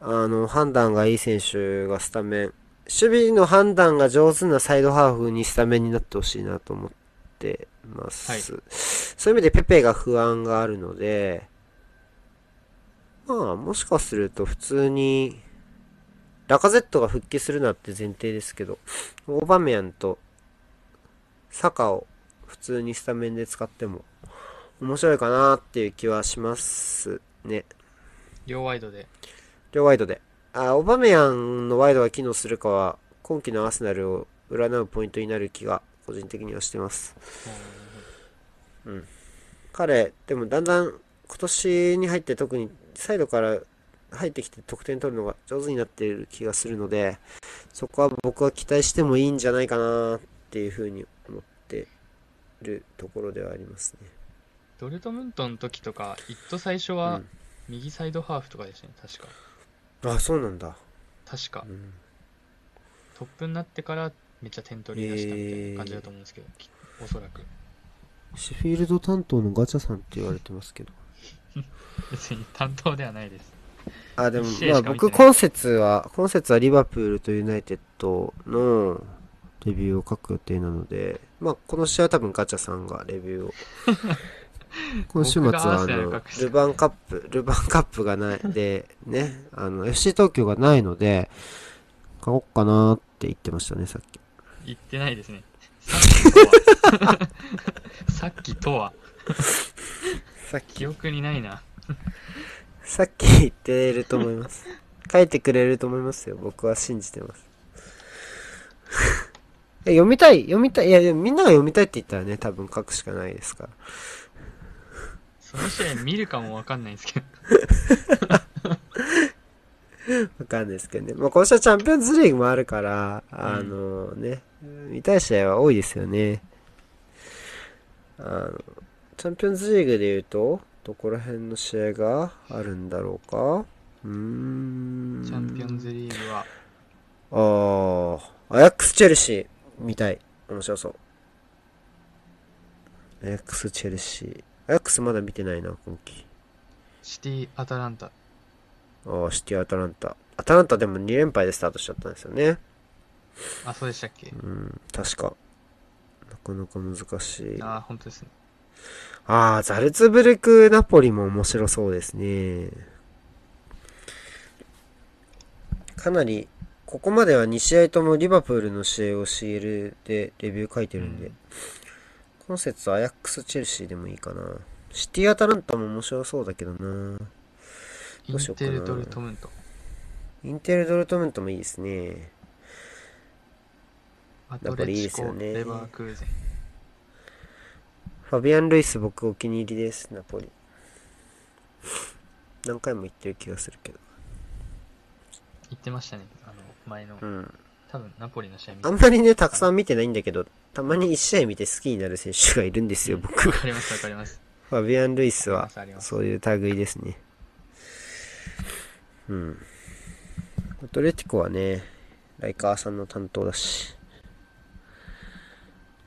あの、判断がいい選手がスタメン、守備の判断が上手なサイドハーフにスタメンになってほしいなと思ってます。はいそういう意味でペペが不安があるので、まあ、もしかすると普通に、ラカゼットが復帰するなって前提ですけど、オーバメヤンとサカを普通にスタメンで使っても面白いかなっていう気はしますね。両ワイドで。両ワイドで。あ、オバメヤンのワイドが機能するかは、今季のアーセナルを占うポイントになる気が、個人的にはしてます。彼、でもだんだん今年に入って特にサイドから入ってきて得点取るのが上手になっている気がするので、そこは僕は期待してもいいんじゃないかなっていうふうに思ってるところではありますね。ドルトムントの時とか、一と最初は右サイドハーフとかでしたね、確か。うん、あ、そうなんだ。確かう。んトップになってからめっちゃ点取り出したみたいな感じだと思うんですけど、きおそらく。シェフィールド担当のガチャさんって言われてますけど。別に担当ではないです。あ、でもまあ僕、今節は、今節はリバプールとユナイテッドのレビューを書く予定なので、まあ、この試合は多分ガチャさんがレビューを。今週末は、あのルヴァンカップ、ルヴァンカップがない、で、ね、あの、FC 東京がないので、書こうかなって言ってましたね、さっき。言ってないですね。さっきとは。さっきとは。さっき、記憶にないな。さっき言ってると思います。書いてくれると思いますよ。僕は信じてます。え 読みたい読みたいいや、みんなが読みたいって言ったらね、多分書くしかないですから。その試合見るかもわかんないんですけど。わかんないですけどね。まあ、今週はチャンピオンズリーグもあるから、あのね、見たい試合は多いですよね。あの、チャンピオンズリーグで言うと、どこら辺の試合があるんだろうか？うーん。チャンピオンズリーグは、ああ、アヤックス・チェルシー、見たい。面白そう。アヤックス・チェルシー。アヤックスまだ見てないな、今季。シティ・アタランタ。ああ、シティアタランタ。アタランタでも2連敗でスタートしちゃったんですよね。あ、そうでしたっけ？うん、確か。なかなか難しい。あ、本当ですね。ああ、ザルツブルク・ナポリも面白そうですね。かなり、ここまでは2試合ともリバプールの試合を CL でレビュー書いてるんで、うん今節アヤックス・チェルシーでもいいかな。シティ・アタランタも面白そうだけどな。イどうしようかなンテル・ドルトムント。インテル・ドルトムントもいいですね。アナポリいいですよねレバークーゼン。ファビアン・ルイス僕お気に入りです、ナポリ。何回も言ってる気がするけど。言ってましたね。あの、前のう。ん。多分、ナポリの試合見てあんまりね、たくさん見てないんだけど、たまに1試合見て好きになる選手がいるんですよ、僕。わかります、わかります。ファビアン・ルイスはそういう類ですね。うん。アトレティコはね、ライカーさんの担当だし。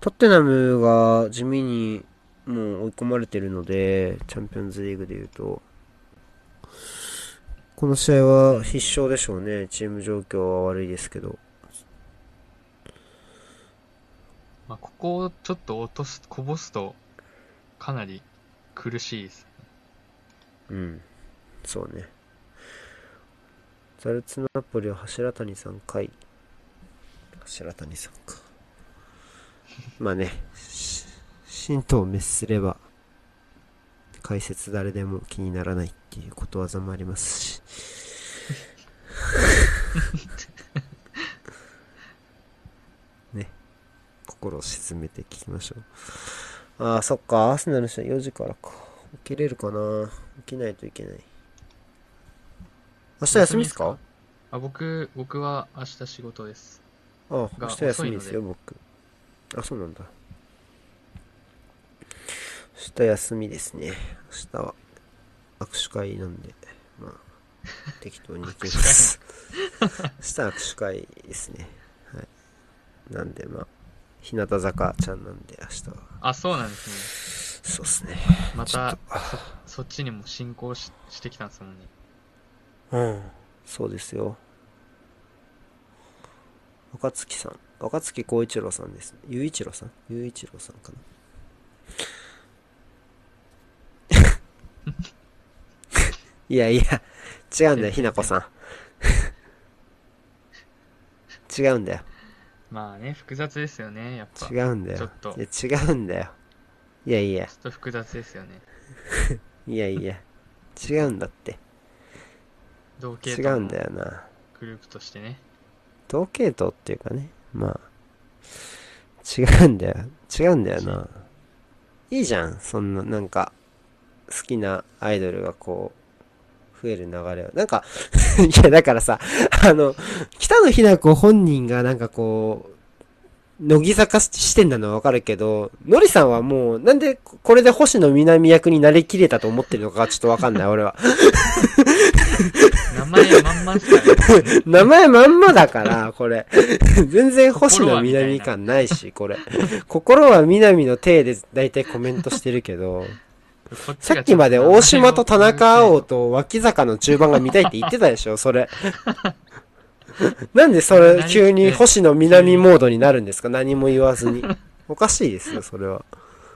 トッテナムが地味にもう追い込まれてるので、チャンピオンズリーグで言うと、この試合は必勝でしょうね。チーム状況は悪いですけど。まあ、ここをちょっと落とす、こぼすと、かなり苦しいです。うん。そうね。ザルツナポリは柱谷さんかい。柱谷さんか。まあね、し神道を滅すれば、解説誰でも気にならないっていうことわざもありますし。ね。心を沈めて聞きましょう。ああ、そっか。アーセナルの試合4時からか。起きれるかな起きないといけない。明日休みっすか？あ、僕、僕は明日仕事です。ああ、明が日休みですよ、遅僕。あ、そうなんだ。明日休みですね。明日は握手会なんで、まあ、適当に行きます。明日握手会ですね。はい。なんで、まあ、日向坂ちゃんなんで、明日は。あ、そうなんですね。そうっすね。またと、そそっちにも進行ししてきたんですもんね。うん。そうですよ。若月さん。若月光一郎さんです。雄一郎さん？雄一郎さんかな。いやいや、違うんだよ、ひなこさん。違うんだよ。まあね、複雑ですよね、やっぱ。違うんだよ。ちょっといや違うんだよ。いやいやちょ、っと複雑ですよね。いやいや、違うんだって。同系違うんだよな。グループとしてね。同系統っていうかね、まあ、違うんだよ。違うんだよな。いいじゃん、そんな、なんか、好きなアイドルがこう、増える流れは。なんか、いや、だからさ、あの、北野日な子本人がなんかこう、乃木坂視点なのはわかるけど、のりさんはもう、なんでこれで星野南役になりきれたと思ってるのかちょっとわかんない、俺は。名前まんま。名前まんまだから、これ。全然星野南感ないし、これ。心は南の体で大体コメントしてるけど、さがっきまで大島と田中を碧と脇坂の中盤が見たいって言ってたでしょ、それ。なんでそれ急に星野南モードになるんですか？何も言わずに。おかしいですよ、それは。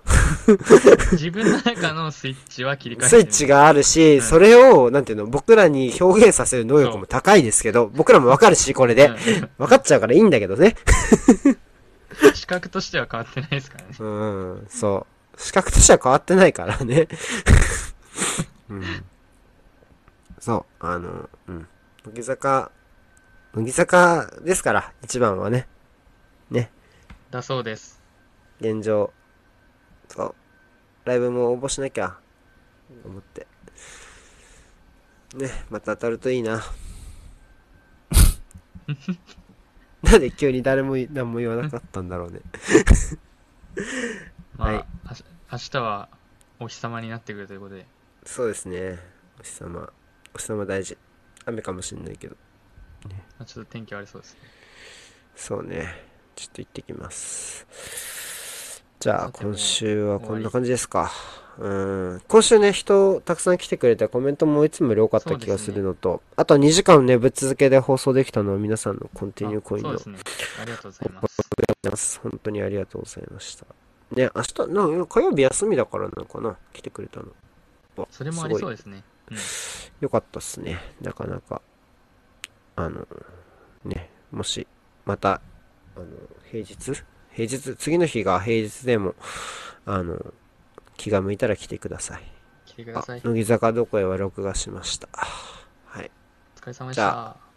自分の中のスイッチは切り替えてスイッチがあるし、それを、なんていうの、僕らに表現させる能力も高いですけど、僕らもわかるし、これで。わかっちゃうからいいんだけどね。うん視覚としては変わってないですからね。うん、そう。資格としては変わってないからね。うん。そう、あの、うん。乃木坂、乃木坂ですから、一番はね。ね、だそうです。現状。そう。ライブも応募しなきゃ、思って。ね、また当たるといいな。なんで急に誰もい何も言わなかったんだろうね。まあ、はい明日はお日様になってくるということで、そうですね。お日様。お日様大事。雨かもしんないけど。まあ、ちょっと天気悪そうですね。そうね。ちょっと行ってきます。じゃあ、今週はこんな感じですか。うん。今週ね、人たくさん来てくれて、コメントもいつもより多かった気がするのと、あと2時間ね、ぶっ続けで放送できたのは皆さんのコンティニューコインのあね。ありがとうござい。ます。本当にありがとうございました。ね、明日、な火曜日休みだからなのかな？来てくれたの。あそれもありそうすですね。うん。よかったっすね。なかなか。あの、ね、もし、また、あの、平日？平日、次の日が平日でも、あの、気が向いたら来てください。あ来てください。、お乃木坂どこへは録画しました。はい。疲れ様でしじゃた。